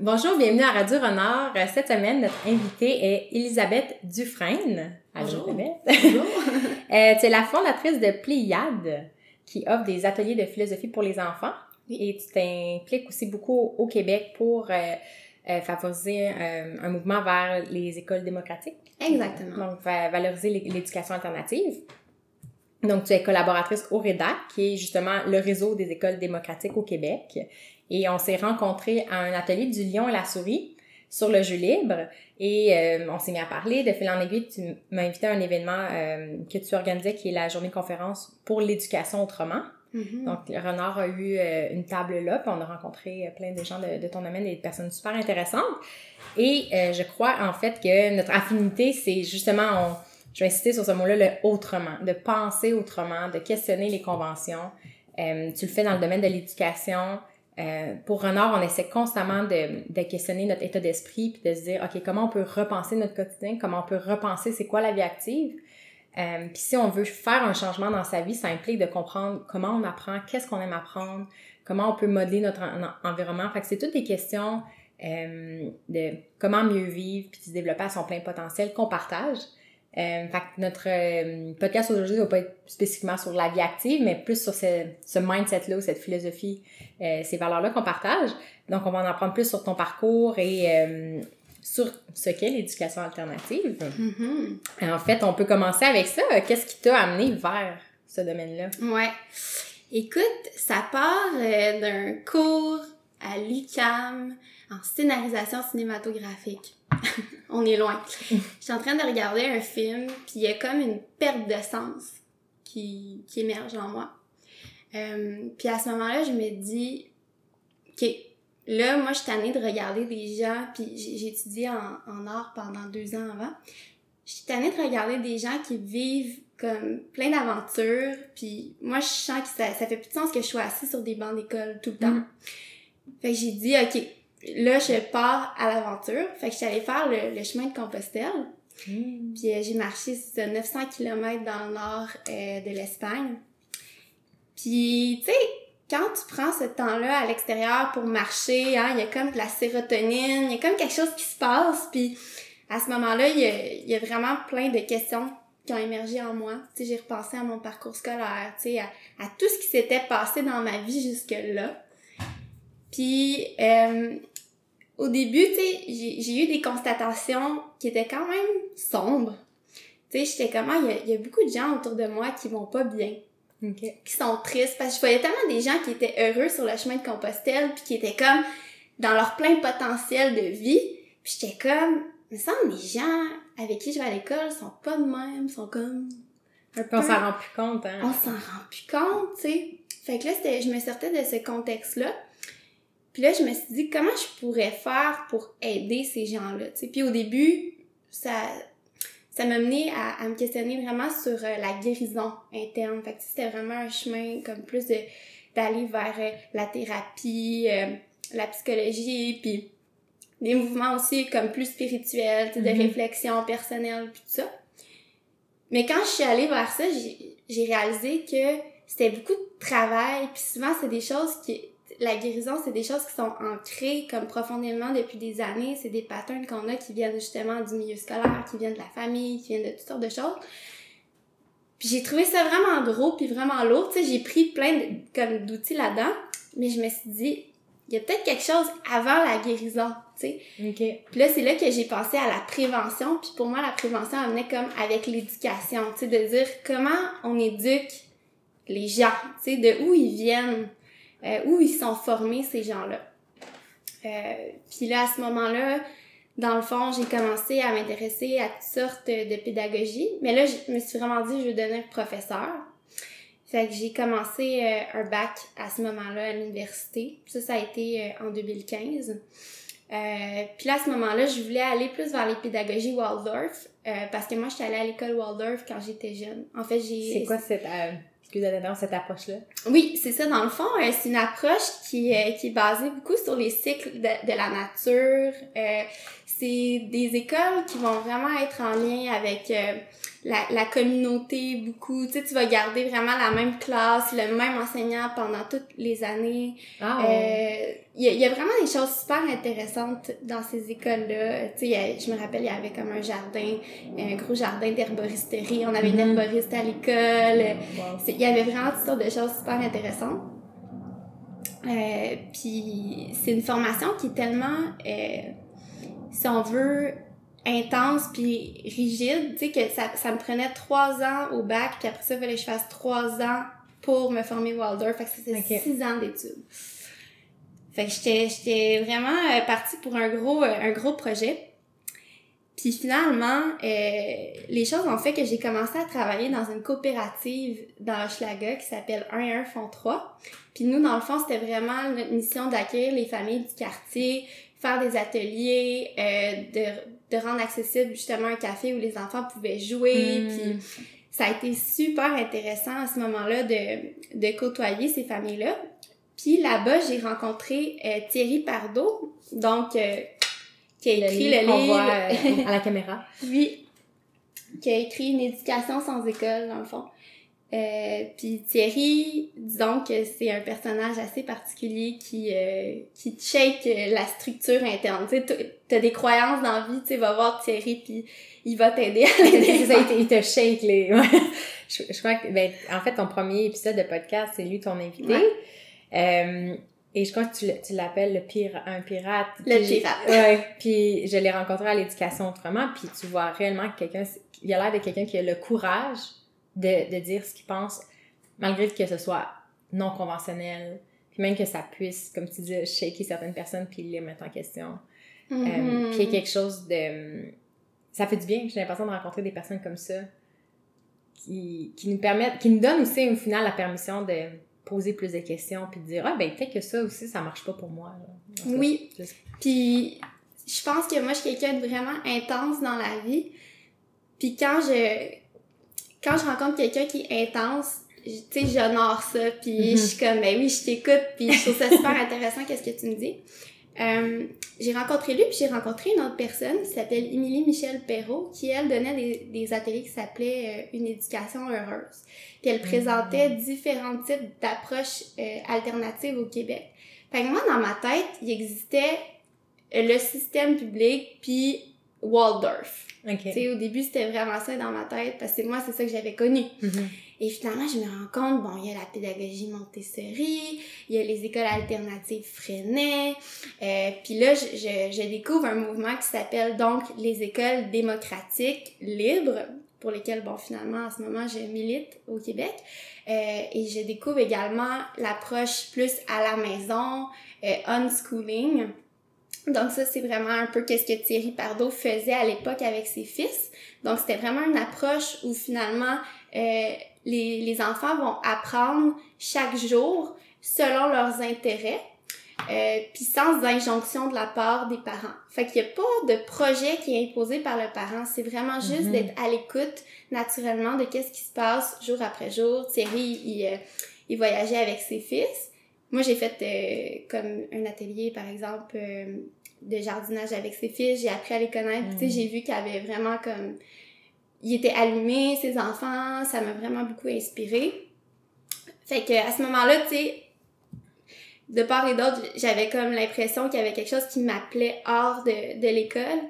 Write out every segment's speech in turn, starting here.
Bonjour, bienvenue à Radio Renard. Cette semaine, notre invitée est Elisabeth Dufresne. Bonjour. Bonjour. euh, tu es la fondatrice de Pléiade, qui offre des ateliers de philosophie pour les enfants. Et tu t'impliques aussi beaucoup au Québec pour euh, euh, favoriser euh, un mouvement vers les écoles démocratiques. Exactement. Donc, va- valoriser l'é- l'éducation alternative. Donc, tu es collaboratrice au REDAC, qui est justement le réseau des écoles démocratiques au Québec. Et on s'est rencontrés à un atelier du lion et la souris sur le jeu libre. Et euh, on s'est mis à parler. De fil en aiguille, tu m'as invité à un événement euh, que tu organisais, qui est la journée conférence pour l'éducation autrement. Mhm. Donc, le Renard a eu euh, une table là, puis on a rencontré euh, plein de gens de, de ton domaine, des personnes super intéressantes. Et euh, je crois en fait que notre affinité, c'est justement, on, je vais insister sur ce mot-là, le autrement, de penser autrement, de questionner les conventions. Euh, tu le fais dans le domaine de l'éducation. Euh, pour Renard, on essaie constamment de, de questionner notre état d'esprit, puis de se dire, OK, comment on peut repenser notre quotidien, comment on peut repenser? C'est quoi la vie active? Euh, puis si on veut faire un changement dans sa vie, ça implique de comprendre comment on apprend, qu'est-ce qu'on aime apprendre, comment on peut modeler notre en- en- environnement. Fait que c'est toutes des questions euh, de comment mieux vivre puis de se développer à son plein potentiel qu'on partage. Euh, fait que notre euh, podcast aujourd'hui va pas être spécifiquement sur la vie active, mais plus sur ce, ce mindset-là ou cette philosophie, euh, ces valeurs-là qu'on partage. Donc, on va en apprendre plus sur ton parcours et euh, sur ce qu'est l'éducation alternative. Mhm. En fait, on peut commencer avec ça. Qu'est-ce qui t'a amené vers ce domaine-là? Ouais. Écoute, ça part euh, d'un cours à l'UCAM en scénarisation cinématographique. On est loin. Je suis en train de regarder un film, puis il y a comme une perte de sens qui, qui émerge en moi. Euh, puis à ce moment-là, je me dis, OK, là, moi, je suis tannée de regarder des gens, puis j'ai étudié en, en art pendant deux ans avant. Je suis tannée de regarder des gens qui vivent comme plein d'aventures, puis moi, je sens que ça, ça fait plus de sens que je sois assise sur des bancs d'école tout le temps. Mhm. Fait que j'ai dit, OK, là, je pars à l'aventure. Fait que je suis allée faire le, le chemin de Compostelle. Puis euh, j'ai marché c'est ça, 900 km dans le nord euh, de l'Espagne. Puis, tu sais, quand tu prends ce temps-là à l'extérieur pour marcher, hein, il y a comme de la sérotonine, il y a comme quelque chose qui se passe. Puis, à ce moment-là, il y a, y a vraiment plein de questions qui ont émergé en moi. Tu sais, j'ai repensé à mon parcours scolaire, tu sais, à, à tout ce qui s'était passé dans ma vie jusque-là. Puis, euh, au début, tu sais, j'ai j'ai eu des constatations qui étaient quand même sombres. Tu sais, j'étais comment, il y, y a beaucoup de gens autour de moi qui vont pas bien, OK. qui sont tristes, parce que je voyais tellement des gens qui étaient heureux sur le chemin de Compostelle, puis qui étaient comme dans leur plein potentiel de vie, puis j'étais comme, me semble les gens avec qui je vais à l'école sont pas de même, sont comme un on s'en rend plus compte, hein? on s'en rend plus compte, tu sais. Fait que là, c'était, je me sortais de ce contexte-là. Puis là, je me suis dit, comment je pourrais faire pour aider ces gens-là. Puis au début, ça, ça m'a mené à, à me questionner vraiment sur euh, la guérison interne. Fait que c'était vraiment un chemin comme plus de, d'aller vers euh, la thérapie, euh, la psychologie, puis des mouvements aussi comme plus spirituels, de Mhm. réflexion personnelle, puis tout ça. Mais quand je suis allée vers ça, j'ai j'ai réalisé que c'était beaucoup de travail, puis souvent c'est des choses qui la guérison, c'est des choses qui sont ancrées comme profondément depuis des années, c'est des patterns qu'on a qui viennent justement du milieu scolaire, qui viennent de la famille, qui viennent de toutes sortes de choses. Puis j'ai trouvé ça vraiment gros puis vraiment lourd, tu sais, j'ai pris plein de, comme d'outils là-dedans, mais je me suis dit il y a peut-être quelque chose avant la guérison, tu sais. OK. Puis là, c'est là que j'ai pensé à la prévention. Puis pour moi, la prévention, elle venait comme avec l'éducation, tu sais, de dire comment on éduque les gens, tu sais, de où ils viennent, euh, où ils sont formés, ces gens-là. Euh, puis là, à ce moment-là, dans le fond, j'ai commencé à m'intéresser à toutes sortes de pédagogie. Mais là, je me suis vraiment dit, je veux devenir professeur. Fait que j'ai commencé euh, un bac à ce moment-là à l'université. Ça, ça a été euh, en 2015. Euh, puis là, à ce moment-là, je voulais aller plus vers les pédagogies Waldorf, euh, parce que moi, j'étais allée à l'école Waldorf quand j'étais jeune. En fait, j'ai... C'est quoi cette, Oui, c'est ça. Dans le fond, euh, c'est une approche qui, euh, qui est basée beaucoup sur les cycles de, de la nature. Euh, c'est des écoles qui vont vraiment être en lien avec euh, la, la communauté beaucoup. Tu sais, tu vas garder vraiment la même classe, le même enseignant pendant toutes les années. Ah, Euh, Il y, a, il y a vraiment des choses super intéressantes dans ces écoles-là. Tu sais, il je me rappelle, il y avait comme un jardin, un gros jardin d'herboristerie. On avait Mhm. une herboriste à l'école. wow. Il y avait vraiment toutes sortes de choses super intéressantes. Euh, puis c'est une formation qui est tellement, euh, si on veut, intense puis rigide, tu sais, que ça, ça me prenait trois ans au bac, puis après ça, il fallait que je fasse trois ans pour me former Waldorf. Fait que c'était Ok. six ans d'études. Fait que j'étais, j'étais vraiment euh, partie pour un gros, euh, un gros projet. Puis finalement, euh, les choses ont fait que j'ai commencé à travailler dans une coopérative dans Hochelaga qui s'appelle 1 et 1 font 3. Puis nous, dans le fond, c'était vraiment notre mission d'accueillir les familles du quartier, faire des ateliers, euh, de, de rendre accessible justement un café où les enfants pouvaient jouer. Mm. Puis ça a été super intéressant à ce moment-là de, de côtoyer ces familles-là. Puis là-bas, j'ai rencontré euh, Thierry Pardo, donc euh, qui a écrit le livre, voit euh, à la caméra. oui, qui a écrit une éducation sans école dans le fond. Euh, puis Thierry, disons que c'est un personnage assez particulier qui euh, qui shake euh, la structure interne. Tu t'as des croyances dans la vie, tu sais, va voir Thierry puis il va t'aider à les C'est ça, il te, shake les. ouais. Je, je crois que, ben, en fait, ton premier épisode de podcast, c'est lui ton invité. Ouais. Euh, et je crois que tu, le- tu l'appelles le pire, un pirate. Le pirate. Ouais. Puis je l'ai rencontré à l'éducation autrement. Puis tu vois réellement que quelqu'un, il a l'air de quelqu'un qui a le courage de, de dire ce qu'il pense, malgré que ce soit non conventionnel. Puis même que ça puisse, comme tu dis, shaker certaines personnes puis les mettre en question. Euh, Mhm. puis il y a quelque chose de... Ça fait du bien, j'ai l'impression de rencontrer des personnes comme ça qui, qui nous permettent, qui nous donnent aussi au final la permission de poser plus de questions puis de dire ah ben peut-être que ça aussi ça marche pas pour moi là. Cas, Oui. Puis je pense que moi je suis quelqu'un de vraiment intense dans la vie. Puis quand je quand je rencontre quelqu'un qui est intense, tu sais j'honore ça puis Mhm. je suis comme ben oui, je t'écoute puis je trouve ça super intéressant qu'est-ce que tu me dis. Euh, j'ai rencontré lui puis j'ai rencontré une autre personne qui s'appelle Émilie Michel Perrault qui elle donnait des, des ateliers qui s'appelaient euh, une éducation heureuse. Puis elle présentait différents types d'approches euh, alternatives au Québec. Fait que moi dans ma tête, il existait le système public puis Waldorf. ok Tu sais, au début, c'était vraiment ça dans ma tête parce que moi, c'est ça que j'avais connu. Mhm. Et finalement, je me rends compte, bon, il y a la pédagogie Montessori, il y a les écoles alternatives Freinet, euh, puis là, je, je, je découvre un mouvement qui s'appelle donc les écoles démocratiques libres, pour lesquelles, bon, finalement, en ce moment, je milite au Québec. Euh, et je découvre également l'approche plus à la maison, euh, unschooling. Donc ça, c'est vraiment un peu qu'est-ce que Thierry Pardo faisait à l'époque avec ses fils. Donc c'était vraiment une approche où finalement euh, les, les enfants vont apprendre chaque jour selon leurs intérêts, euh, puis sans injonction de la part des parents. Fait qu'il n'y a pas de projet qui est imposé par le parent. C'est vraiment juste Mhm. d'être à l'écoute naturellement de qu'est-ce qui se passe jour après jour. Thierry, il, euh, il voyageait avec ses fils. Moi, j'ai fait euh, comme un atelier, par exemple, euh, de jardinage avec ses fils. J'ai appris à les connaître. Mhm. j'ai vu qu'il avait vraiment comme... Il était allumé, ses enfants. Ça m'a vraiment beaucoup inspiré. Fait que à ce moment-là, tu sais, de part et d'autre, j'avais comme l'impression qu'il y avait quelque chose qui m'appelait hors de, de l'école.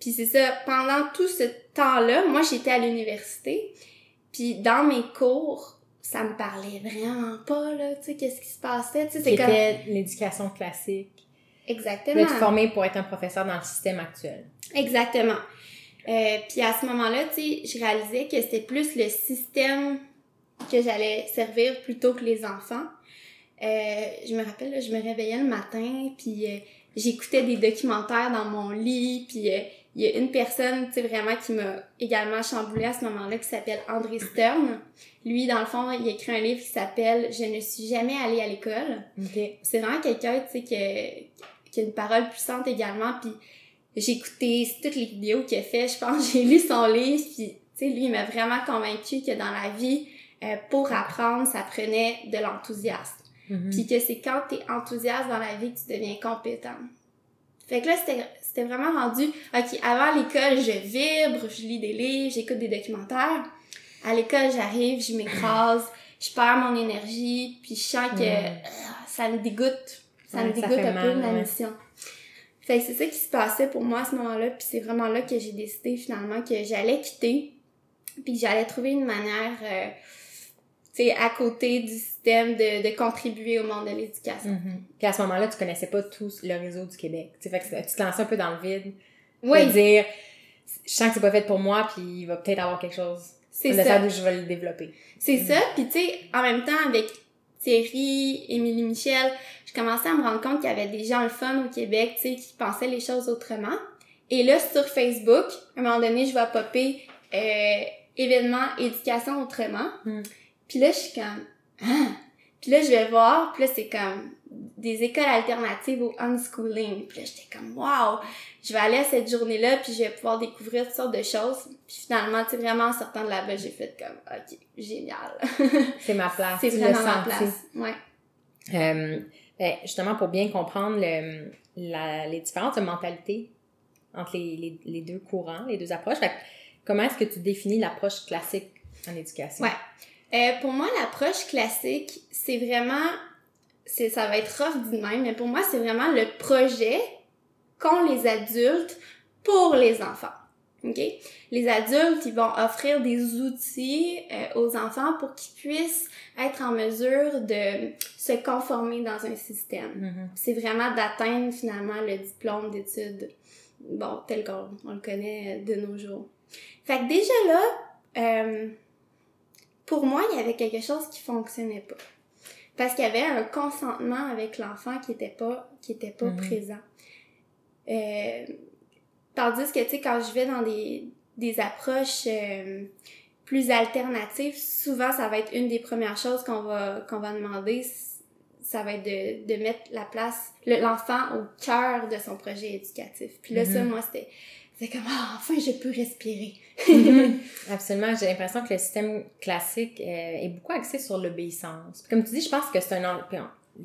Puis c'est ça, pendant tout ce temps-là, moi j'étais à l'université. Puis dans mes cours, ça me parlait vraiment pas, là, tu sais, qu'est-ce qui se passait, tu sais, c'est comme... l'éducation classique Exactement. de te former pour être un professeur dans le système actuel Exactement. Euh, puis à ce moment-là, tu sais, je réalisais que c'était plus le système que j'allais servir plutôt que les enfants. Euh, je me rappelle, là, je me réveillais le matin, puis euh, j'écoutais des documentaires dans mon lit, puis euh, il y a une personne, tu sais, vraiment qui m'a également chamboulée à ce moment-là, qui s'appelle André Stern. Lui, dans le fond, il a écrit un livre qui s'appelle « Je ne suis jamais allée à l'école ». ok C'est vraiment quelqu'un, tu sais, qui, qui a une parole puissante également, puis j'ai écouté toutes les vidéos qu'il a fait, je pense, j'ai lu son livre, puis, tu sais, lui, il m'a vraiment convaincu que dans la vie, euh, pour apprendre, ça prenait de l'enthousiasme. Mhm. Puis que c'est quand t'es enthousiaste dans la vie que tu deviens compétent. Fait que là, c'était vraiment rendu, OK, avant l'école, je vibre, je lis des livres, j'écoute des documentaires. À l'école, j'arrive, je m'écrase, je perds mon énergie, puis je sens que euh, ça me dégoûte. Ça me dégoûte un peu de ma mission. Fait que c'est ça qui se passait pour moi à ce moment-là, puis c'est vraiment là que j'ai décidé finalement que j'allais quitter, puis j'allais trouver une manière, euh, tu sais, à côté du système de, de contribuer au monde de l'éducation. Mm-hmm. Puis à ce moment-là, tu connaissais pas tout le réseau du Québec. Tu fait que tu te lançais un peu dans le vide. Oui. dire, je sens que c'est pas fait pour moi, puis il va peut-être avoir quelque chose. C'est ça. où je vais le développer. C'est mm-hmm. ça, puis tu sais, en même temps, avec Thierry, Émilie Michel, je commençais à me rendre compte qu'il y avait des gens le fun au Québec, tu sais, qui pensaient les choses autrement. Et là, sur Facebook, à un moment donné, je vais popper euh, événement éducation autrement. Hmm. Puis là, je suis comme, ah! Puis là, je vais voir, puis là, c'est comme des écoles alternatives au unschooling. Puis là, j'étais comme, wow! Je vais aller à cette journée-là, puis je vais pouvoir découvrir toutes sortes de choses. Puis finalement, tu sais, vraiment, en sortant de là-bas, j'ai fait comme, OK, génial. c'est ma place. C'est vraiment ma place. Ouais. Euh, ben, justement, pour bien comprendre le, la, les différentes mentalités entre les, les, les, deux courants, les deux approches, comment est-ce que tu définis l'approche classique en éducation? Ouais. Euh, pour moi, l'approche classique, c'est vraiment, c'est, ça va être rough du même, mais pour moi, c'est vraiment le projet qu'ont les adultes pour les enfants. OK? Les adultes, ils vont offrir des outils euh, aux enfants pour qu'ils puissent être en mesure de se conformer dans un système. Mm-hmm. C'est vraiment d'atteindre finalement le diplôme d'études, bon, tel qu'on le connaît de nos jours. Fait que déjà là, euh, pour moi, il y avait quelque chose qui fonctionnait pas. Parce qu'il y avait un consentement avec l'enfant qui était pas, qui était pas mm-hmm. présent. Euh, tandis que, tu sais, quand je vais dans des, des approches euh, plus alternatives, souvent, ça va être une des premières choses qu'on va, qu'on va demander. Ça va être de, de mettre la place, l'enfant au cœur de son projet éducatif. Puis là, ça, mm-hmm. moi, c'était, c'est comme, ah, enfin, je peux respirer. Mm-hmm. Absolument. J'ai l'impression que le système classique euh, est beaucoup axé sur l'obéissance. Comme tu dis, je pense que c'est un...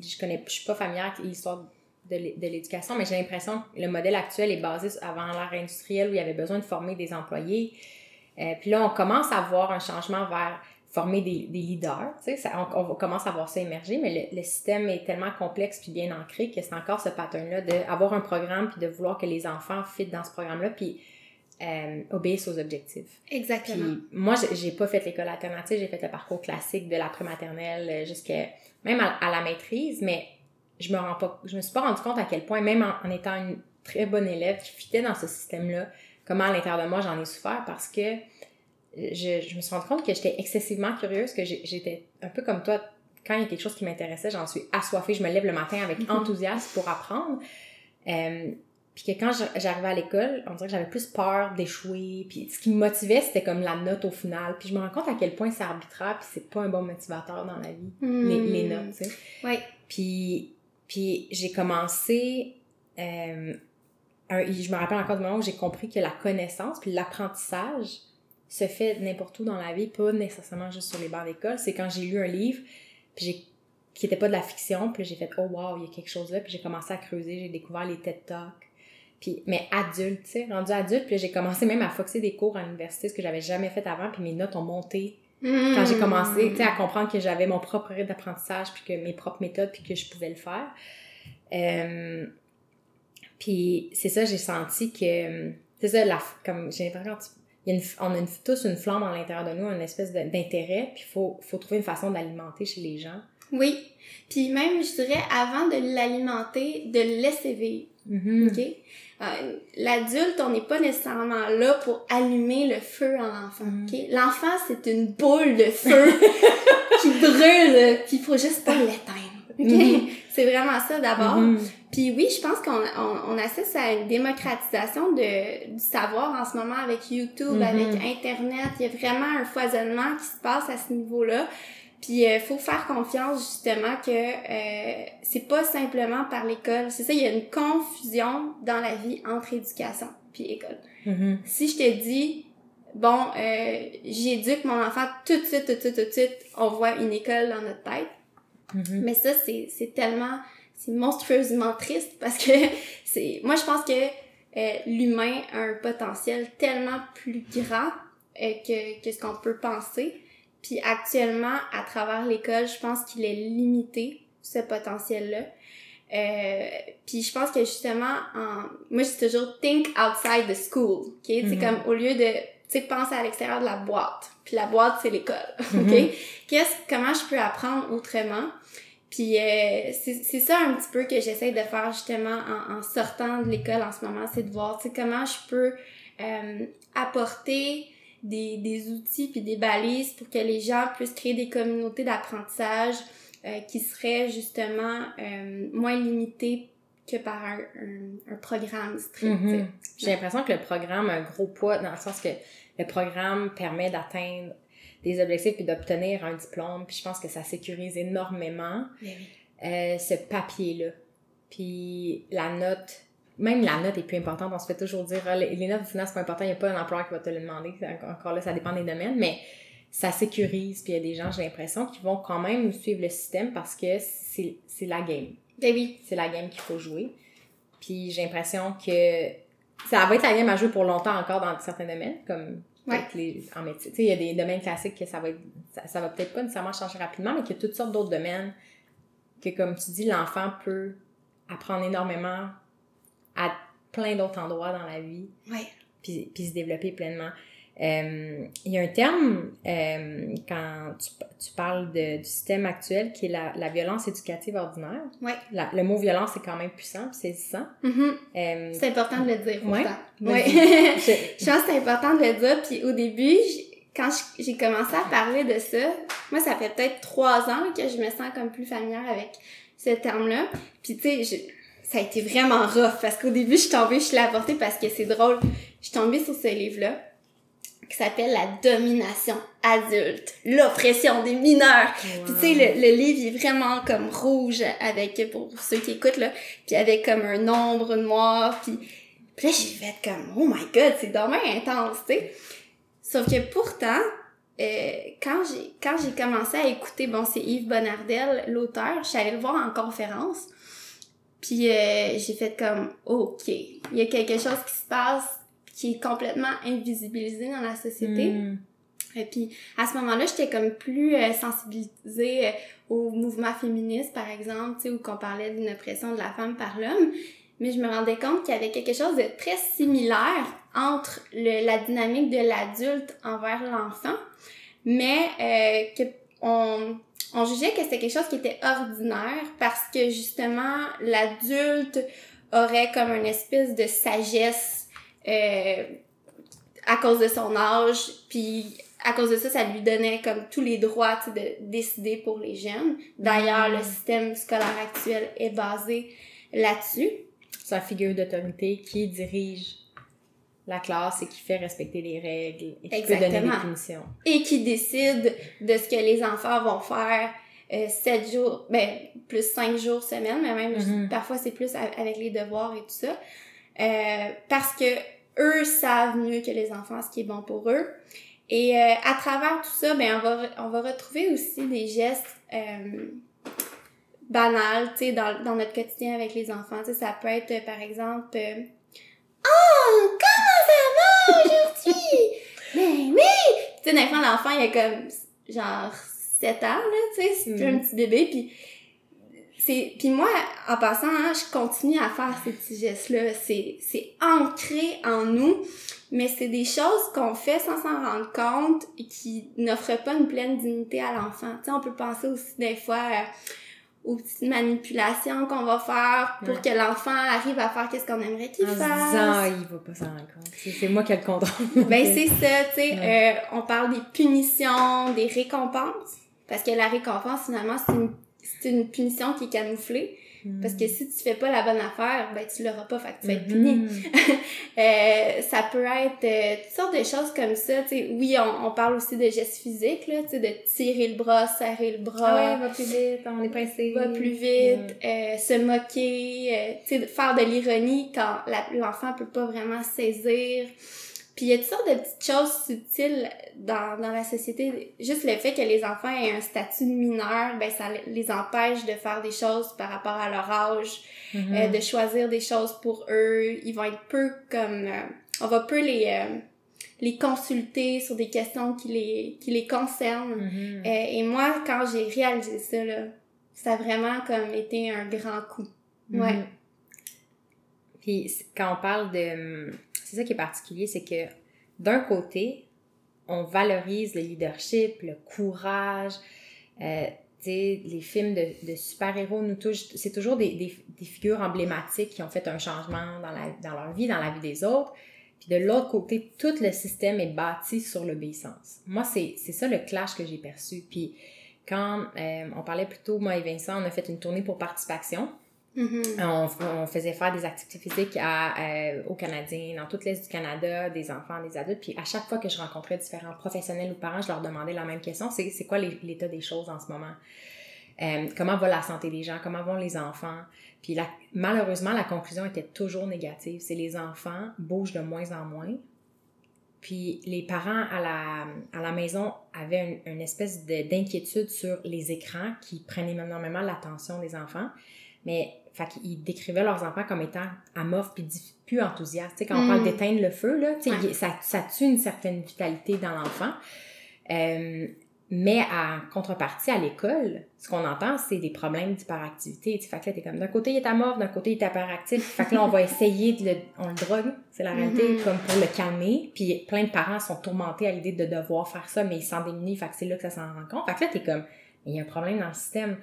Je connais, je suis pas familière avec l'histoire de l'éducation, mais j'ai l'impression que le modèle actuel est basé avant l'ère industrielle où il y avait besoin de former des employés. Euh, puis là, on commence à voir un changement vers former des, des leaders, tu sais, ça, on, commence à voir ça émerger, mais le, le, système est tellement complexe puis bien ancré que c'est encore ce pattern-là d'avoir un programme puis de vouloir que les enfants fit dans ce programme-là puis euh, obéissent aux objectifs. Exactement. Puis moi, j'ai pas fait l'école alternative, j'ai fait le parcours classique de la maternelle euh, jusqu'à même à, la maîtrise, mais je me rends pas, je me suis pas rendu compte à quel point, même en, étant une très bonne élève qui fitait dans ce système-là, comment à l'intérieur de moi j'en ai souffert parce que je, je, me suis rendu compte que j'étais excessivement curieuse, que j'étais un peu comme toi, quand il y a quelque chose qui m'intéressait, j'en suis assoiffée, je me lève le matin avec mm-hmm. enthousiasme pour apprendre. Euh, puis que quand j'arrivais à l'école, on dirait que j'avais plus peur d'échouer. Puis ce qui me motivait, c'était comme la note au final. Puis je me rends compte à quel point c'est arbitraire, puis c'est pas un bon motivateur dans la vie, les, les, notes, tu sais. Oui. Puis, puis j'ai commencé... Euh, je me rappelle encore du moment où j'ai compris que la connaissance puis l'apprentissage se fait n'importe où dans la vie, pas nécessairement juste sur les bancs d'école. C'est quand j'ai lu un livre, puis j'ai qui était pas de la fiction, puis j'ai fait oh wow, il y a quelque chose là, puis j'ai commencé à creuser, j'ai découvert les TED Talks. Puis mais adulte, tu sais, rendu adulte, puis j'ai commencé même à foxer des cours à l'université ce que j'avais jamais fait avant, puis mes notes ont monté. Quand j'ai commencé, tu sais, à comprendre que j'avais mon propre rythme d'apprentissage, puis que mes propres méthodes, puis que je pouvais le faire. Euh, puis c'est ça, j'ai senti que c'est ça la comme j'ai l'impression on a tous une flamme à l'intérieur de nous, une espèce d'intérêt, puis il faut, faut trouver une façon d'alimenter chez les gens. Oui. Puis même, je dirais, avant de l'alimenter, de le laisser vivre. Mm-hmm. OK? Euh, l'adulte, on n'est pas nécessairement là pour allumer le feu en l'enfant. Mm-hmm. L'enfant, c'est une boule de feu qui brûle, puis il faut juste pas l'éteindre. OK? Mm-hmm. C'est vraiment ça d'abord. Puis oui, je pense qu'on on, assiste à une démocratisation de, du savoir en ce moment avec YouTube, avec Internet. Il y a vraiment un foisonnement qui se passe à ce niveau-là. Puis il euh, faut faire confiance justement que euh, c'est pas simplement par l'école. C'est ça, il y a une confusion dans la vie entre éducation puis école. Mm-hmm. Si je te dis bon, euh, j'éduque mon enfant tout de suite, tout de suite, tout de suite, on voit une école dans notre tête. Mm-hmm. Mais ça, c'est tellement c'est monstrueusement triste parce que c'est moi je pense que euh, l'humain a un potentiel tellement plus grand euh, que, que ce qu'on peut penser. Puis actuellement, à travers l'école, je pense qu'il est limité, ce potentiel-là. Euh, puis je pense que justement, en... moi je dis toujours think outside the school, ok? C'est Mhm. comme au lieu de, tu sais, penser à l'extérieur de la boîte. Puis la boîte c'est l'école, ok? Mhm. Qu'est-ce, comment je peux apprendre autrement? Puis euh, c'est c'est ça un petit peu que j'essaie de faire justement en, en sortant de l'école en ce moment, c'est de voir, tu sais, comment je peux euh, apporter des, des outils puis des balises pour que les gens puissent créer des communautés d'apprentissage euh, qui seraient justement euh, moins limitées que par un, un, un programme strict. Mhm. J'ai l'impression que le programme a un gros poids dans le sens que le programme permet d'atteindre des objectifs puis d'obtenir un diplôme. Puis je pense que ça sécurise énormément oui. euh, ce papier-là. Puis la note, même la note est plus importante. On se fait toujours dire, ah, les notes finales, c'est pas important, il n'y a pas un employeur qui va te le demander. Encore- là, ça dépend des domaines, mais ça sécurise. Puis il y a des gens, j'ai l'impression, qui vont quand même suivre le système parce que c'est la game. Ben oui. C'est la game qu'il faut jouer. Puis j'ai l'impression que ça va être la game à jouer pour longtemps encore dans certains domaines, comme Ouais. les, en médecine. Tu sais, il y a des domaines classiques que ça va être, ça, ça va peut-être pas nécessairement changer rapidement, mais qu'il y a toutes sortes d'autres domaines que, comme tu dis, l'enfant peut apprendre énormément à plein d'autres endroits dans la vie, Ouais. puis, puis se développer pleinement. Euh, il y a un terme euh, quand tu, tu parles de, du système actuel qui est la, la violence éducative ordinaire. La- le mot violence est quand même puissant, puis saisissant. Mhm. Euh, C'est important de le dire Ouais. Ouais. je- Je pense que c'est important de le dire. Puis au début, quand j'ai commencé à parler de ça, moi, ça fait peut-être trois ans que je me sens comme plus familière avec ce terme-là. Puis tu sais, je- ça a été vraiment rough parce qu'au début, je suis tombée, je l'ai apporté parce que c'est drôle. Je suis tombée sur ce livre-là qui s'appelle La domination adulte, l'oppression des mineurs. Puis tu sais, le, le livre est vraiment comme rouge avec, pour ceux qui écoutent, là, puis avec comme un ombre noir, puis, puis là, j'ai fait comme, oh my god, c'est dommage intense, tu sais. Sauf que pourtant, euh, quand j'ai quand j'ai commencé à écouter, bon, c'est Yves Bonnardel, l'auteur, je suis allée le voir en conférence, puis euh, j'ai fait comme, ok, il y a quelque chose qui se passe qui est complètement invisibilisé dans la société. Hmm. Et puis à ce moment-là, j'étais comme plus euh, sensibilisée euh, au mouvement féministe, par exemple, tu sais, où qu'on parlait d'une oppression de la femme par l'homme. Mais je me rendais compte qu'il y avait quelque chose de très similaire entre le, la dynamique de l'adulte envers l'enfant, mais euh, que on, on jugeait que c'était quelque chose qui était ordinaire parce que justement l'adulte aurait comme une espèce de sagesse euh, à cause de son âge, puis à cause de ça, ça lui donnait comme tous les droits de décider pour les jeunes. D'ailleurs, Mm. le système scolaire actuel est basé là-dessus. C'est la figure d'autorité qui dirige la classe et qui fait respecter les règles et qui peut donner des Exactement. punitions. Et qui décide de ce que les enfants vont faire euh, 7 jours, ben, plus 5 jours semaine, mais même Mhm. parfois c'est plus avec les devoirs et tout ça. Euh, parce que eux savent mieux que les enfants ce qui est bon pour eux. Et euh, à travers tout ça, ben on va, on va retrouver aussi des gestes euh, banals, tu sais, dans, dans notre quotidien avec les enfants. Tu sais, ça peut être, par exemple, euh, Oh, aujourd'hui? ben oui! Tu sais, d'un fois, l'enfant, il a comme, genre, 7 ans, là, tu sais, c'est un Mhm. petit bébé, puis c'est puis moi en passant hein, je continue à faire ces petits gestes là c'est c'est ancré en nous mais c'est des choses qu'on fait sans s'en rendre compte et qui n'offrent pas une pleine dignité à l'enfant tu sais on peut penser aussi des fois euh, aux petites manipulations qu'on va faire pour Ouais. que l'enfant arrive à faire qu'est-ce qu'on aimerait qu'il En se fasse disant, ah, il va pas s'en rendre compte. C'est moi qui ai le contrôle. ben c'est ça, tu sais, Ouais. euh, on parle des punitions, des récompenses, parce que la récompense finalement c'est une, c'est une punition qui est camouflée, Parce que si tu fais pas la bonne affaire, ben tu l'auras pas, fait que tu vas être Mhm. puni. Euh, ça peut être euh, toutes sortes de choses comme ça, tu sais. Oui, on, on parle aussi de gestes physiques, là, tu sais, de tirer le bras, serrer le bras. Ah ouais, va plus vite, on est pressé. va plus vite, euh, se moquer, euh, tu sais, de faire de l'ironie quand l'enfant peut pas vraiment saisir. Puis il y a toutes sortes de petites choses subtiles dans, dans la société. Juste le fait que les enfants aient un statut de mineur, ben ça les empêche de faire des choses par rapport à leur âge, Mhm. euh, de choisir des choses pour eux. Ils vont être peu comme... euh, on va peu les, euh, les consulter sur des questions qui les, qui les concernent. Mhm. Euh, et moi, quand j'ai réalisé ça, là, ça a vraiment comme été un grand coup. Ouais. Mhm. Puis quand on parle de... C'est ça qui est particulier, c'est que d'un côté, on valorise le leadership, le courage. Euh, les films de, super-héros nous touchent. C'est toujours des, figures emblématiques qui ont fait un changement dans, leur vie, dans la vie des autres. Puis de l'autre côté, tout le système est bâti sur l'obéissance. Moi, c'est c'est ça le clash que j'ai perçu. Puis quand euh, on parlait plutôt, moi et Vincent, on a fait une tournée pour Participation. Mhm. On, on faisait faire des activités physiques à, euh, aux Canadiens, dans toute l'Est du Canada, des enfants, des adultes. Puis à chaque fois que je rencontrais différents professionnels ou parents, je leur demandais la même question. C'est, quoi l'état des choses en ce moment? Euh, comment va la santé des gens? Comment vont les enfants? Puis malheureusement, la conclusion était toujours négative. C'est les enfants bougent de moins en moins. Puis les parents à la, à la maison avaient une, espèce de- d'inquiétude sur les écrans qui prennent énormément l'attention des enfants. Mais fait qu'ils décrivaient leurs enfants comme étant amorphes puis plus enthousiastes. Tu sais, quand on Mm. parle d'éteindre le feu, là, tu sais, Ouais. il- ça, ça tue une certaine vitalité dans l'enfant. Euh, mais en contrepartie, à l'école, ce qu'on entend, c'est des problèmes d'hyperactivité. Tu sais, Fait que là, t'es comme, d'un côté, il est amorphe, d'un côté, il est hyperactif. Fait que là, on va essayer de le... On le drogue, c'est la réalité, Mhm. comme pour le calmer. Puis plein de parents sont tourmentés à l'idée de devoir faire ça, mais ils s'en démunissent. Fait que c'est là que ça s'en rend compte. Fait que là, t'es comme, il y a un problème dans le système.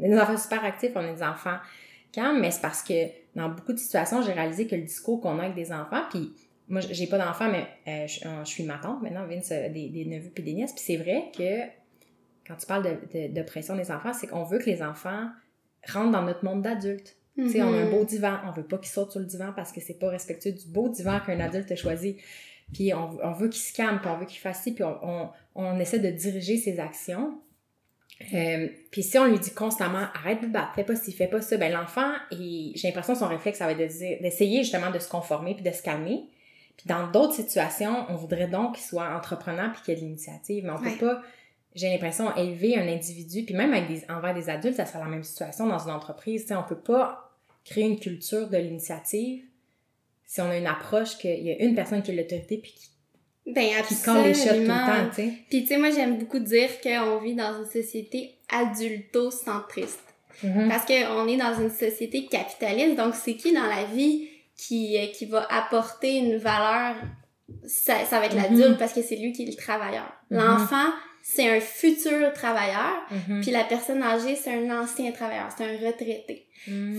On a des enfants super actifs, on a des enfants calmes, mais c'est parce que dans beaucoup de situations, j'ai réalisé que le discours qu'on a avec des enfants, puis moi, j'ai pas d'enfants, mais euh, je, euh, je suis ma tante maintenant, Vince a des, des neveux puis des nièces, puis c'est vrai que quand tu parles de, de, des enfants, c'est qu'on veut que les enfants rentrent dans notre monde d'adultes. Tu sais, on a un Mhm. beau divan, on veut pas qu'ils sautent sur le divan parce que c'est pas respectueux du beau divan qu'un adulte a choisi. Puis on, on veut qu'ils se calment, puis on veut qu'ils fassent ci, puis on, on, on essaie de diriger ses actions. Euh, puis si on lui dit constamment arrête de battre, fais pas ci, fais pas ça, ben l'enfant, j'ai l'impression que son réflexe, ça va être de d'essayer justement de se conformer puis de se calmer. Puis dans d'autres situations, on voudrait donc qu'il soit entrepreneur puis qu'il y ait de l'initiative, mais on Ouais. peut pas, j'ai l'impression, élever un individu, puis même avec des, envers des adultes, ça sera la même situation dans une entreprise. Tu on peut pas créer une culture de l'initiative si on a une approche qu'il y a une personne qui a l'autorité puis qui, Ben, qui colle les tout le absolument. temps, tu sais. Puis tu sais, moi j'aime beaucoup dire qu'on vit dans une société adulto-centriste. Mhm. Parce qu'on est dans une société capitaliste, donc c'est qui dans la vie qui, euh, qui va apporter une valeur? Ça, ça va être Mhm. l'adulte parce que c'est lui qui est le travailleur. Mhm. L'enfant, c'est un futur travailleur, Mhm. puis la personne âgée, c'est un ancien travailleur, c'est un retraité.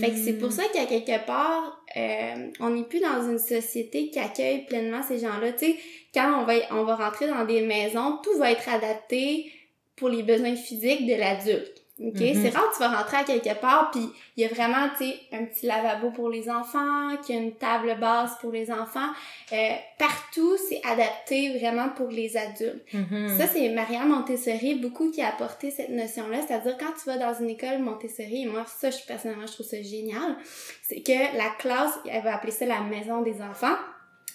Fait que c'est pour ça qu'à quelque part, euh, on n'est plus dans une société qui accueille pleinement ces gens-là. Tu sais, quand on va, on va rentrer dans des maisons, tout va être adapté pour les besoins physiques de l'adulte. OK? Mhm. C'est rare que tu vas rentrer à quelque part, puis il y a vraiment, tu sais, un petit lavabo pour les enfants, qu'il y a une table basse pour les enfants. Euh, partout, c'est adapté vraiment pour les adultes. Mhm. Ça, c'est Marianne Montessori, beaucoup qui a apporté cette notion-là. C'est-à-dire, quand tu vas dans une école Montessori, et moi, ça, je, personnellement, je trouve ça génial, c'est que la classe, elle va appeler ça la maison des enfants,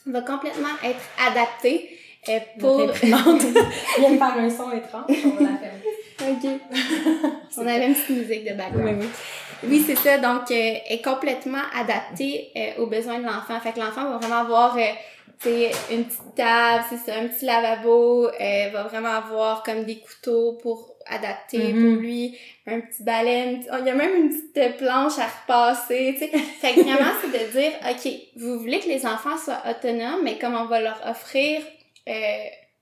va complètement être adaptée euh, pour... Vient de faire un son étrange, on va la fermer. Ok. On avait une petite musique de background. Oui, oui. Oui, c'est ça. Donc, euh, est complètement adapté euh, aux besoins de l'enfant. Fait que l'enfant va vraiment avoir, euh, tu sais, une petite table, c'est un petit lavabo, euh, va vraiment avoir comme des couteaux pour adapter Mhm. pour lui, un petit une petite- il y a même une petite planche à repasser, tu sais. Fait que vraiment, c'est de dire, OK, vous voulez que les enfants soient autonomes, mais comme on va leur offrir euh,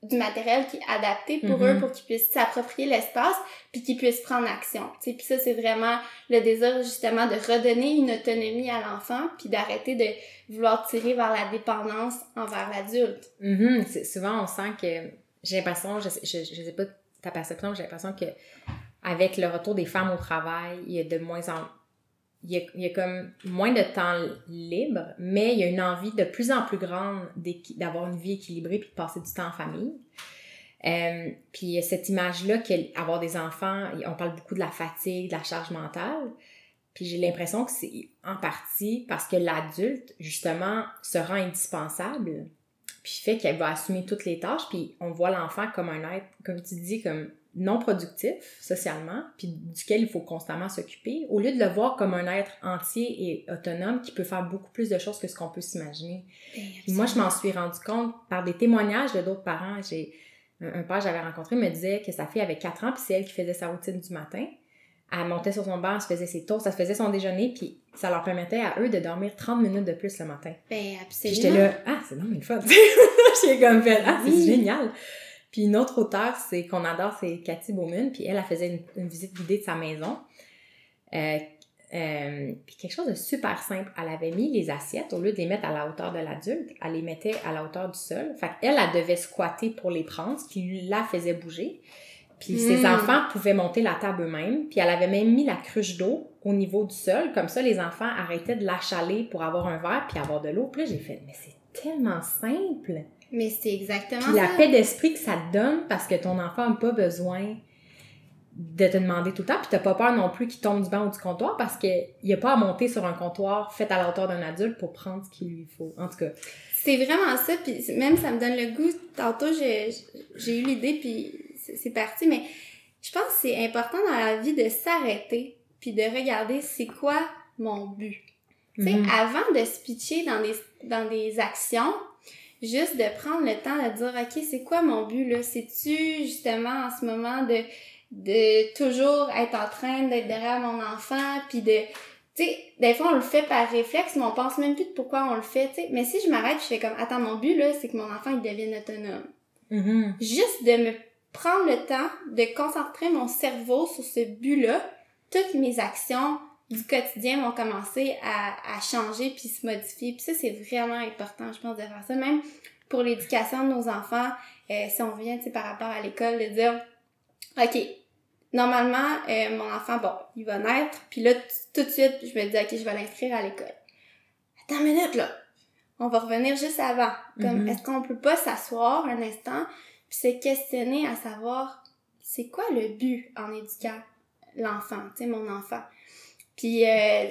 du matériel qui est adapté pour Mhm. eux, pour qu'ils puissent s'approprier l'espace, puis qu'ils puissent prendre action. Tu sais, puis ça, c'est vraiment le désir justement de redonner une autonomie à l'enfant, puis d'arrêter de vouloir tirer vers la dépendance envers l'adulte. Mhm. C'est- Souvent, on sent que j'ai l'impression, je, je, je sais pas ta perception, j'ai l'impression que avec le retour des femmes au travail, il y a de moins en il y a, il y a comme moins de temps libre, mais il y a une envie de plus en plus grande d'avoir une vie équilibrée puis de passer du temps en famille. Euh, puis cette image-là qu'avoir des enfants, on parle beaucoup de la fatigue, de la charge mentale. Puis j'ai l'impression que c'est en partie parce que l'adulte, justement, se rend indispensable. puis fait qu'elle va assumer toutes les tâches, puis on voit l'enfant comme un être, comme tu dis, comme non productif socialement, puis duquel il faut constamment s'occuper, au lieu de le voir comme un être entier et autonome qui peut faire beaucoup plus de choses que ce qu'on peut s'imaginer. Ben, moi, je m'en suis rendu compte par des témoignages de d'autres parents. J'ai un, père que j'avais rencontré me disait que sa fille avait 4 ans, puis c'est elle qui faisait sa routine du matin. Elle montait sur son banc, elle se faisait ses tours, ça se faisait son déjeuner, puis ça leur permettait à eux de dormir 30 minutes de plus le matin. Ben, absolument. J'étais là, ah, c'est non, mais le fun. J'ai comme fait, ah, c'est génial. Puis une autre auteure, c'est qu'on adore, c'est Cathy Bowman, puis elle, elle faisait une, visite guidée de sa maison. Euh, euh, puis quelque chose de super simple, elle avait mis les assiettes, au lieu de les mettre à la hauteur de l'adulte, elle les mettait à la hauteur du sol. Fait qu'elle, elle devait squatter pour les prendre, ce qui la faisait bouger. Puis ses hmm. enfants pouvaient monter la table eux-mêmes. Puis elle avait même mis la cruche d'eau au niveau du sol. Comme ça, les enfants arrêtaient de l'achaler pour avoir un verre puis avoir de l'eau. Puis là, j'ai fait, mais c'est tellement simple. Mais c'est exactement puis la paix d'esprit que ça te donne parce que ton enfant n'a pas besoin de te demander tout le temps. Puis t'as pas peur non plus qu'il tombe du banc ou du comptoir parce qu'il n'y a pas à monter sur un comptoir fait à la hauteur d'un adulte pour prendre ce qu'il lui faut. En tout cas. C'est vraiment ça. Puis même ça me donne le goût. Tantôt, j'ai eu l'idée puis c'est parti. Mais je pense que c'est important dans la vie de s'arrêter puis de regarder c'est quoi mon but. Tu sais, mm-hmm. avant de se pitcher dans des, dans des actions, juste de prendre le temps de dire, OK, c'est quoi mon but là? C'est-tu justement en ce moment de, de toujours être en train d'être derrière mon enfant, puis de... Tu sais, des fois, on le fait par réflexe, mais on pense même plus de pourquoi on le fait, tu sais. Mais si je m'arrête, je fais comme, attends, mon but, là, c'est que mon enfant, il devienne autonome. Mm-hmm. Juste de me prendre le temps de concentrer mon cerveau sur ce but-là, toutes mes actions, du quotidien vont commencer à, à changer puis se modifier. Puis ça, c'est vraiment important, je pense, de faire ça. Même pour l'éducation de nos enfants, euh, si on vient, tu sais, par rapport à l'école, de dire, OK, normalement, euh, mon enfant, bon, il va naître, puis là, tout de suite, je me dis, OK, je vais l'inscrire à l'école. Attends une minute, là. On va revenir juste avant. Comme, mm-hmm. est-ce qu'on peut pas s'asseoir un instant puis se questionner à savoir, c'est quoi le but en éduquant l'enfant, tu sais, mon enfant? Puis euh,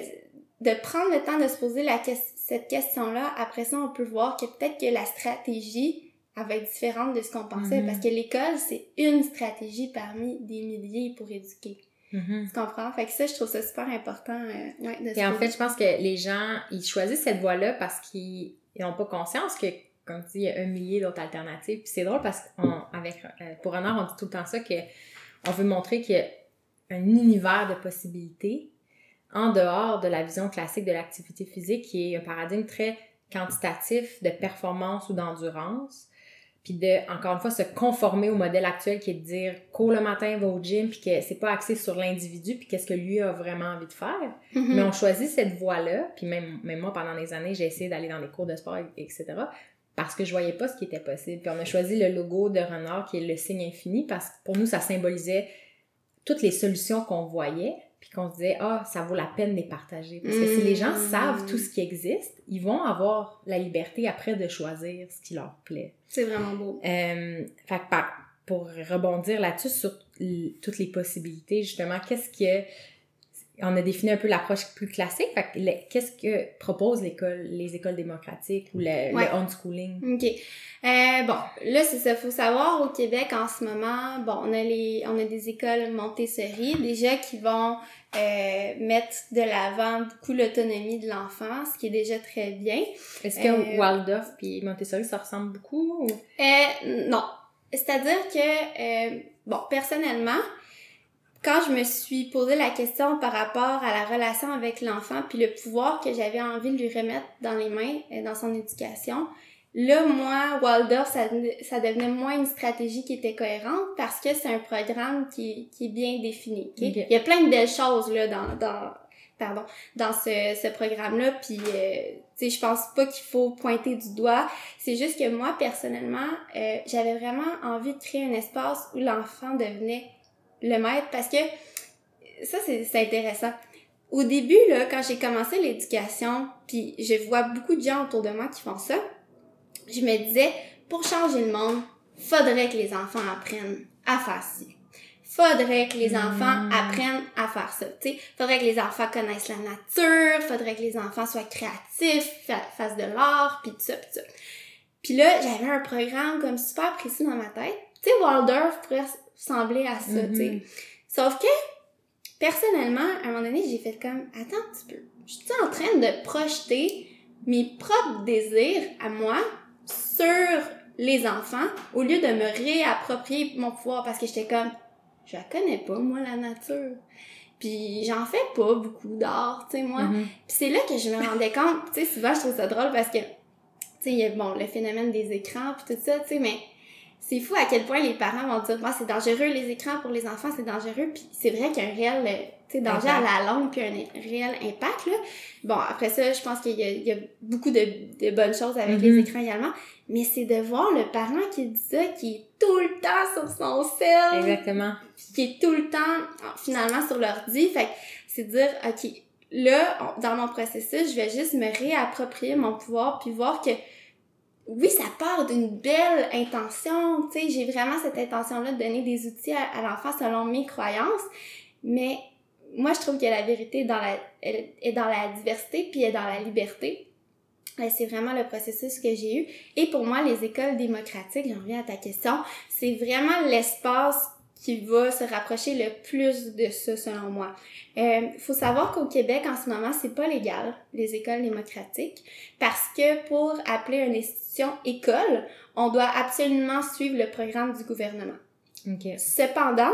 de prendre le temps de se poser la cette question-là, après ça, on peut voir que peut-être que la stratégie elle va être différente de ce qu'on pensait, parce mhm. que l'école, c'est une stratégie parmi des milliers pour éduquer. Mhm. Tu comprends? Fait que ça, je trouve ça super important. Euh, ouais, de Et en fait, je pense que les gens, ils choisissent cette voie-là parce qu'ils n'ont pas conscience que, comme tu dis, il y a un millier d'autres alternatives. Puis c'est drôle parce qu'avec euh, pour Honor, on dit tout le temps ça, que on veut montrer qu'il y a un univers de possibilités en dehors de la vision classique de l'activité physique qui est un paradigme très quantitatif de performance ou d'endurance, puis de, encore une fois, se conformer au modèle actuel qui est de dire cours le matin, va au gym, puis que c'est pas axé sur l'individu, puis qu'est-ce que lui a vraiment envie de faire. Mm-hmm. Mais on choisit cette voie-là, puis même, même moi, pendant des années, j'ai essayé d'aller dans des cours de sport, etc., parce que je voyais pas ce qui était possible. Puis on a choisi le logo de Renard, qui est le signe infini, parce que pour nous, ça symbolisait toutes les solutions qu'on voyait, puis qu'on se disait, ah, ça vaut la peine de les partager. Parce que si les gens mmh. savent tout ce qui existe, ils vont avoir la liberté après de choisir ce qui leur plaît. C'est vraiment beau. Euh, fait que pour rebondir là-dessus sur toutes les possibilités, justement, qu'est-ce que on a défini un peu l'approche plus classique. Qu'est-ce que propose l'école, les écoles démocratiques ou le, ouais. homeschooling? OK. Euh, bon, là, c'est ça. faut savoir, au Québec, en ce moment, bon, on a, les, on a des écoles Montessori, déjà qui vont euh, mettre de l'avant beaucoup l'autonomie de l'enfant, ce qui est déjà très bien. Est-ce que euh, Waldorf puis Montessori, ça ressemble beaucoup? Euh, non. C'est-à-dire que, euh, bon, personnellement, quand je me suis posé la question par rapport à la relation avec l'enfant, puis le pouvoir que j'avais envie de lui remettre dans les mains euh, dans son éducation, là, moi, Waldorf, ça, ça devenait moins une stratégie qui était cohérente parce que c'est un programme qui, qui est bien défini. Il y a plein de belles choses là dans, dans pardon, dans ce, ce programme-là, puis euh, tu sais, je pense pas qu'il faut pointer du doigt. C'est juste que moi, personnellement, euh, j'avais vraiment envie de créer un espace où l'enfant devenait le maître parce que ça, c'est intéressant. Au début, là, quand j'ai commencé l'éducation, puis je vois beaucoup de gens autour de moi qui font ça, je me disais, pour changer le monde, faudrait que les enfants apprennent à faire ci. Faudrait que les enfants hmm. apprennent à faire ça. sais. Faudrait que les enfants connaissent la nature, faudrait que les enfants soient créatifs, fassent de l'art, puis tout ça, puis ça. Puis là, j'avais un programme comme super précis dans ma tête. Tu sais, Waldorf ressembler à ça, tu sais. Mhm. Sauf que, personnellement, à un moment donné, j'ai fait comme, attends un petit peu. Je suis en train de projeter mes propres désirs à moi sur les enfants au lieu de me réapproprier mon pouvoir parce que j'étais comme, je la connais pas, moi, la nature. Puis j'en fais pas beaucoup d'art, tu sais, moi. Mhm. Puis c'est là que je me rendais compte, tu sais, souvent je trouve ça drôle parce que, tu sais, il y a, bon, le phénomène des écrans puis tout ça, tu sais, mais c'est fou à quel point les parents vont dire, bah, c'est dangereux les écrans pour les enfants, c'est dangereux. Puis c'est vrai qu'il y a un réel, euh, danger à la longue puis un réel impact, là. Bon, après ça, je pense qu'il y y a beaucoup de, de bonnes choses avec les écrans également. Mais c'est de voir le parent qui dit ça, qui est tout le temps sur son cell Exactement. qui est tout le temps finalement sur l'ordi. Fait que c'est dire, OK, là, on- dans mon processus, je vais juste me réapproprier mon pouvoir puis voir que oui, ça part d'une belle intention, tu sais, j'ai vraiment cette intention-là de donner des outils à, à l'enfant selon mes croyances, mais moi, je trouve que la vérité est dans la, est dans la diversité puis est dans la liberté. Euh, C'est vraiment le processus que j'ai eu. Et pour moi, les écoles démocratiques, j'en reviens à ta question, c'est vraiment l'espace qui va se rapprocher le plus de ça, selon moi. Il faut savoir qu'au Québec, en ce moment, c'est pas légal, les écoles démocratiques, parce que pour appeler une institution école, on doit absolument suivre le programme du gouvernement. Cependant,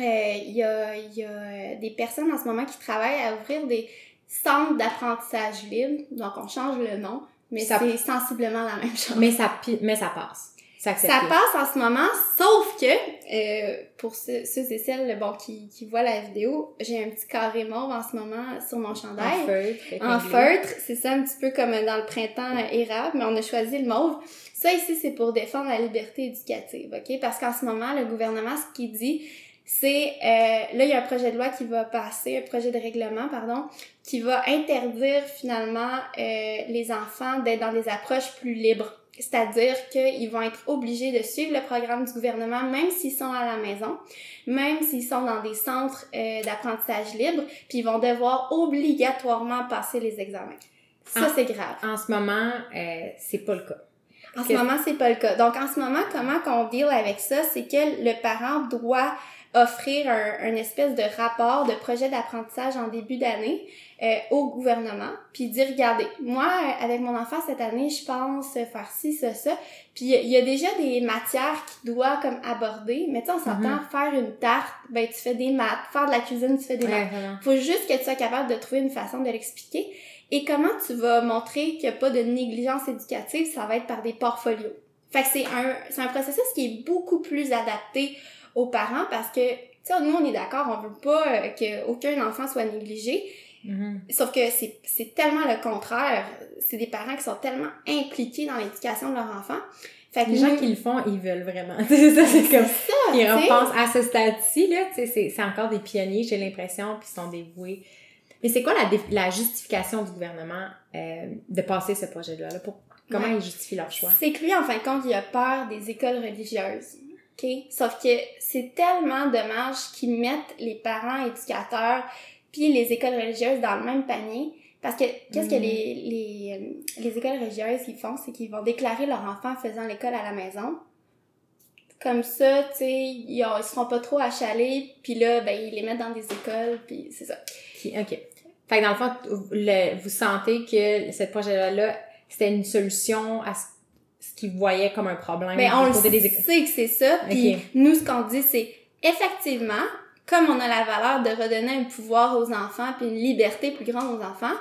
euh, il y, a, il y a des personnes en ce moment qui travaillent à ouvrir des centres d'apprentissage libre. Donc, on change le nom, mais Ça- c'est sensiblement la même chose. Mais ça, pi- mais ça passe. Ça passe en ce moment, sauf que, euh, pour ceux, ceux et celles bon, qui, qui voient la vidéo, j'ai un petit carré mauve en ce moment sur mon En chandail. feutre. En feutre, c'est ça un petit peu comme dans le printemps érable, mais on a choisi le mauve. Ça ici, c'est pour défendre la liberté éducative, OK? Parce qu'en ce moment, le gouvernement, ce qu'il dit, c'est, euh, là, il y a un projet de loi qui va passer, un projet de règlement, pardon, qui va interdire finalement euh, les enfants d'être dans des approches plus libres. C'est-à-dire qu'ils vont être obligés de suivre le programme du gouvernement, même s'ils sont à la maison, même s'ils sont dans des centres euh, d'apprentissage libre, puis ils vont devoir obligatoirement passer les examens. Ça, c'est grave. En ce moment, euh, c'est pas le cas. En ce moment, c'est pas le cas. Donc, en ce moment, comment qu'on deal avec ça, c'est que le parent doit offrir un, un espèce de rapport de projet d'apprentissage en début d'année euh, au gouvernement, puis dire, regardez, moi, euh, avec mon enfant cette année, je pense faire ci, ça, ça. Puis, il y a- déjà des matières qu'il doit comme aborder, mais tu sais, on s'entend, faire une tarte, ben, tu fais des maths. Faire de la cuisine, tu fais des maths. Vraiment. Faut juste que tu sois capable de trouver une façon de l'expliquer. Et comment tu vas montrer qu'il n'y a pas de négligence éducative, ça va être par des portfolios. Fait que c'est un, c'est un processus qui est beaucoup plus adapté aux parents parce que, tu sais, nous, on est d'accord, on veut pas euh, qu'aucun enfant soit négligé. Mhm. Sauf que c'est, c'est tellement le contraire. C'est des parents qui sont tellement impliqués dans l'éducation de leur enfant. Fait que Les gens qui le font, ils veulent vraiment. C'est ça, c'est comme. ça, Ils sais. repensent à ce stade-ci, là, c'est, c'est encore des pionniers, j'ai l'impression, puis ils sont dévoués. Mais c'est quoi la, justification du gouvernement euh, de passer ce projet-là? Là, pour, comment Ouais. ils justifient leur choix? C'est que lui, en fin de compte, il a peur des écoles religieuses. OK? Sauf que c'est tellement dommage qu'ils mettent les parents éducateurs puis les écoles religieuses dans le même panier. Parce que qu'est-ce que Mhm. les, les, les écoles religieuses ils font? C'est qu'ils vont déclarer leur enfant faisant l'école à la maison. Comme ça, tu sais, ils, ont- ils seront pas trop achalés, puis là, ben, ils les mettent dans des écoles, puis c'est ça. Qui- OK. Fait que dans le fond, le- vous sentez que ce projet-là, c'était une solution à ce, ce qu'ils voyaient comme un problème Mais du on le côté sait des écoles. que c'est ça. Puis nous, ce qu'on dit, c'est effectivement, comme on a la valeur de redonner un pouvoir aux enfants puis une liberté plus grande aux enfants,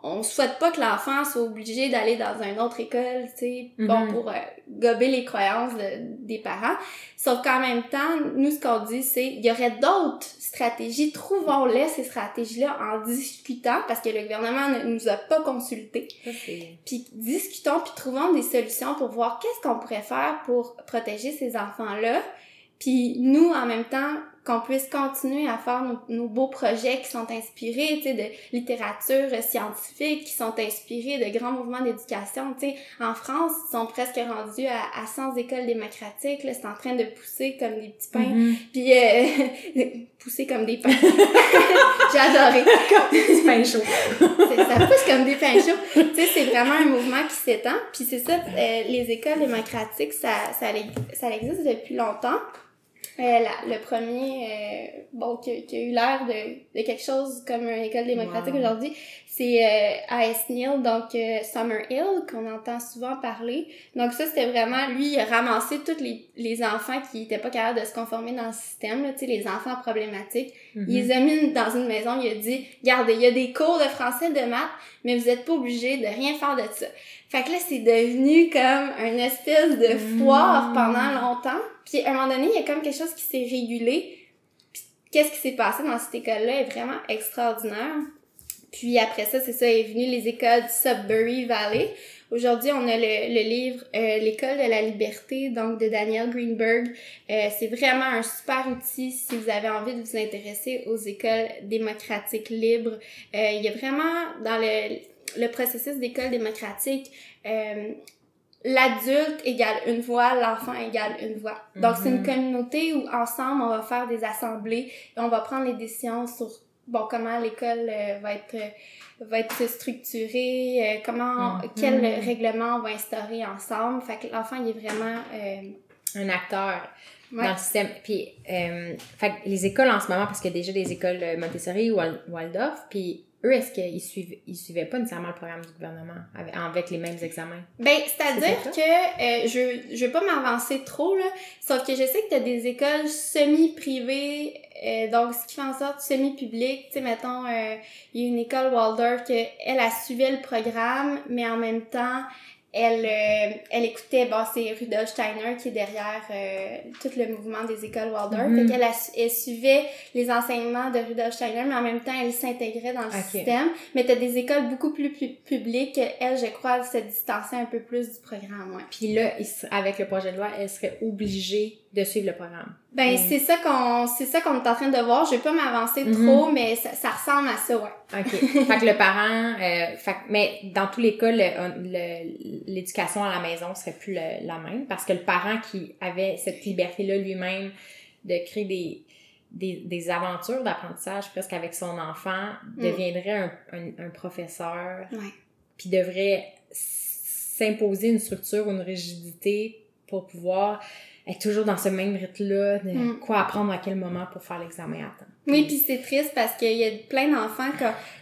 on souhaite pas que l'enfant soit obligé d'aller dans une autre école, tu sais, bon, Mhm. pour euh, gober les croyances de- des parents. Sauf qu'en même temps, nous, ce qu'on dit, c'est il y aurait d'autres stratégies. Trouvons-les, ces stratégies-là, en discutant, parce que le gouvernement ne nous a pas consultés. C'est- Puis discutons, puis trouvons des solutions pour voir qu'est-ce qu'on pourrait faire pour protéger ces enfants-là. Puis nous, en même temps, qu'on puisse continuer à faire nos, nos, beaux projets qui sont inspirés, tu sais, de littérature scientifique, qui sont inspirés de grands mouvements d'éducation, tu sais. En France, ils sont presque rendus à, à 100 écoles démocratiques, c'est en train de pousser comme des petits pains, Mhm. puis euh, pousser comme des pains. J'ai adoré. C'est pain chaud. C'est- ça pousse comme des pains chauds. Tu sais, c'est vraiment un mouvement qui s'étend. Puis c'est ça, euh, les écoles démocratiques, ça, ça, ça existe depuis longtemps. Euh, la- le premier, euh, bon, qui, qui a eu l'air de, de quelque chose comme une école démocratique Wow. aujourd'hui, c'est euh, A.S. Neal, donc euh, Summerhill, qu'on entend souvent parler. Donc ça, c'était vraiment, lui, il a ramassé tous les, les enfants qui étaient pas capables de se conformer dans le système, là, les enfants problématiques. Mhm. Il les a mis dans une maison, il a dit, regardez, il y a des cours de français, de maths, mais vous êtes pas obligés de rien faire de ça. Fait que là, c'est devenu comme une espèce de foire Mm. pendant longtemps. Puis à un moment donné, il y a comme quelque chose qui s'est régulé. Puis qu'est-ce qui s'est passé dans cette école-là est vraiment extraordinaire. Puis après ça, c'est ça, est venu les écoles du Sudbury Valley. Aujourd'hui, on a le, le livre euh, L'école de la liberté, donc de Daniel Greenberg. Euh, c'est vraiment un super outil si vous avez envie de vous intéresser aux écoles démocratiques libres. Euh, il y a vraiment dans le, le processus d'école démocratique, euh, l'adulte égale une voix, l'enfant égale une voix. Donc c'est une Mhm. communauté où ensemble on va faire des assemblées et on va prendre les décisions sur bon comment l'école euh, va être euh, va être structurée, euh, comment Mhm. quel règlement on va instaurer ensemble. Fait que l'enfant il est vraiment euh, Un acteur ouais. dans le système. Puis, euh, fait que les écoles en ce moment, parce qu'il y a déjà des écoles Montessori ou Wal- Waldorf, puis eux, est-ce qu'ils suivent, ils suivaient pas nécessairement le programme du gouvernement avec, avec les mêmes examens? Ben, c'est-à-dire C'est que euh, je je veux pas m'avancer trop là, sauf que je sais que t'as des écoles semi-privées, euh, donc ce qui fait en sorte semi-publiques. Tu sais, mettons, euh, il y a une école Waldorf que elle a suivi le programme, mais en même temps, elle euh, elle écoutait, bon, c'est Rudolf Steiner qui est derrière euh, tout le mouvement des écoles Waldorf. Qu'elle a su- elle suivait les enseignements de Rudolf Steiner, mais en même temps, elle s'intégrait dans le système. Mais t'as des écoles beaucoup plus pu- publiques, elles, je crois, se distancer un peu plus du programme, ouais. Puis là, avec le projet de loi, elles seraient obligées de suivre le programme. Ben, Mm. c'est ça qu'on, c'est ça qu'on est en train de voir. Je vais pas m'avancer Mhm. trop, mais ça, ça ressemble à ça, ouais. OK. fait que le parent, euh, fait que- mais dans tous les cas, le- le- l'éducation à la maison serait plus le- la même parce que le parent qui avait cette liberté-là lui-même de créer des, des, des aventures d'apprentissage presque avec son enfant Mm. deviendrait un, un, un professeur puis devrait s'imposer une structure ou une rigidité pour pouvoir être toujours dans ce même rythme-là, de Mm. quoi apprendre à quel moment pour faire l'examen à temps. Oui, puis c'est triste parce qu'il y a plein d'enfants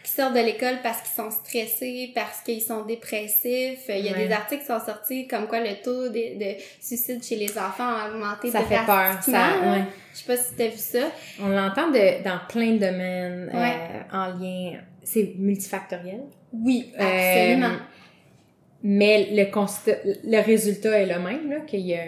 qui, sortent de l'école parce qu'ils sont stressés, parce qu'ils sont dépressifs. Il y a Ouais. des articles qui sont sortis comme quoi le taux de, de suicide chez les enfants a augmenté Ça fait peur. Ça, ouais. Je sais pas si t'as vu ça. On l'entend de, dans plein de domaines Ouais. euh, en lien. C'est multifactoriel. Oui, Euh, absolument. mais le constat, le résultat est le même, là, qu'il y a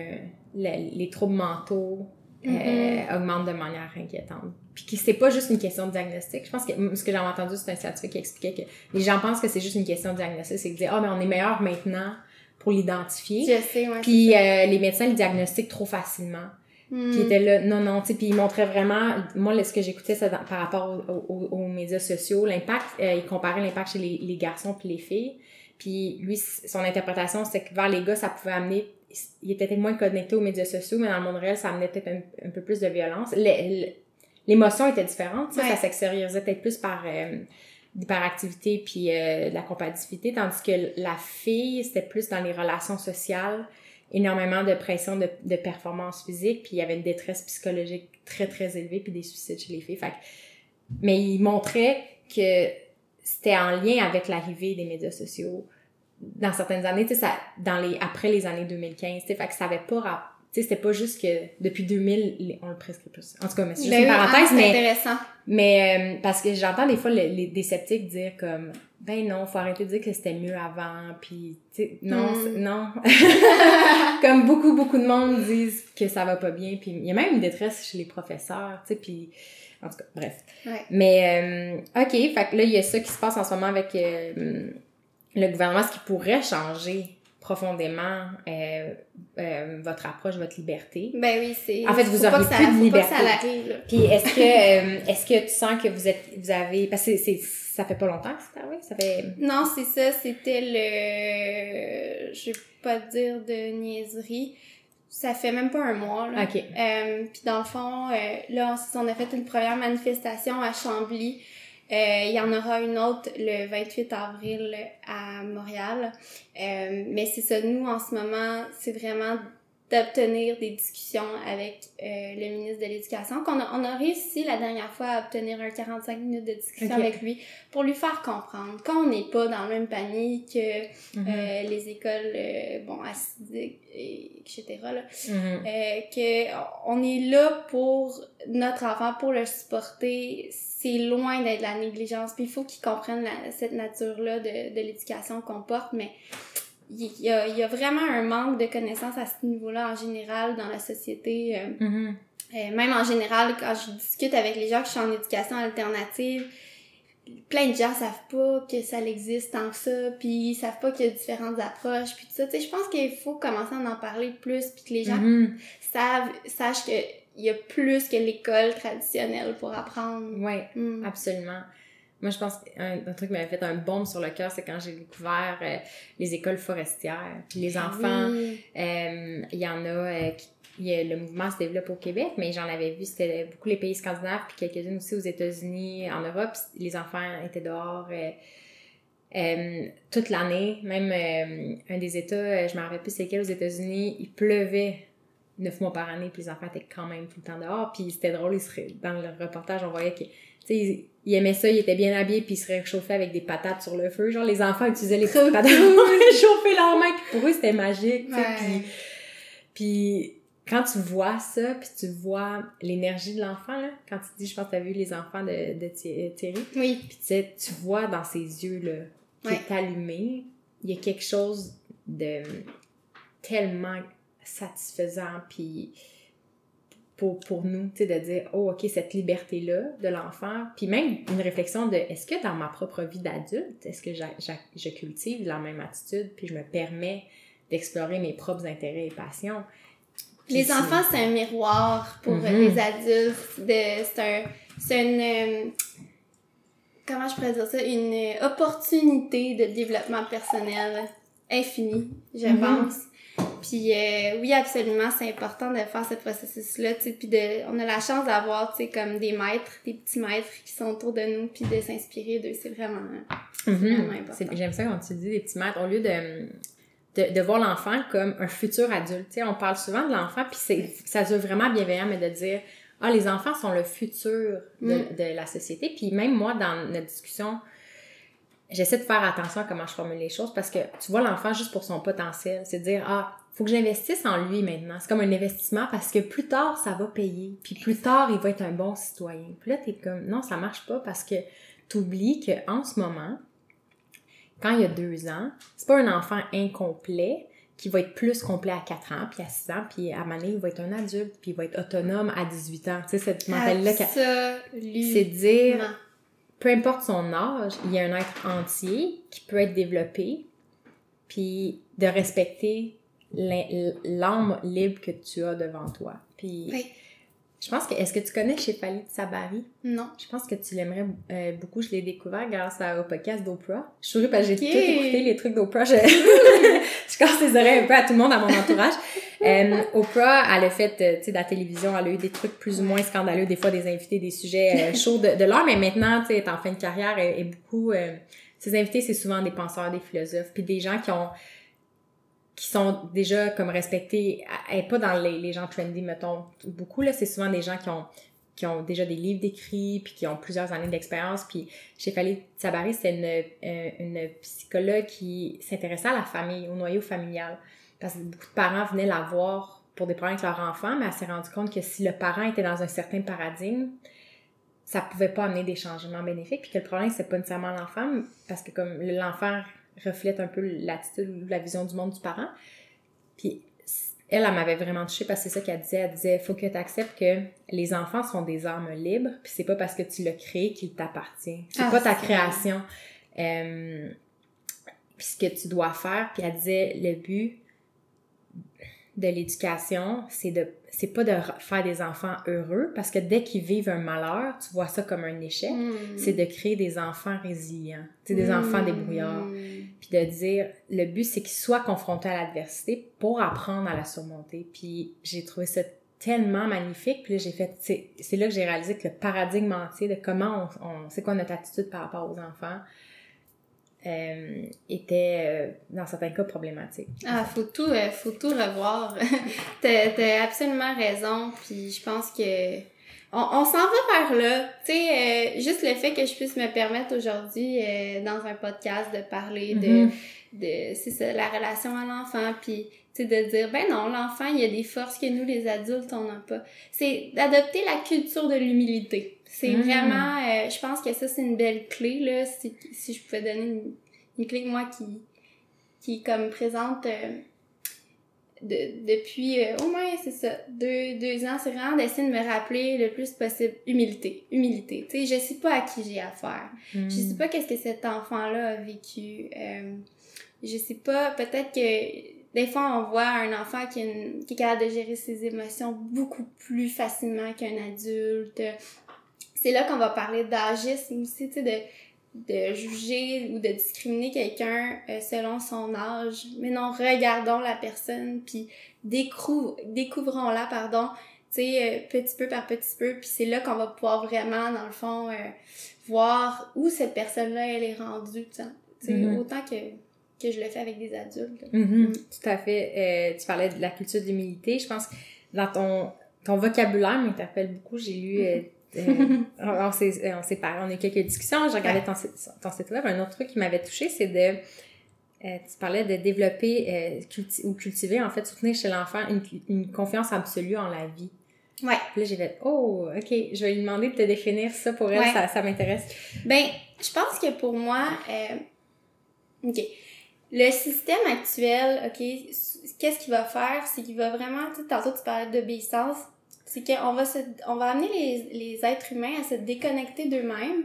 le- les troubles mentaux euh, Mhm. augmentent de manière inquiétante. Puis que c'est pas juste une question de diagnostic. Je pense que ce que j'avais entendu, c'est un scientifique qui expliquait que les gens pensent que c'est juste une question de diagnostic, c'est de dire ah mais on est meilleur maintenant pour l'identifier. Je sais, ouais. Puis euh, les médecins le diagnostiquent trop facilement. Puis il était là, non, non, tu sais, puis il montrait vraiment, moi, ce que j'écoutais, c'est par rapport au- au- aux médias sociaux, l'impact, euh, il comparait l'impact chez les, les garçons puis les filles. Puis lui, son interprétation, c'était que vers les gars, ça pouvait amener, il était peut-être moins connecté aux médias sociaux, mais dans le monde réel, ça amenait peut-être un, un peu plus de violence. Le- le- L'émotion était différente, Ouais. ça s'extériorisait peut-être plus par euh, l'hyperactivité puis euh, la compatibilité, tandis que la fille, c'était plus dans les relations sociales, énormément de pression de, de performance physique, puis il y avait une détresse psychologique très, très élevée, puis des suicides chez les filles. Fait mais il montrait que c'était en lien avec l'arrivée des médias sociaux dans certaines années, tu sais, ça, dans les, après les années 2015, tu sais, fait que ça avait pas tu sais, c'était pas juste que depuis 2000, les- on le prescrit plus. En tout cas, mais c'est juste Ben une oui, parenthèse, ah, c'est mais intéressant. mais euh, parce que j'entends des fois le- les, des sceptiques dire comme ben non, faut arrêter de dire que c'était mieux avant, puis tu sais non, Mm. c'est- non. comme beaucoup beaucoup de monde disent que ça va pas bien, puis il y a même une détresse chez les professeurs, tu sais, puis en tout cas, bref. Ouais. Mais euh, OK, fait que là il y a ça qui se passe en ce moment avec euh, le gouvernement ce qui pourrait changer profondément euh, euh, votre approche, votre liberté. Ben oui, c'est. En fait, vous ça- plus de liberté. Puis est-ce que euh, est-ce que tu sens que vous êtes vous avez parce que c'est ça fait pas longtemps que c'est arrivé, ça fait Non, c'est ça, c'était le. Je vais pas dire de niaiserie. Ça fait même pas un mois, là. OK. Euh, puis dans le fond, euh, là, on, on a fait une première manifestation à Chambly. Euh, Il y en aura une autre le 28 avril à Montréal. Euh, mais c'est ça, nous, en ce moment, c'est vraiment d'obtenir des discussions avec euh, le ministre de l'Éducation. qu'on a, on a réussi la dernière fois à obtenir un 45 minutes de discussion avec lui pour lui faire comprendre qu'on n'est pas dans le même panier que Mhm. euh, les écoles, euh, bon, acidiques, et, etc. Là. Mhm. Euh, que on est là pour notre enfant, pour le supporter. C'est loin d'être la négligence. Puis il faut qu'ils comprennent la- cette nature-là de, de l'éducation qu'on porte, mais il y, a, il y a vraiment un manque de connaissances à ce niveau-là en général dans la société. euh, Mhm. euh, même en général, quand je discute avec les gens qui sont en éducation alternative, plein de gens savent pas que ça existe tant que ça, puis ils savent pas qu'il y a différentes approches, puis tout ça. Tu sais, je pense qu'il faut commencer à en parler plus, puis que les gens Mhm. savent, sachent qu'il y a plus que l'école traditionnelle pour apprendre. Ouais. Mm. Absolument. Moi, je pense qu'un un truc qui m'avait fait un baume sur le cœur, c'est quand j'ai découvert euh, les écoles forestières. Puis les enfants, Oui. euh, il y en a, euh, qui- y a- le mouvement se développe au Québec, mais j'en avais vu, c'était beaucoup les pays scandinaves, puis quelques-unes aussi aux États-Unis, en Europe. Les enfants étaient dehors toute l'année. Même un des États, je me rappelle plus c'est quel aux États-Unis, il pleuvait neuf mois par année, puis les enfants étaient quand même tout le temps dehors. Puis c'était drôle, ils se dans le reportage, on voyait que sais, ils, ils aimaient ça, ils étaient bien habillés, puis ils se réchauffaient avec des patates sur le feu. Genre, les enfants utilisaient les petites patates pour réchauffer leurs mains, puis pour eux, c'était magique. Ouais. Puis, quand tu vois ça, puis tu vois l'énergie de l'enfant, là, quand tu dis, je pense que tu as vu les enfants de, de Thi- Thierry, Oui. puis tu sais, tu vois dans ses yeux, là, qui Ouais. est allumé, il y a quelque chose de tellement satisfaisant, puis pour, pour nous, tu sais, de dire, oh, OK, cette liberté-là de l'enfant, puis même une réflexion de, est-ce que dans ma propre vie d'adulte, est-ce que j'a- je cultive la même attitude, puis je me permets d'explorer mes propres intérêts et passions? Puis Les enfants, c'est un miroir pour Mhm. les adultes. C'est un, une, euh, comment je pourrais dire ça, une opportunité de développement personnel infinie, je Mhm. pense. Puis euh, oui, absolument, c'est important de faire ce processus-là, tu sais, puis de, on a la chance d'avoir, tu sais, comme des maîtres, des petits maîtres qui sont autour de nous, puis de s'inspirer d'eux, c'est vraiment... Mhm. vraiment important. J'aime ça quand tu dis des petits maîtres, au lieu de, de, de voir l'enfant comme un futur adulte. Tu sais, on parle souvent de l'enfant, puis c'est- ça se veut vraiment bienveillant, mais de dire, ah, les enfants sont le futur de, Mm. de la société. Puis même moi, dans notre discussion, j'essaie de faire attention à comment je formule les choses parce que tu vois l'enfant juste pour son potentiel. C'est de dire, ah, faut que j'investisse en lui maintenant. C'est comme un investissement parce que plus tard, ça va payer. Puis plus tard, il va être un bon citoyen. Puis là, t'es comme, non, ça marche pas parce que t'oublies qu'en ce moment, quand il y a deux ans, c'est pas un enfant incomplet qui va être plus complet à 4 ans, puis à 6 ans, puis à Mané, il va être un adulte, puis il va être autonome à 18 ans. Tu sais, cette mentalité-là, c'est de dire, peu importe son âge, il y a un être entier qui peut être développé, puis de respecter l'âme libre que tu as devant toi. Puis Oui. je pense que, est-ce que tu connais Shefali Sabari? Non. Je pense que tu l'aimerais euh, beaucoup. Je l'ai découvert grâce à- au podcast d'Oprah. Je suis parce que j'ai tout écouté les trucs d'Oprah. Je... je casse les oreilles un peu à tout le monde à mon entourage. Euh, Oprah, elle a fait, euh, tu sais, de la télévision, elle a eu des trucs plus ou moins scandaleux, des fois des invités, des sujets euh, chauds de, de l'heure, mais maintenant, tu sais, en fin de carrière et, beaucoup... ses invités, c'est souvent des penseurs, des philosophes, puis des gens qui ont qui sont déjà comme respectés, elle est pas dans les, les gens trendy, mettons, beaucoup, là, c'est souvent des gens qui ont qui ont déjà des livres d'écrits, puis qui ont plusieurs années d'expérience. Puis chez Fali Sabari, c'était une, euh, une psychologue qui s'intéressait à la famille, au noyau familial. Parce que beaucoup de parents venaient la voir pour des problèmes avec leur enfant, mais elle s'est rendue compte que si le parent était dans un certain paradigme, ça pouvait pas amener des changements bénéfiques, puis que le problème, c'est pas nécessairement l'enfant, parce que comme l'enfant reflète un peu l'attitude ou la vision du monde du parent. Puis elle, elle m'avait vraiment touchée parce que c'est ça qu'elle disait. Elle disait, faut que tu acceptes que les enfants sont des âmes libres, puis c'est pas parce que tu l'as créé qu'il t'appartient. C'est Ah, pas ta création. Euh, puis ce que tu dois faire. Puis elle disait, le but de l'éducation, c'est de c'est pas de faire des enfants heureux parce que dès qu'ils vivent un malheur, tu vois ça comme un échec. Hmm. C'est de créer des enfants résilients, tu sais, des enfants débrouillards. Hmm. Puis de dire, le but c'est qu'ils soient confrontés à l'adversité pour apprendre à la surmonter. Puis j'ai trouvé ça tellement magnifique. Puis là, j'ai fait, c'est c'est là que j'ai réalisé que le paradigme entier de comment on, on c'est quoi notre attitude par rapport aux enfants, euh, était, euh, dans certains cas, problématique. Ah, faut tout, euh, faut tout revoir. t'as, t'as absolument raison, puis je pense que on, on s'en va vers là. Tu sais, juste le fait que je puisse me permettre aujourd'hui dans un podcast de parler de, Mhm. de c'est ça, la relation à l'enfant, puis sais, de dire, ben non, l'enfant, il y a des forces que nous, les adultes, on n'a pas. C'est d'adopter la culture de l'humilité. C'est Mhm. vraiment, euh, je pense que ça, c'est une belle clé, là, si, si je pouvais donner une, une clé moi qui, qui comme présente euh, de, depuis euh, au moins, c'est ça, deux, deux ans, c'est vraiment d'essayer de me rappeler le plus possible humilité. Humilité. Tu sais, je sais pas à qui j'ai affaire. Je sais pas qu'est-ce que cet enfant-là a vécu. Je sais pas, peut-être que des fois on voit un enfant qui, a une- qui est capable de gérer ses émotions beaucoup plus facilement qu'un adulte. C'est là qu'on va parler d'agisme aussi, tu sais, de, de juger ou de discriminer quelqu'un euh, selon son âge. Mais non, regardons la personne, puis découvrons, découvrons-la, pardon, tu sais, euh, petit peu par petit peu, puis c'est là qu'on va pouvoir vraiment, dans le fond, euh, voir où cette personne-là, elle est rendue, tu sais, Mhm. autant que, que je le fais avec des adultes. Mhm, Tout à fait. Euh, tu parlais de la culture de l'humilité. Je pense que dans ton, ton vocabulaire m'interpelle beaucoup. J'ai lu. euh, euh, on s'est on s'est parlé, on a eu quelques discussions. J'ai regardé ton, site- ton site web. Un autre truc qui m'avait touché, c'est de. euh, tu parlais de développer culti- ou cultiver, en fait, soutenir chez l'enfant une, une confiance absolue en la vie. Ouais. Puis là, j'ai fait, oh, OK, je vais lui demander de te définir ça pour elle, Ouais. ça, ça m'intéresse. Ben, je pense que pour moi, euh, OK, le système actuel, OK, qu'est-ce qu'il va faire? C'est qu'il va vraiment, tu sais, tantôt tu parlais d'obéissance, c'est qu'on va se, on va amener les, les êtres humains à se déconnecter d'eux-mêmes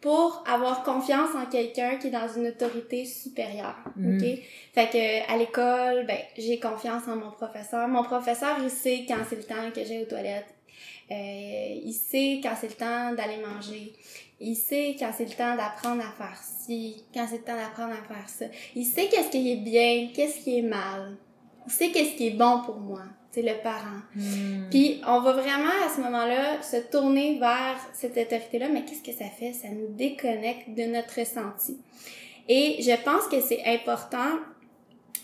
pour avoir confiance en quelqu'un qui est dans une autorité supérieure, Mhm. OK? Fait que à l'école, ben, j'ai confiance en mon professeur. Mon professeur, il sait quand c'est le temps que j'ai aux toilettes. Euh, il sait quand c'est le temps d'aller manger. Il sait quand c'est le temps d'apprendre à faire ci, quand c'est le temps d'apprendre à faire ça. Il sait qu'est-ce qui est bien, qu'est-ce qui est mal. Il sait qu'est-ce qui est bon pour moi. C'est le parent. Hmm. Puis on va vraiment à ce moment-là se tourner vers cette autorité-là, mais qu'est-ce que ça fait? Ça nous déconnecte de notre ressenti. Et je pense que c'est important,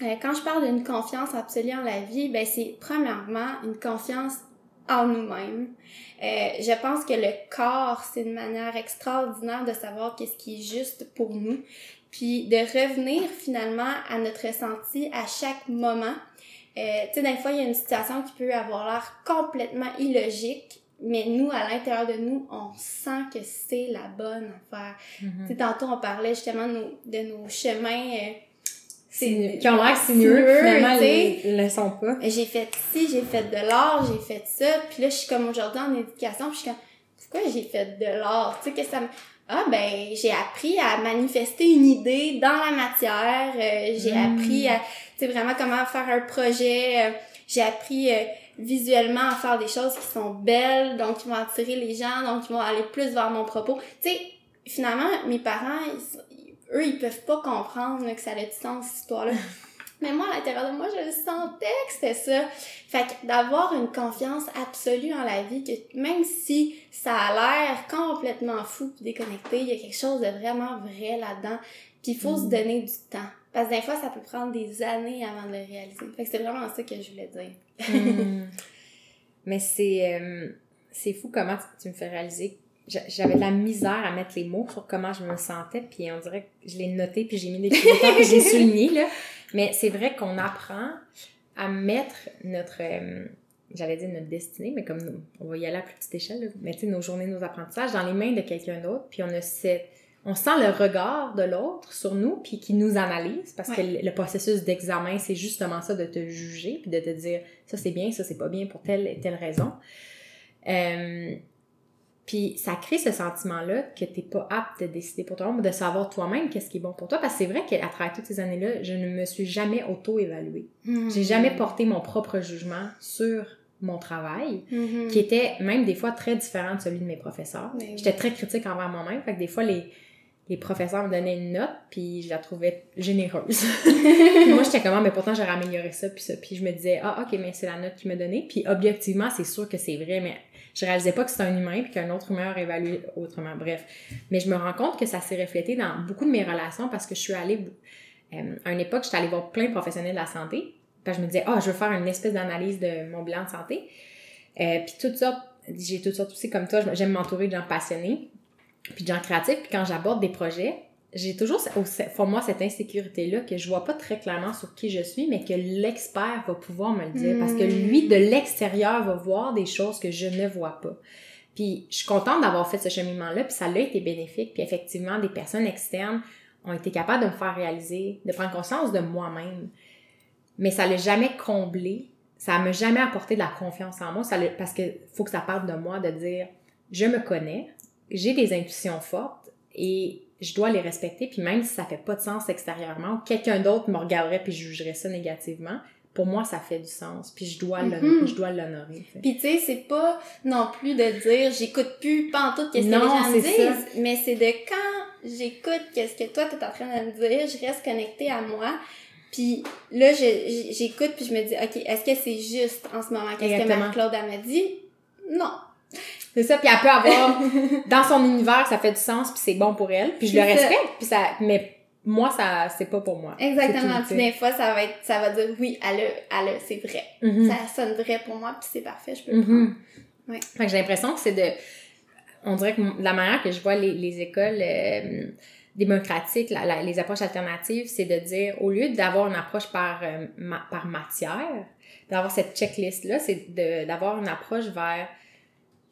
euh, quand je parle d'une confiance absolue en la vie, ben c'est premièrement une confiance en nous-mêmes. Euh, je pense que le corps, c'est une manière extraordinaire de savoir qu'est-ce qui est juste pour nous, puis de revenir finalement à notre ressenti à chaque moment. Euh, tu sais, des fois, il y a une situation qui peut avoir l'air complètement illogique, mais nous, à l'intérieur de nous, on sent que c'est la bonne affaire. Mhm. Tu sais, tantôt, on parlait justement de nos, de nos chemins. euh, qui ont l'air sinueux, sinueux, finalement, tu sais. ils le sont pas. j'ai fait ci, j'ai fait de l'art, j'ai fait ça, puis là, je suis comme aujourd'hui en éducation, puis je suis comme, pourquoi j'ai fait de l'art? Tu sais, que ça me... Ah, ben, j'ai appris à manifester une idée dans la matière, euh, j'ai Mm. appris à, tu sais, vraiment comment faire un projet, euh, j'ai appris euh, visuellement à faire des choses qui sont belles, donc qui vont attirer les gens, donc qui vont aller plus vers mon propos. Tu sais, finalement, mes parents, ils- eux, ils peuvent pas comprendre là, que ça a du sens, cette histoire-là. Mais moi, à l'intérieur de moi, je le sentais que c'était ça. Fait que d'avoir une confiance absolue en la vie, que même si ça a l'air complètement fou puis déconnecté, il y a quelque chose de vraiment vrai là-dedans. Puis il faut se donner du temps. Parce que des fois, ça peut prendre des années avant de le réaliser. Fait que c'est vraiment ça que je voulais dire. Hmm. Mais c'est euh, c'est fou comment tu, tu me fais réaliser. J'a- J'avais de la misère à mettre les mots sur comment je me sentais, puis on dirait que je l'ai noté, puis j'ai mis des critères, puis j'ai souligné, là. Mais c'est vrai qu'on apprend à mettre notre, euh, j'allais dire notre destinée, mais comme nous, on va y aller à plus petite échelle, là. mais tu sais, nos journées, nos apprentissages dans les mains de quelqu'un d'autre, puis on a cette, on sent le regard de l'autre sur nous, puis qui nous analyse, parce que le, le processus d'examen, c'est justement ça, de te juger, puis de te dire, ça c'est bien, ça c'est pas bien pour telle et telle raison. Euh, Puis ça crée ce sentiment-là que t'es pas apte de décider pour toi-même, de savoir toi-même qu'est-ce qui est bon pour toi. Parce que c'est vrai qu'à travers toutes ces années-là, je ne me suis jamais auto-évaluée. Mhm. J'ai jamais porté mon propre jugement sur mon travail, Mhm. qui était même des fois très différent de celui de mes professeurs. Oui. J'étais très critique envers moi-même, fait que des fois les, les professeurs me donnaient une note, puis je la trouvais généreuse. puis moi j'étais comment, mais pourtant j'aurais amélioré ça, puis ça, puis je me disais ah ok mais c'est la note qu'il m'a donnée, puis objectivement c'est sûr que c'est vrai, mais je réalisais pas que c'était un humain puis qu'un autre humain aurait évalué autrement. Bref, mais je me rends compte que ça s'est reflété dans beaucoup de mes relations parce que je suis allée euh, à une époque j'étais allée voir plein de professionnels de la santé, puis je me disais ah je veux faire une espèce d'analyse de mon bilan de santé, euh, puis toutes sortes j'ai toutes sortes aussi comme toi. J'aime m'entourer de gens passionnés puis de gens créatifs. Puis quand j'aborde des projets j'ai toujours pour moi cette insécurité là que je vois pas très clairement sur qui je suis mais que l'expert va pouvoir me le dire. Parce que Mm. lui de l'extérieur va voir des choses que je ne vois pas. Puis je suis contente d'avoir fait ce cheminement là puis ça l'a été bénéfique. Puis effectivement des personnes externes ont été capables de me faire réaliser de prendre conscience de moi-même. Mais ça l'a jamais comblé. Ça m'a jamais apporté de la confiance en moi. Ça parce que faut que ça parte de moi de dire je me connais j'ai des intuitions fortes et je dois les respecter puis même si ça fait pas de sens extérieurement quelqu'un d'autre me regarderait puis jugerait ça négativement pour moi ça fait du sens puis je dois je dois l'honorer sais. Puis tu sais, c'est pas non plus de dire j'écoute plus pas en tout qu'est-ce que les gens me c'est ça. disent, mais c'est de quand j'écoute qu'est-ce que toi t'es en train de me dire, je reste connectée à moi. Puis là, j'écoute puis je me dis OK, est-ce que c'est juste en ce moment? Qu'est-ce que Exactement. Marie-Claude elle m'a dit? Non. C'est ça puis elle peut avoir dans son univers ça fait du sens puis c'est bon pour elle puis je le C'est respecte puis ça mais moi ça c'est pas pour moi Exactement. C'est Puis des fois, ça va être ça va dire oui, elle a, elle c'est vrai. Mhm. Ça sonne vrai pour moi puis c'est parfait, je peux le prendre. Mhm. Ouais. Fait que j'ai l'impression que c'est de. On dirait que la manière que je vois les, les écoles euh, démocratiques, la- la- les approches alternatives, c'est de dire, au lieu d'avoir une approche par, euh, ma- par matière, d'avoir cette checklist-là, c'est de- d'avoir une approche vers,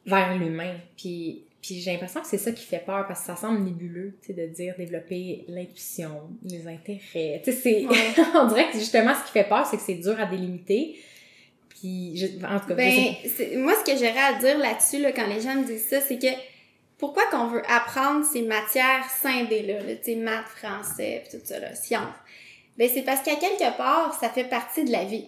vers l'humain. Puis, puis j'ai l'impression que c'est ça qui fait peur parce que ça semble nébuleux, tu sais, de dire développer l'intuition, les intérêts. Tu sais, c'est. Ouais. on dirait que justement, ce qui fait peur, c'est que c'est dur à délimiter. Puis, je- en tout cas, Ben, moi, ce que j'aurais à dire là-dessus, là, quand les gens me disent ça, c'est que pourquoi qu'on veut apprendre ces matières scindées-là, là, tu sais, maths, français, pis tout ça, là, sciences? Ben, c'est parce qu'à quelque part, ça fait partie de la vie.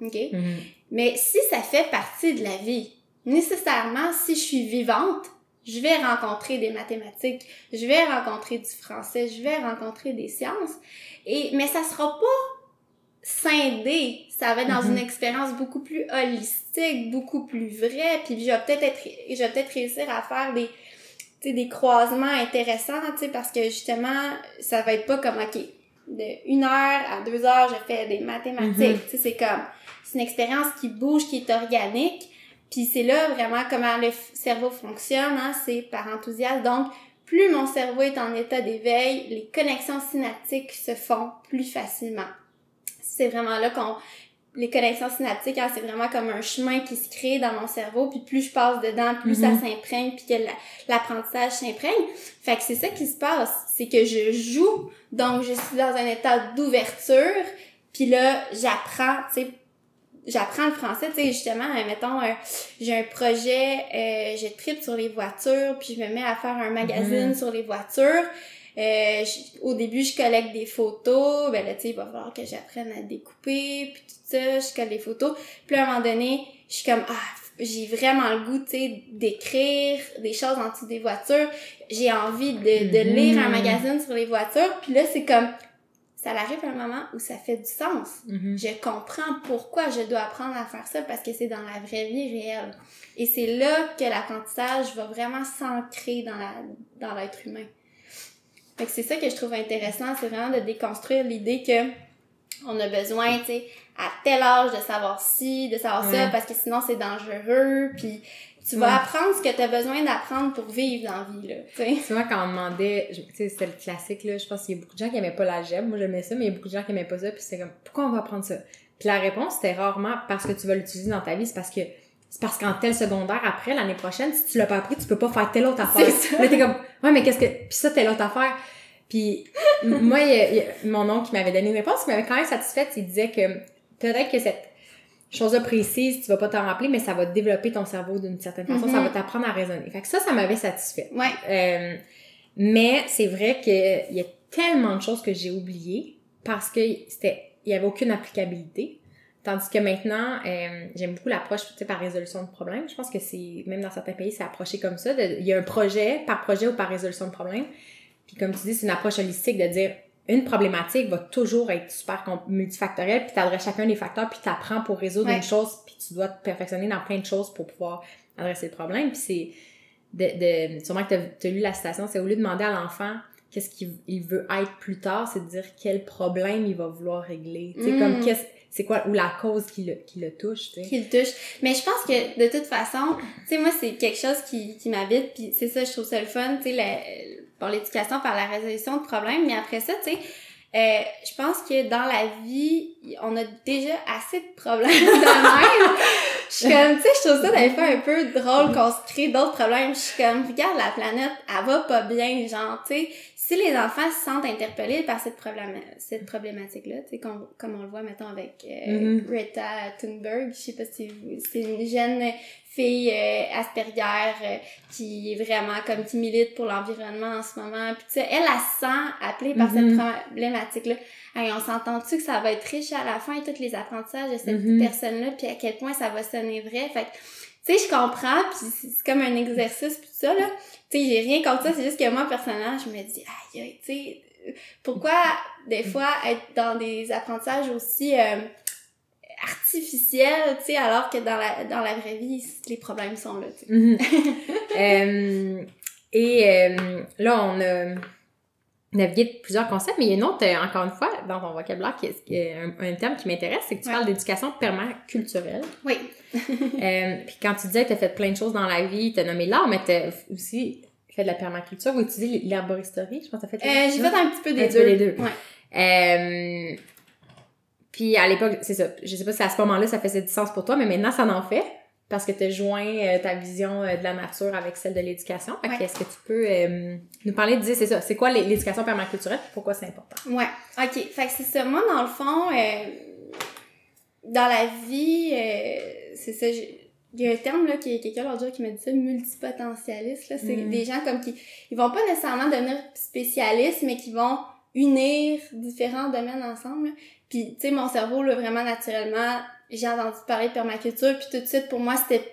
OK? Mhm. Mais si ça fait partie de la vie, nécessairement, si je suis vivante, je vais rencontrer des mathématiques, je vais rencontrer du français, je vais rencontrer des sciences. Et, mais ça sera pas scindé. Ça va être dans Mhm. une expérience beaucoup plus holistique, beaucoup plus vraie. Puis je vais peut-être être, je vais peut-être réussir à faire des, tu sais, des croisements intéressants, tu sais, parce que justement, ça va être pas comme, OK, de une heure à deux heures, je fais des mathématiques. Mhm. Tu sais, c'est comme, c'est une expérience qui bouge, qui est organique. Puis c'est là vraiment comment le cerveau fonctionne, hein, c'est par enthousiasme. Donc, plus mon cerveau est en état d'éveil, les connexions synaptiques se font plus facilement. C'est vraiment là qu'on... Les connexions synaptiques, hein, c'est vraiment comme un chemin qui se crée dans mon cerveau, puis plus je passe dedans, plus ça Mhm. s'imprègne, puis que la- l'apprentissage s'imprègne. Fait que c'est ça qui se passe, c'est que je joue, donc je suis dans un état d'ouverture, puis là, j'apprends, tu sais, j'apprends le français, tu sais, justement, euh, mettons, euh, j'ai un projet, euh, je tripe sur les voitures, puis je me mets à faire un magazine Mhm. sur les voitures. Euh, je- au début, je collecte des photos, ben là, tu sais, il va falloir que j'apprenne à découper, puis tout ça, je colle les photos. Puis à un moment donné, je suis comme, ah, j'ai vraiment le goût, tu sais, d'écrire des choses en dessous des voitures. J'ai envie de, de Mhm. lire un magazine sur les voitures. Puis là, c'est comme, ça arrive à un moment où ça fait du sens Mhm. je comprends pourquoi je dois apprendre à faire ça parce que c'est dans la vraie vie réelle. Et c'est là que l'apprentissage va vraiment s'ancrer dans la dans l'être humain. Fait que c'est ça que je trouve intéressant, c'est vraiment de déconstruire l'idée que on a besoin, tu sais, à tel âge de savoir ci, de savoir ça, parce que sinon c'est dangereux, puis tu vas Ouais. apprendre ce que tu as besoin d'apprendre pour vivre dans la vie, là, tu sais. Tu vois, quand on demandait, tu sais, c'était le classique, là, je pense qu'il y a beaucoup de gens qui aimaient pas l'algèbre. Moi, j'aimais ça, mais il y a beaucoup de gens qui aimaient pas ça. Puis c'est comme, pourquoi on va apprendre ça? Puis la réponse, c'était rarement parce que tu vas l'utiliser dans ta vie. C'est parce que, c'est parce qu'en tel secondaire, après, l'année prochaine, si tu l'as pas appris, tu peux pas faire telle autre affaire. C'est ça. Là, t'es comme, ouais, mais qu'est-ce que, puis ça, telle autre affaire. Puis, moi, il y a- il y a mon oncle qui m'avait donné une réponse qui m'avait quand même satisfaite. Il disait que peut-être que cette chose précise, tu vas pas t'en rappeler, mais ça va développer ton cerveau d'une certaine façon, ça Mhm. va t'apprendre à raisonner. Fait que ça, ça m'avait satisfait. Ouais. Euh, mais c'est vrai qu'il y a tellement de choses que j'ai oubliées parce que c'était, il y avait aucune applicabilité. Tandis que maintenant, euh, j'aime beaucoup l'approche tu sais, par résolution de problème. Je pense que c'est, même dans certains pays, c'est approché comme ça. de- il y a un projet, par projet ou par résolution de problème. Puis comme tu dis, c'est une approche holistique de dire une problématique va toujours être super multifactorielle, puis t'adresses chacun des facteurs, puis t'apprends pour résoudre Ouais. une chose, puis tu dois te perfectionner dans plein de choses pour pouvoir adresser le problème. Puis c'est de, de sûrement que t'as as lu la citation, c'est au lieu de demander à l'enfant qu'est-ce qu'il il veut être plus tard, c'est de dire quel problème il va vouloir régler. Tu sais, Mm. comme qu'est-ce c'est quoi ou la cause qui le, qui le touche, tu sais. qui le touche. Mais je pense que de toute façon, tu sais, moi, c'est quelque chose qui, qui m'habite, puis c'est ça, je trouve ça le fun, tu sais, pour l'éducation par la résolution de problèmes. Mais après ça, tu sais, euh, je pense que dans la vie, on a déjà assez de problèmes de même. Je suis comme, tu sais, je trouve ça des fois un peu drôle qu'on se crée d'autres problèmes. Je suis comme, regarde, la planète, elle va pas bien, genre, tu sais, si les enfants se sentent interpellés par cette, cette problématique-là, tu sais, comme, comme on le voit, mettons, avec euh, Mhm. Greta Thunberg, je sais pas si c'est une jeune fille euh, Asperger euh, qui est vraiment comme qui milite pour l'environnement en ce moment. Puis tu sais, elle, se sent appelée par cette problématique-là. Hey, on s'entend-tu que ça va être riche à la fin, tous les apprentissages de cette Mhm. personne-là, puis à quel point ça va sonner vrai? Fait que, tu sais, je comprends, puis c'est comme un exercice, puis ça, là. Tu sais, j'ai rien contre ça, c'est juste que moi, personnellement, je me dis, aïe, tu sais, pourquoi, des fois, être dans des apprentissages aussi euh, artificiels, tu sais, alors que dans la, dans la vraie vie, les problèmes sont là, tu sais. Mhm. Euh, et euh, là, on a navigué plusieurs concepts, mais il y a une autre, euh, encore une fois, dans ton vocabulaire, qui est, un, un terme qui m'intéresse, c'est que tu Ouais. parles d'éducation permaculturelle. Oui. Euh, puis quand tu disais que tu as fait plein de choses dans la vie, tu as nommé l'art, mais tu as aussi fait de la permaculture ou étudié l'herboristerie, je pense que tu as fait Euh, j'ai fait un petit peu des Un deux. peu les deux. Ouais. Euh, puis à l'époque, c'est ça. Je sais pas si à ce moment-là, ça faisait du sens pour toi, mais maintenant, ça en fait. Parce que tu as joint euh, ta vision euh, de la nature avec celle de l'éducation. Ouais. Est-ce que tu peux euh, nous parler de dire, c'est ça, c'est quoi l'é- l'éducation permaculturelle? Et pourquoi c'est important? Ouais, ok. Fait que c'est ça. Moi, dans le fond, dans la vie, c'est ça. Il y a un terme, là, qui quelqu'un l'autre jour qui m'a dit ça, multipotentialiste, là. C'est Mm. des gens comme qui, ils vont pas nécessairement devenir spécialistes, mais qui vont unir différents domaines ensemble, là. Puis, tu sais, mon cerveau, là, vraiment naturellement, j'ai entendu parler de permaculture, puis tout de suite, pour moi, c'était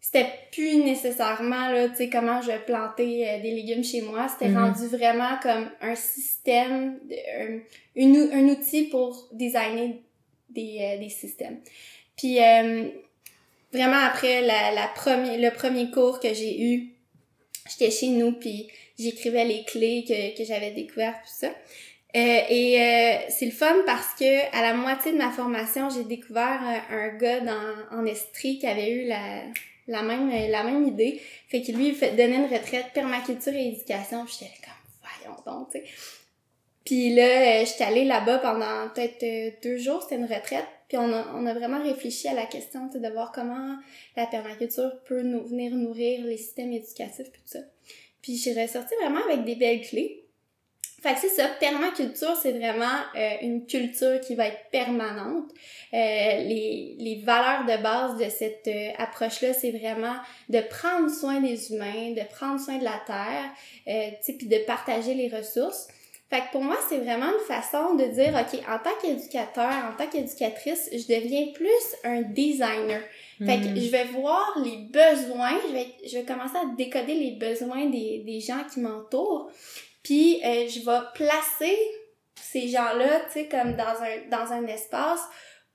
c'était plus nécessairement là tu sais comment je vais planter euh, des légumes chez moi. C'était Mhm. rendu vraiment comme un système un, une un outil pour designer des, euh, des systèmes. Puis euh, vraiment après la, la premier, le premier cours que j'ai eu j'étais chez nous puis j'écrivais les clés que, que j'avais découvertes tout ça euh, et euh, c'est le fun parce que à la moitié de ma formation, j'ai découvert euh, un gars dans, en Estrie qui avait eu la, la même euh, la même idée. Fait que lui, fait, donnait une retraite permaculture et éducation. J'étais comme, voyons donc, tu sais. Puis là, euh, j'étais allée là-bas pendant peut-être deux jours, c'était une retraite. Puis on a, on a vraiment réfléchi à la question de voir comment la permaculture peut nous, venir nourrir les systèmes éducatifs puis tout ça. Puis j'ai ressorti vraiment avec des belles clés. Fait que c'est ça, permaculture, c'est vraiment euh, une culture qui va être permanente. Euh, les, les valeurs de base de cette euh, approche-là, c'est vraiment de prendre soin des humains, de prendre soin de la terre, euh, puis de partager les ressources. Fait que pour moi, c'est vraiment une façon de dire, OK, en tant qu'éducateur, en tant qu'éducatrice, je deviens plus un designer. Fait que Mhm. je vais voir les besoins, je vais, je vais commencer à décoder les besoins des, des gens qui m'entourent. Puis euh, je vais placer ces gens-là, tu sais, comme dans un, dans un espace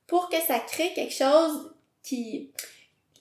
pour que ça crée quelque chose qui...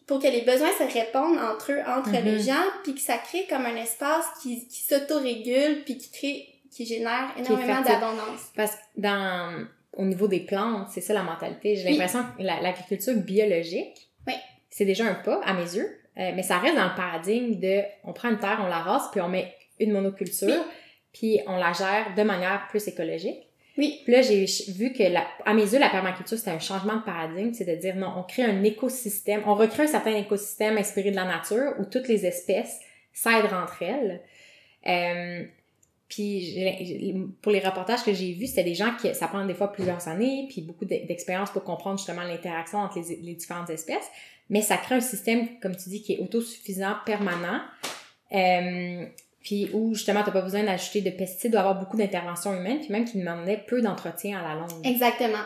pour que les besoins se répondent entre eux, entre Mhm. les gens, puis que ça crée comme un espace qui, qui s'autorégule, puis qui crée, qui génère énormément d'abondance. Parce que dans, au niveau des plantes, c'est ça la mentalité. J'ai Oui. l'impression que la- l'agriculture biologique, Oui. c'est déjà un pas à mes yeux, euh, mais ça reste dans le paradigme de on prend une terre, on la rase, puis on met une monoculture, Oui. Puis on la gère de manière plus écologique. Oui. Puis là, j'ai vu que, la, à mes yeux, la permaculture, c'était un changement de paradigme, c'est de dire non, on crée un écosystème, on recrée un certain écosystème inspiré de la nature où toutes les espèces s'aident entre elles. Euh, Puis pour les reportages que j'ai vus, c'était des gens qui, ça prend des fois plusieurs années, puis beaucoup d'expérience pour comprendre justement l'interaction entre les, les, différentes espèces. Mais ça crée un système, comme tu dis, qui est autosuffisant, permanent. Euh, puis où justement, tu n'as pas besoin d'ajouter de pesticides ou avoir beaucoup d'interventions humaines, puis même qui demandait peu d'entretien à la longue. Exactement.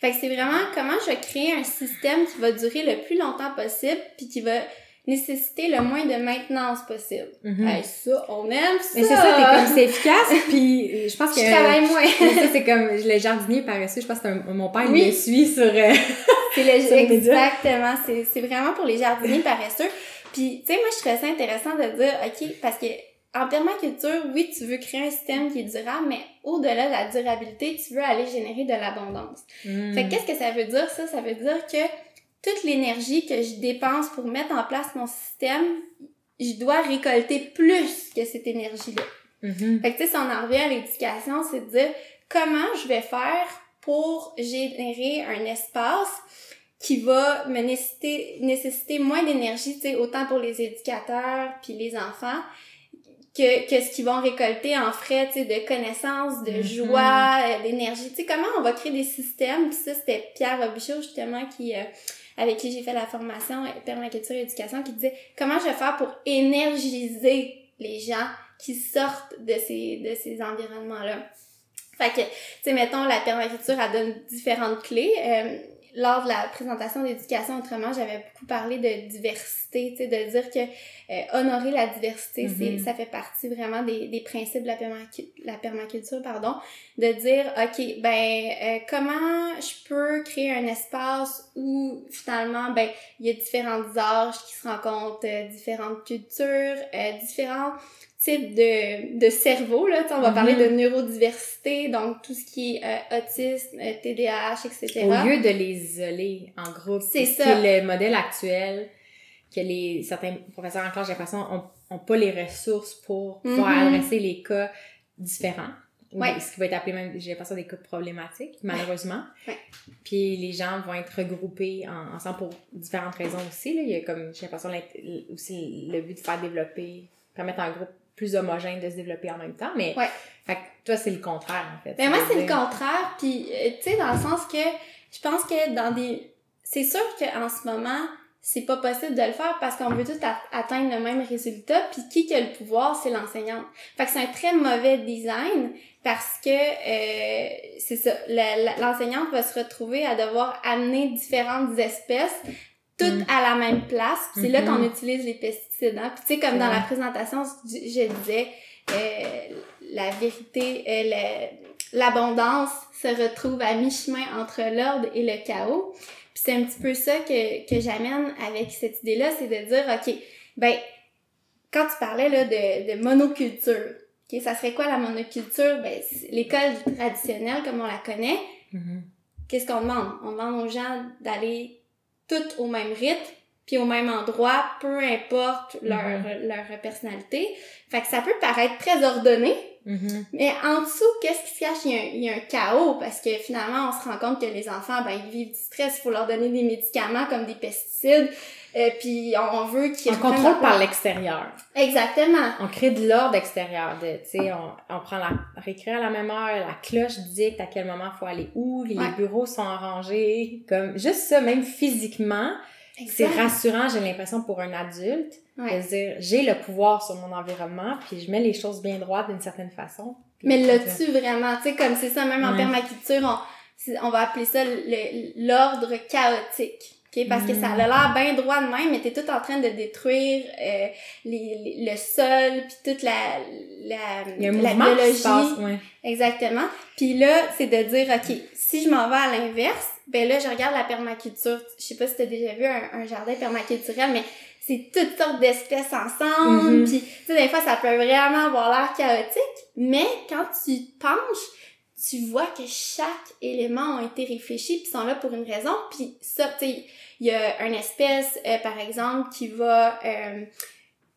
Fait que c'est vraiment comment je crée un système qui va durer le plus longtemps possible, puis qui va nécessiter le moins de maintenance possible. Mm ça, on aime ça! Mais c'est ça, t'es comme c'est efficace, puis je pense que... Je travaille moins. ça, c'est comme le jardinier paresseux, je pense que mon père, il me suit sur... Euh, c'est le... Exactement, c'est vraiment pour les jardiniers paresseux. Puis, tu sais, moi, je trouvais ça intéressant de dire, OK, parce que en permaculture, oui, tu veux créer un système qui est durable, mais au-delà de la durabilité, tu veux aller générer de l'abondance. Mm. Fait qu'est-ce que ça veut dire, ça? Ça veut dire que toute l'énergie que je dépense pour mettre en place mon système, je dois récolter plus que cette énergie-là. Mm-hmm. Fait que, tu sais, si on en revient à l'éducation, c'est de dire comment je vais faire pour générer un espace qui va me nécessiter, nécessiter moins d'énergie, tu sais, autant pour les éducateurs puis les enfants, que, que ce qu'ils vont récolter en frais, tu sais, de connaissances, de mm-hmm. joie, euh, d'énergie. Tu sais, comment on va créer des systèmes? Puis ça, c'était Pierre Robichaud, justement, qui... Euh, avec qui j'ai fait la formation euh, permaculture et éducation, qui disait comment je vais faire pour énergiser les gens qui sortent de ces, de ces environnements-là. Fait que, tu sais, mettons, la permaculture, elle donne différentes clés. Euh, lors de la présentation d'éducation autrement, j'avais beaucoup parlé de diversité, tu sais, de dire que euh, honorer la diversité, c'est mm-hmm. ça fait partie vraiment des, des principes de la, permaculture, la permaculture, pardon, de dire, OK, ben, euh, comment je peux créer un espace où, finalement, ben, il y a différents âges qui se rencontrent, euh, différentes cultures, différents type de, de cerveau, là, on va parler de mhm. neurodiversité, donc tout ce qui est euh, autisme, TDAH, euh, etc. Au lieu de les isoler en groupe, c'est le modèle actuel, que les certains professeurs en classe, j'ai l'impression, ont, ont pas les ressources pour pouvoir mhm. adresser les cas différents. Ouais. Ce qui va être appelé même, j'ai l'impression, des cas problématiques, malheureusement. Ouais. Puis les gens vont être regroupés ensemble pour différentes raisons aussi. Là. Il y a comme, j'ai l'impression, aussi le but de faire développer, permettre un groupe plus homogène de se développer en même temps. Mais ouais. fait toi, c'est le contraire, en fait. Mais moi, c'est le contraire. Puis, euh, tu sais, dans le sens que je pense que dans des... C'est sûr qu'en ce moment, c'est pas possible de le faire parce qu'on veut tous atteindre le même résultat. Puis qui qui a le pouvoir, c'est l'enseignant. Fait que c'est un très mauvais design parce que euh, c'est ça, l'enseignante va se retrouver à devoir amener différentes espèces toutes à la même place. C'est là qu'on mm-hmm. utilise les pesticides. Hein. Puis tu sais, comme dans la présentation, je disais, euh, la vérité, euh, l'abondance se retrouve à mi-chemin entre l'ordre et le chaos. Puis c'est un petit peu ça que, que j'amène avec cette idée-là, c'est de dire, OK, ben, quand tu parlais là, de, de monoculture, OK, ça serait quoi la monoculture? Ben, l'école traditionnelle, comme on la connaît, mm-hmm. qu'est-ce qu'on demande? On demande aux gens d'aller toutes au même rythme, puis au même endroit, peu importe leur, mm-hmm. leur personnalité. Fait que ça peut paraître très ordonné, mm-hmm. mais en dessous, qu'est-ce qui se cache? Il y, a un, il y, a un, chaos, parce que finalement, on se rend compte que les enfants, ben, ils vivent du stress, il faut leur donner des médicaments comme des pesticides, euh, puis on, veut qu'ils... On contrôle par l'extérieur. Exactement. On crée de l'ordre extérieur. Tu sais, on, on prend la... réécrire à la même heure, la cloche dicte à quel moment faut aller où, les bureaux sont arrangés, comme... Juste ça, même physiquement, c'est rassurant, j'ai l'impression, pour un adulte, de dire, j'ai le pouvoir sur mon environnement, puis je mets les choses bien droites d'une certaine façon. Mais l'as-tu vraiment? Tu sais, comme c'est ça, même en permaculture, on, on va appeler ça l'ordre chaotique. Parce que ça a l'air bien droit de même, mais t'es tout en train de détruire euh, les, le sol, puis toute la, la, Il y a un la biologie. Passe, ouais. Exactement. Puis là, c'est de dire, OK, si je m'en vais à l'inverse, ben là, je regarde la permaculture. Je sais pas si t'as déjà vu un, un jardin permaculturel, mais c'est toutes sortes d'espèces ensemble. Mm-hmm. Puis, tu sais, des fois, ça peut vraiment avoir l'air chaotique, mais quand tu penches, tu vois que chaque élément a été réfléchi puis sont là pour une raison puis ça tu sais il y a une espèce euh, par exemple qui va euh,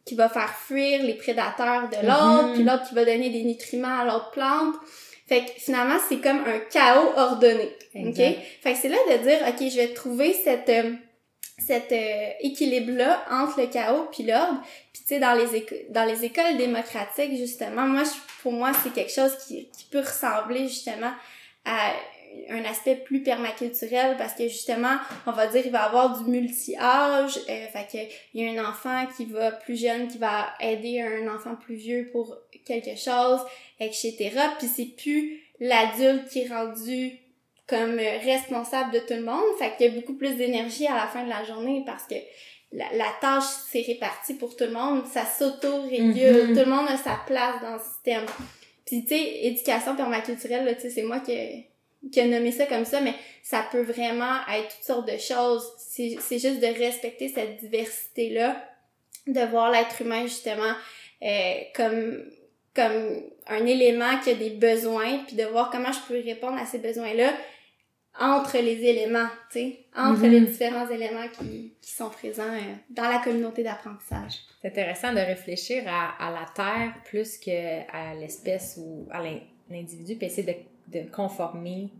qui va faire fuir les prédateurs de l'autre mm-hmm. puis l'autre qui va donner des nutriments à l'autre plante fait que finalement c'est comme un chaos ordonné ok? Fait que c'est là de dire ok je vais trouver cette euh, cet euh, équilibre-là entre le chaos puis l'ordre. Puis tu sais, dans les, dans les écoles démocratiques, justement, moi, pour moi, c'est quelque chose qui, qui peut ressembler justement à un aspect plus permaculturel parce que justement, on va dire il va avoir du multi-âge, euh, fait que il y a un enfant qui va plus jeune qui va aider un enfant plus vieux pour quelque chose, etc. Puis c'est plus l'adulte qui est rendu comme responsable de tout le monde, fait qu'il y a beaucoup plus d'énergie à la fin de la journée parce que la, tâche s'est répartie pour tout le monde, ça s'auto-régule, mm-hmm. tout le monde a sa place dans le système. Puis tu sais, éducation permaculturelle, là, tu sais, c'est moi qui qui a nommé ça comme ça, mais ça peut vraiment être toutes sortes de choses. C'est juste de respecter cette diversité-là, de voir l'être humain justement euh, comme comme un élément qui a des besoins, puis de voir comment je peux répondre à ces besoins-là entre les éléments, tu sais, entre les mm-hmm. différents éléments qui, qui sont présents euh, dans la communauté d'apprentissage. C'est intéressant de réfléchir à, à la Terre plus qu'à l'espèce ou à l'individu, puis essayer de de conformer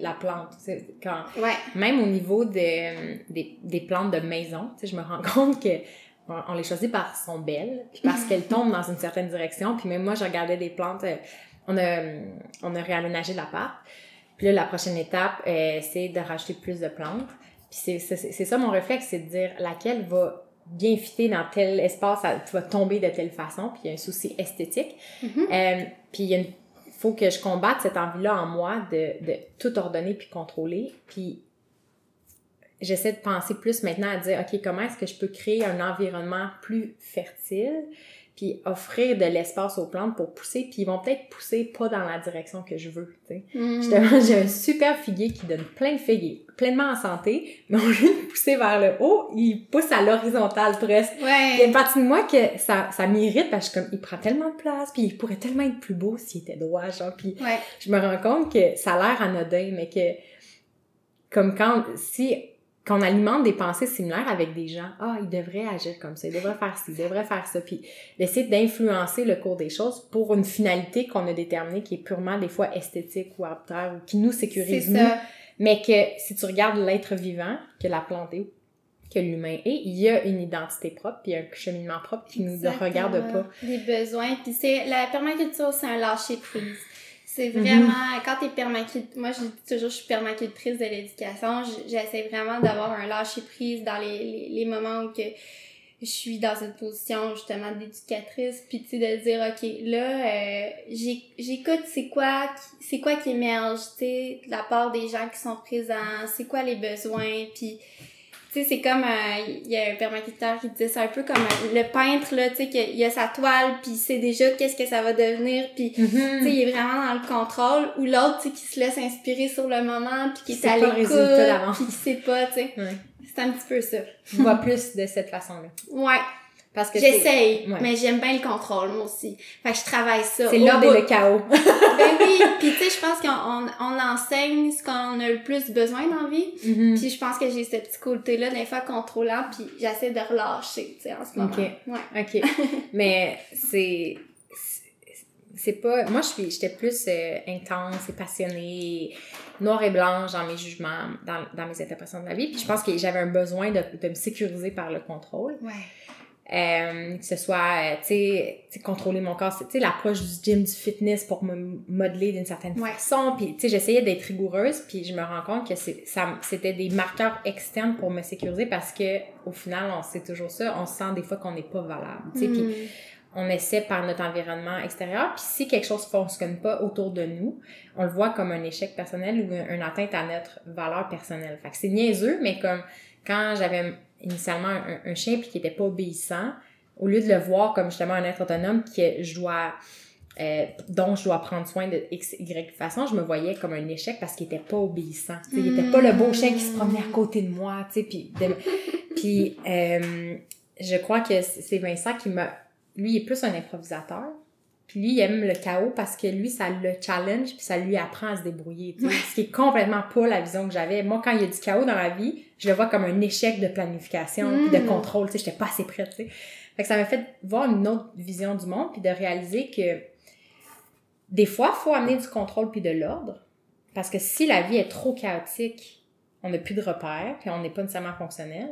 la plante. Quand, Même au niveau de, des, des, plantes de maison, je me rends compte que on, les choisit parce qu'elles sont belles, puis parce qu'elles tombent dans une certaine direction. Puis même moi, je regardais des plantes, euh, on a, on a réaménagé l'appart. Puis là, la prochaine étape, euh, c'est de racheter plus de plantes. Puis c'est ça mon réflexe, c'est de dire laquelle va bien fitter dans tel espace, tu vas tomber de telle façon, puis il y a un souci esthétique. Mm-hmm. Euh, puis il y a une faut que je combatte cette envie-là en moi de, de tout ordonner puis contrôler. Puis j'essaie de penser plus maintenant à dire, OK, comment est-ce que je peux créer un environnement plus fertile, puis offrir de l'espace aux plantes pour pousser, puis ils vont peut-être pousser pas dans la direction que je veux, tu sais. Mm. Justement, j'ai un super figuier qui donne plein de figuiers, pleinement en santé, mais au lieu de pousser vers le haut, il pousse à l'horizontale presque. Ouais. Il y a une partie de moi que ça, ça m'irrite parce que comme, il prend tellement de place, puis il pourrait tellement être plus beau s'il était droit, genre, puis je me rends compte que ça a l'air anodin, mais que comme quand, si qu'on alimente des pensées similaires avec des gens. Ah, il devrait agir comme ça, il devrait faire ci, il devrait faire ça. Puis d'essayer d'influencer le cours des choses pour une finalité qu'on a déterminée qui est purement des fois esthétique ou arbitraire ou qui nous sécurise nous. Mais que si tu regardes l'être vivant, que la plante est, que l'humain est, il y a une identité propre puis un cheminement propre qui ne nous regarde pas. Des besoins. Puis c'est la permaculture, c'est un lâcher prise. C'est mhm. vraiment, quand t'es permacultrice, moi je dis toujours je suis permacultrice de l'éducation, j'essaie vraiment d'avoir un lâcher prise dans les, les, les, moments où que je suis dans une position justement d'éducatrice, puis tu sais de dire ok là euh, j'écoute c'est quoi c'est quoi qui émerge, tu sais de la part des gens qui sont présents, c'est quoi les besoins, puis tu sais, c'est comme, euh, il y a un permaculteur qui disait, c'est un peu comme euh, le peintre, là, tu sais, qu'il a sa toile, puis il sait déjà qu'est-ce que ça va devenir, puis, mm-hmm. tu sais, il est vraiment dans le contrôle, ou l'autre, tu sais, qui se laisse inspirer sur le moment, puis qui est à l'écoute, puis qui sait pas, tu sais. C'est un petit peu ça. Je vois plus de cette façon-là. Ouais. Parce que J'essaye, mais j'aime bien le contrôle, moi aussi. Fait que je travaille ça. C'est l'ordre et le chaos. ben oui, puis tu sais, je pense qu'on on, enseigne ce qu'on a le plus besoin dans la vie. Mm-hmm. Puis je pense que j'ai ce petit côté-là, des fois contrôlant, puis j'essaie de relâcher, tu sais, en ce moment. OK. Ouais. OK. mais c'est... C'est pas... Moi, je suis, j'étais plus euh, intense et passionnée, noir et blanche dans mes jugements, dans, dans mes interprétations de la vie. Puis je pense que j'avais un besoin de, de me sécuriser par le contrôle. Ouais. Euh, que ce soit, euh, tu sais, contrôler mon corps, tu sais, l'approche du gym, du fitness pour me modeler d'une certaine façon. Puis, tu sais, j'essayais d'être rigoureuse, puis je me rends compte que c'était des marqueurs externes pour me sécuriser parce que au final, on sait toujours ça, on sent des fois qu'on n'est pas valable, tu sais, puis mm. on essaie par notre environnement extérieur. Puis si quelque chose fonctionne pas autour de nous, on le voit comme un échec personnel ou une atteinte à notre valeur personnelle. Fait que c'est niaiseux, mais comme quand j'avais initialement un, chien puis qui était pas obéissant, au lieu de le voir comme justement un être autonome que je dois euh, dont je dois prendre soin de X, Y façon, je me voyais comme un échec parce qu'il était pas obéissant. Il était pas le beau chien qui se promenait à côté de moi, tu puis, puis euh, je crois que c'est Vincent qui m'a... Lui, il est plus un improvisateur. Puis lui, il aime le chaos parce que lui, ça le challenge, puis ça lui apprend à se débrouiller. Ce qui est complètement pas la vision que j'avais. Moi, quand il y a du chaos dans la vie, je le vois comme un échec de planification, puis de mm. contrôle. Tu sais, j'étais pas assez prête. Fait que ça m'a fait voir une autre vision du monde, puis de réaliser que des fois, il faut amener du contrôle puis de l'ordre. Parce que si la vie est trop chaotique, on n'a plus de repères, puis on n'est pas nécessairement fonctionnel.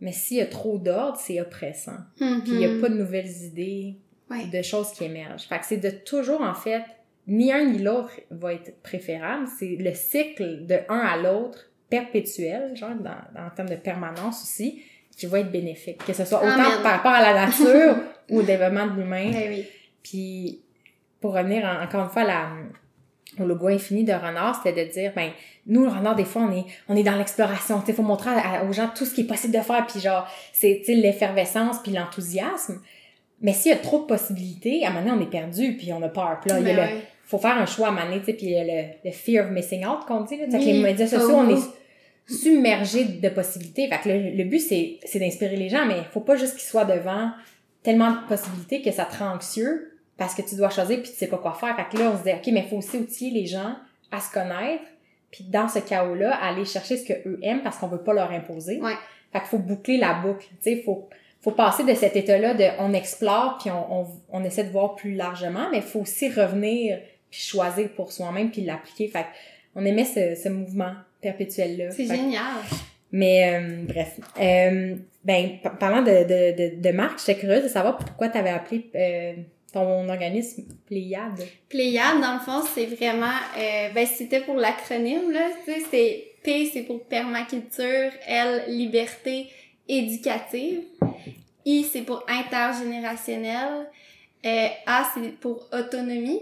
Mais s'il y a trop d'ordre, c'est oppressant. Puis il n'y a pas de nouvelles idées, Ouais. de choses qui émergent. Fait que c'est de toujours, en fait, ni un ni l'autre va être préférable. C'est le cycle de un à l'autre perpétuel, genre dans, en termes de permanence aussi, qui va être bénéfique. Que ce soit autant par rapport à la nature ou au développement de l'humain. Ben oui. Puis, pour revenir en- encore une fois à la, au logo infini de Renard, c'était de dire, ben, nous, le Renard, des fois, on est, on est dans l'exploration. Il faut montrer à- à- aux gens tout ce qui est possible de faire. Puis, genre, c'est, l'effervescence puis l'enthousiasme. Mais s'il y a trop de possibilités, à un moment donné, on est perdu puis on a peur. Puis là, il y a Ben le- faut faire un choix à un moment donné, tu sais, puis il y a le, le fear of missing out, qu'on dit, là. Oui, les médias sociaux, on est submergé de possibilités. Fait que le, le but, c'est, c'est d'inspirer les gens, mais il faut pas juste qu'ils soient devant tellement de possibilités que ça te rend anxieux parce que tu dois choisir puis tu sais pas quoi faire. Fait que là, on se dit, OK, mais il faut aussi outiller les gens à se connaître puis dans ce chaos-là, aller chercher ce que eux aiment parce qu'on veut pas leur imposer. Ouais. Fait qu'il faut boucler la boucle. Tu sais, faut, faut passer de cet état-là de on explore puis on, on, on essaie de voir plus largement, mais il faut aussi revenir puis choisir pour soi-même puis l'appliquer. Fait on aimait ce, ce mouvement perpétuel-là. C'est que- génial. mais euh, bref. Euh, ben, pa- parlant de, de, de, de marque, j'étais curieuse de savoir pourquoi tu avais appelé euh, ton organisme Pléiade. Pléiade, dans le fond, c'est vraiment, euh, ben, c'était pour l'acronyme, là, tu sais, c'est P, c'est pour permaculture, L, liberté éducative, I, c'est pour intergénérationnel, euh, A, c'est pour autonomie,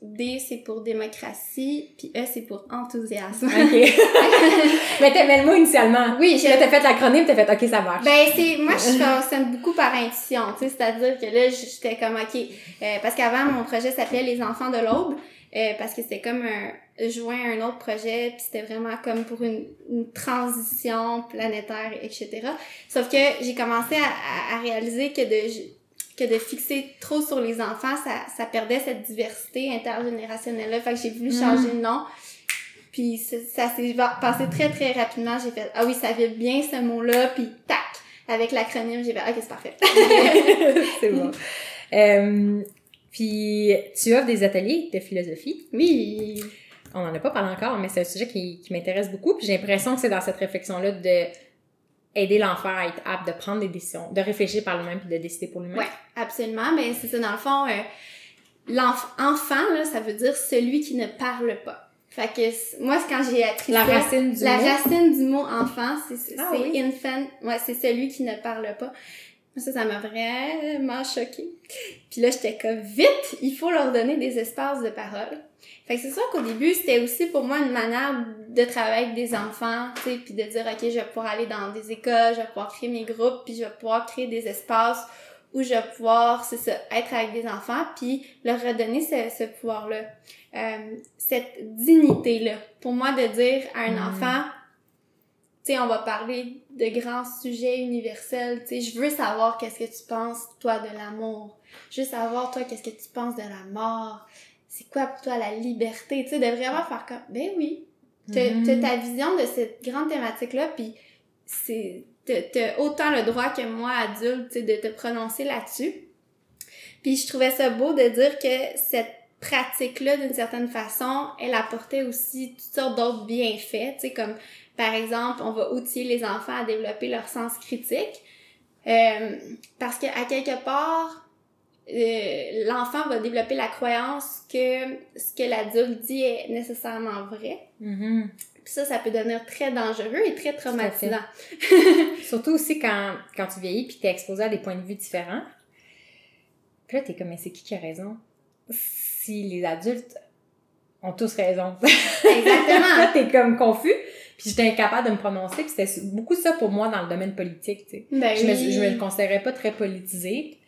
D, c'est pour démocratie, puis E, c'est pour enthousiasme. OK. mais t'aimais le mot initialement. Oui, Puis là, t'as fait l'acronyme, t'as fait OK, ça marche. Ben, c'est, moi, je fonctionne beaucoup par intuition, tu sais, c'est-à-dire que là, j'étais comme, OK, euh, parce qu'avant, mon projet s'appelait Les Enfants de l'Aube, euh, parce que c'était comme un, joint à un autre projet, puis c'était vraiment comme pour une, une transition planétaire, etc. Sauf que j'ai commencé à, à, à réaliser que de, que de fixer trop sur les enfants, ça, ça perdait cette diversité intergénérationnelle-là, fait que j'ai voulu changer de nom. Puis ça, ça s'est passé très très rapidement. J'ai fait ah oui ça veut bien ce mot-là. Puis tac avec l'acronyme j'ai fait ok c'est parfait. c'est bon. Euh, puis, tu offres des ateliers de philosophie. oui. On n'en a pas parlé encore, mais c'est un sujet qui, qui m'intéresse beaucoup. Puis j'ai l'impression que c'est dans cette réflexion-là de aider l'enfant à être apte de prendre des décisions, de réfléchir par lui-même puis de décider pour lui-même. Ouais absolument. Mais c'est ça dans le fond euh, l'enfant là ça veut dire celui qui ne parle pas. Fait que moi c'est quand j'ai appris La ça, racine du la mot. racine du mot enfant c'est Ah oui. infant. Ouais c'est celui qui ne parle pas. Ça, ça m'a vraiment choquée. Puis là, j'étais comme, vite, il faut leur donner des espaces de parole. Fait que c'est sûr qu'au début, c'était aussi pour moi une manière de travailler avec des enfants, tu sais, puis de dire, OK, je vais pouvoir aller dans des écoles, je vais pouvoir créer mes groupes, puis je vais pouvoir créer des espaces où je vais pouvoir, c'est ça, être avec des enfants, puis leur redonner ce, ce pouvoir-là. Euh, cette dignité-là. Pour moi, de dire à un Mm. enfant, sais, on va parler de grands sujets universels, tu sais, je veux savoir qu'est-ce que tu penses, toi, de l'amour. Je veux savoir, toi, qu'est-ce que tu penses de la mort. C'est quoi pour toi la liberté, tu sais, de vraiment faire comme, ben oui, t'as Mhm. t'as ta vision de cette grande thématique-là, puis c'est, t'as- t'as autant le droit que moi, adulte, tu sais, de te prononcer là-dessus. Puis je trouvais ça beau de dire que cette pratique-là, d'une certaine façon, elle apportait aussi toutes sortes d'autres bienfaits, tu sais, comme par exemple, on va outiller les enfants à développer leur sens critique. Euh, parce que à quelque part, euh, l'enfant va développer la croyance que ce que l'adulte dit est nécessairement vrai. Mhm. Puis ça, ça peut devenir très dangereux et très traumatisant. Surtout aussi quand, quand tu vieillis puis t'es exposé à des points de vue différents. Puis là, t'es comme, mais c'est qui qui a raison? Si les adultes ont tous raison. Exactement. là, t'es comme confus. Puis j'étais incapable de me prononcer. Puis c'était beaucoup ça pour moi dans le domaine politique, tu sais. Ben Je me, oui. je me considérais pas très politisée.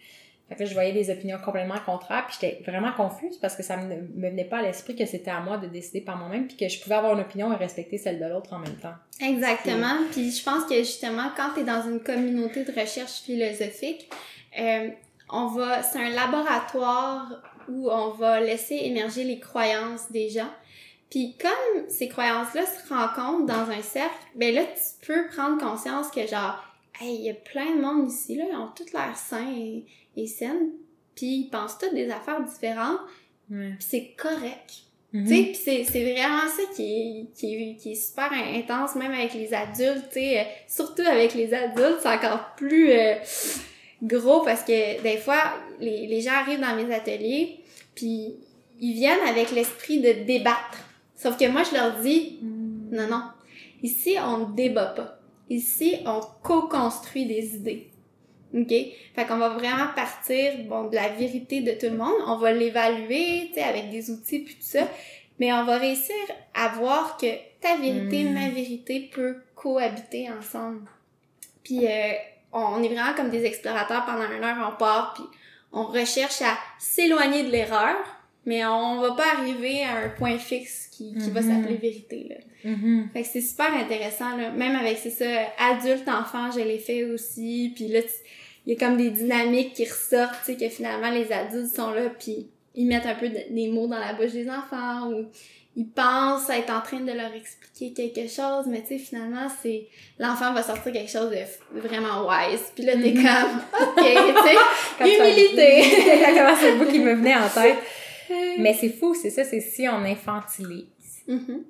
Fait que là, je voyais des opinions complètement contraires, puis j'étais vraiment confuse parce que ça me, me venait pas à l'esprit que c'était à moi de décider par moi-même, puis que je pouvais avoir une opinion et respecter celle de l'autre en même temps. Exactement. Puis je pense que justement, quand tu es dans une communauté de recherche philosophique, euh, on va, c'est un laboratoire où on va laisser émerger les croyances des gens. Puis comme ces croyances-là se rencontrent dans un cercle, ben là, tu peux prendre conscience que genre, hey, il y a plein de monde ici, là, ils ont toutes l'air sains et, et saines, puis ils pensent toutes des affaires différentes, Ouais. puis c'est correct. Tu sais, puis c'est, vraiment ça qui est, qui, est, qui est super intense, même avec les adultes, tu sais. surtout avec les adultes, c'est encore plus euh, gros parce que des fois, les, les gens arrivent dans mes ateliers, puis ils viennent avec l'esprit de débattre. Sauf que moi, je leur dis, non, non, ici, on ne débat pas. Ici, on co-construit des idées. OK? Fait qu'on va vraiment partir, bon, de la vérité de tout le monde. On va l'évaluer, tu sais, avec des outils puis tout ça. Mais on va réussir à voir que ta vérité, Mm. ma vérité peut cohabiter ensemble. Puis euh, on est vraiment comme des explorateurs pendant une heure, on part, puis on recherche à s'éloigner de l'erreur, mais on va pas arriver à un point fixe qui, qui va Mhm. s'appeler vérité, là. Mhm. Fait que c'est super intéressant, là. Même avec, c'est ça, adulte, enfant, je l'ai fait aussi. Puis là, il y a comme des dynamiques qui ressortent, tu sais, que finalement, les adultes sont là, puis ils mettent un peu de- des mots dans la bouche des enfants, ou ils pensent être en train de leur expliquer quelque chose, mais tu sais, finalement, c'est... L'enfant va sortir quelque chose de vraiment wise. Puis là, t'es Mhm. comme, OK, tu sais, Quand dit- humilité. C'est exactement c'est le bout qui me venait en tête? Mais c'est fou, c'est ça, c'est si on infantilise, Mhm.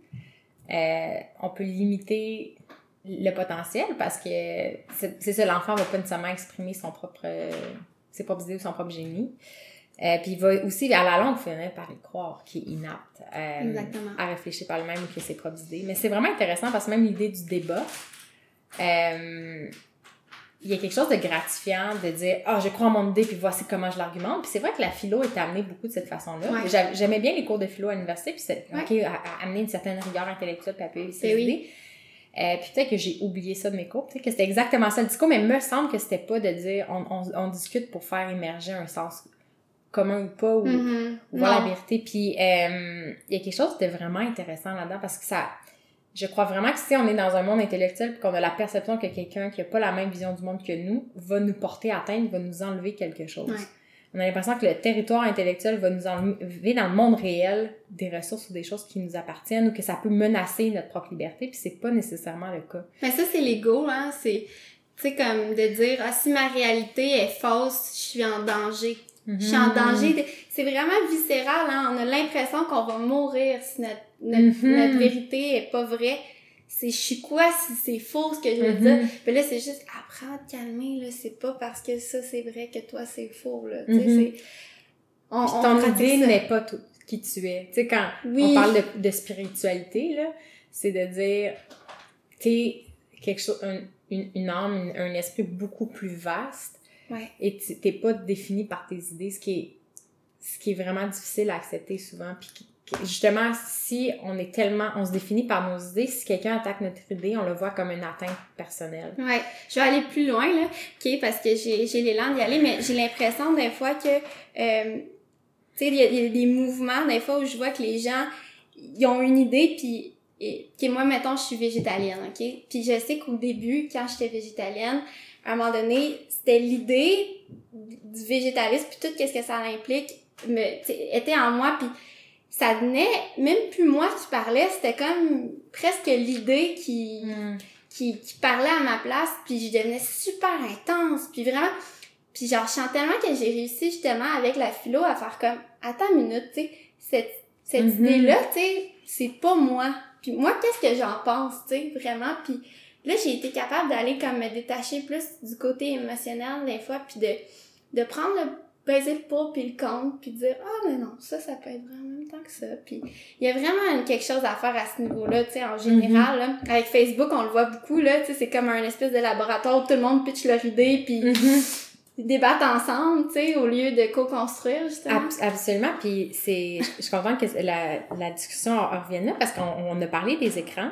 euh, on peut limiter le potentiel parce que c'est ça, l'enfant va pas nécessairement exprimer son propre, ses propres idées ou son propre génie. Euh, puis il va aussi, à la longue, finir par y croire qu'il est inapte euh, à réfléchir par lui-même ou qu'il a ses propres idées. Mais c'est vraiment intéressant parce que même l'idée du débat, euh, il y a quelque chose de gratifiant de dire ah je crois en mon idée puis voici comment je l'argumente puis c'est vrai que la philo est amenée beaucoup de cette façon-là Ouais. J'a- j'aimais bien les cours de philo à l'université puis c'est Ouais. ok à, à amener une certaine rigueur intellectuelle puis appuyer ses Ben oui. idées euh, puis peut-être que j'ai oublié ça de mes cours peut-être que c'était exactement ça le discours mais il me semble que c'était pas de dire on, on, on discute pour faire émerger un sens commun ou pas ou, Mhm. ou voir la vérité. Puis euh, il y a quelque chose de vraiment intéressant là-dedans parce que ça, je crois vraiment que si on est dans un monde intellectuel et qu'on a la perception que quelqu'un qui a pas la même vision du monde que nous va nous porter atteinte, va nous enlever quelque chose. Ouais. On a l'impression que le territoire intellectuel va nous enlever dans le monde réel des ressources ou des choses qui nous appartiennent ou que ça peut menacer notre propre liberté, puis c'est pas nécessairement le cas. Mais ça, c'est l'ego, hein. C'est, tu sais, comme de dire, ah, si ma réalité est fausse, je suis en danger. Je suis en Mhm. danger. de- C'est vraiment viscéral, hein. On a l'impression qu'on va mourir si notre, notre, Mhm. notre vérité est pas vraie. C'est je suis quoi si c'est faux ce que je veux Mhm. dire? Puis là, c'est juste apprends à te calmer, là. C'est pas parce que ça c'est vrai que toi c'est faux, là. Tu sais, Mhm. On, Puis on ton pratique idée n'est pas tout qui tu es. Tu sais, quand Oui. on parle de, de spiritualité, là, c'est de dire, t'es quelque chose, un- une, une âme, une- un esprit beaucoup plus vaste Ouais. et tu- t'es pas défini par tes idées, ce qui est, ce qui est vraiment difficile à accepter souvent. Puis justement, si on est tellement, on se définit par nos idées, si quelqu'un attaque notre idée, on le voit comme une atteinte personnelle. Ouais, je vais aller plus loin, là, OK, parce que j'ai j'ai l'élan d'y aller, mais j'ai l'impression des fois que, euh, tu sais, il y, a- des mouvements, des fois, où je vois que les gens, ils ont une idée, puis, et, OK, moi, mettons, je suis végétalienne, OK? Puis je sais qu'au début, quand j'étais végétalienne, à un moment donné, c'était l'idée du végétalisme, puis tout ce que ça implique, me, était en moi, puis ça venait, même plus moi qui parlais, c'était comme presque l'idée qui qui, qui parlait à ma place, puis je devenais super intense, puis vraiment, puis genre, je sens tellement que j'ai réussi justement avec la philo à faire comme, attends une minute, tu sais, cette, cette Mhm. idée-là, tu sais, c'est pas moi. Puis moi, qu'est-ce que j'en pense, tu sais, vraiment, puis là, j'ai été capable d'aller comme me détacher plus du côté émotionnel des fois, puis de, de prendre le peser le pour puis le contre, puis dire, ah, mais non, ça, ça peut être vraiment en même temps que ça, puis il y a vraiment quelque chose à faire à ce niveau-là, tu sais, en général, là. Avec Facebook, on le voit beaucoup, là, tu sais, c'est comme un espèce de laboratoire où tout le monde pitch leur idée, puis ils débattent ensemble, tu sais, au lieu de co-construire, justement. Abs- absolument. Puis c'est, je suis contente que la, la discussion en revienne là parce qu'on on a parlé des écrans.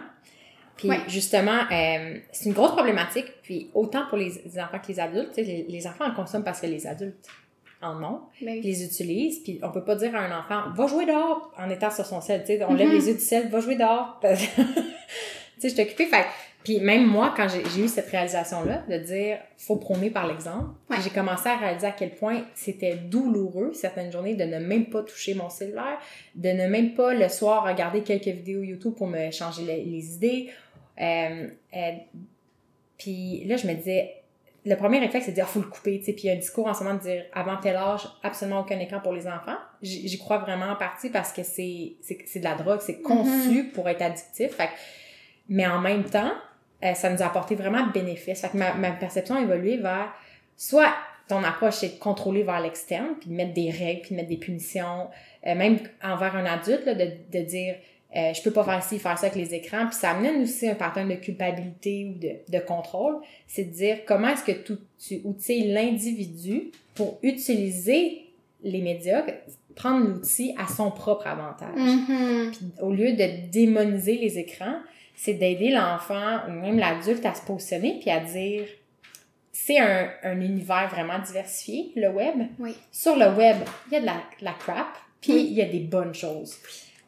Puis Ouais. justement, euh, c'est une grosse problématique. Puis autant pour les, les enfants que les adultes, tu sais, les, les enfants en consomment parce que les adultes en ont, Ben puis les utilisent. Puis on peut pas dire à un enfant, va jouer dehors en étant sur son sel. Tu sais, on lève Mhm. les yeux du sel, va jouer dehors. tu sais, je occupée. Fait puis même moi, quand j'ai j'ai eu cette réalisation-là, de dire, faut prôner par l'exemple, Ouais. j'ai commencé à réaliser à quel point c'était douloureux certaines journées de ne même pas toucher mon cellulaire, de ne même pas le soir regarder quelques vidéos YouTube pour me changer les, les idées. Euh, euh, puis là, je me disais, le premier réflexe, c'est de dire, faut le couper, tu sais. Puis il y a un discours en ce moment de dire, avant tel âge, absolument aucun écran pour les enfants. j'y crois vraiment en partie parce que c'est c'est de la drogue, c'est conçu Mm-hmm. pour être addictif. Fait mais en même temps, euh, ça nous a apporté vraiment de bénéfices. Fait que ma, ma perception a évolué vers soit ton approche c'est de contrôler vers l'externe, puis de mettre des règles, puis de mettre des punitions, euh, même envers un adulte, là, de, de dire euh, je peux pas faire ci, faire ça avec les écrans. Puis ça amène aussi un pattern de culpabilité ou de, de contrôle. C'est de dire comment est-ce que tu, tu outilles l'individu pour utiliser les médias, prendre l'outil à son propre avantage. Mhm. Puis au lieu de démoniser les écrans, c'est d'aider l'enfant ou même l'adulte à se positionner puis à dire c'est un, un univers vraiment diversifié, le web. Oui. Sur le web, il y a de la, de la crap, puis Oui. il y a des bonnes choses.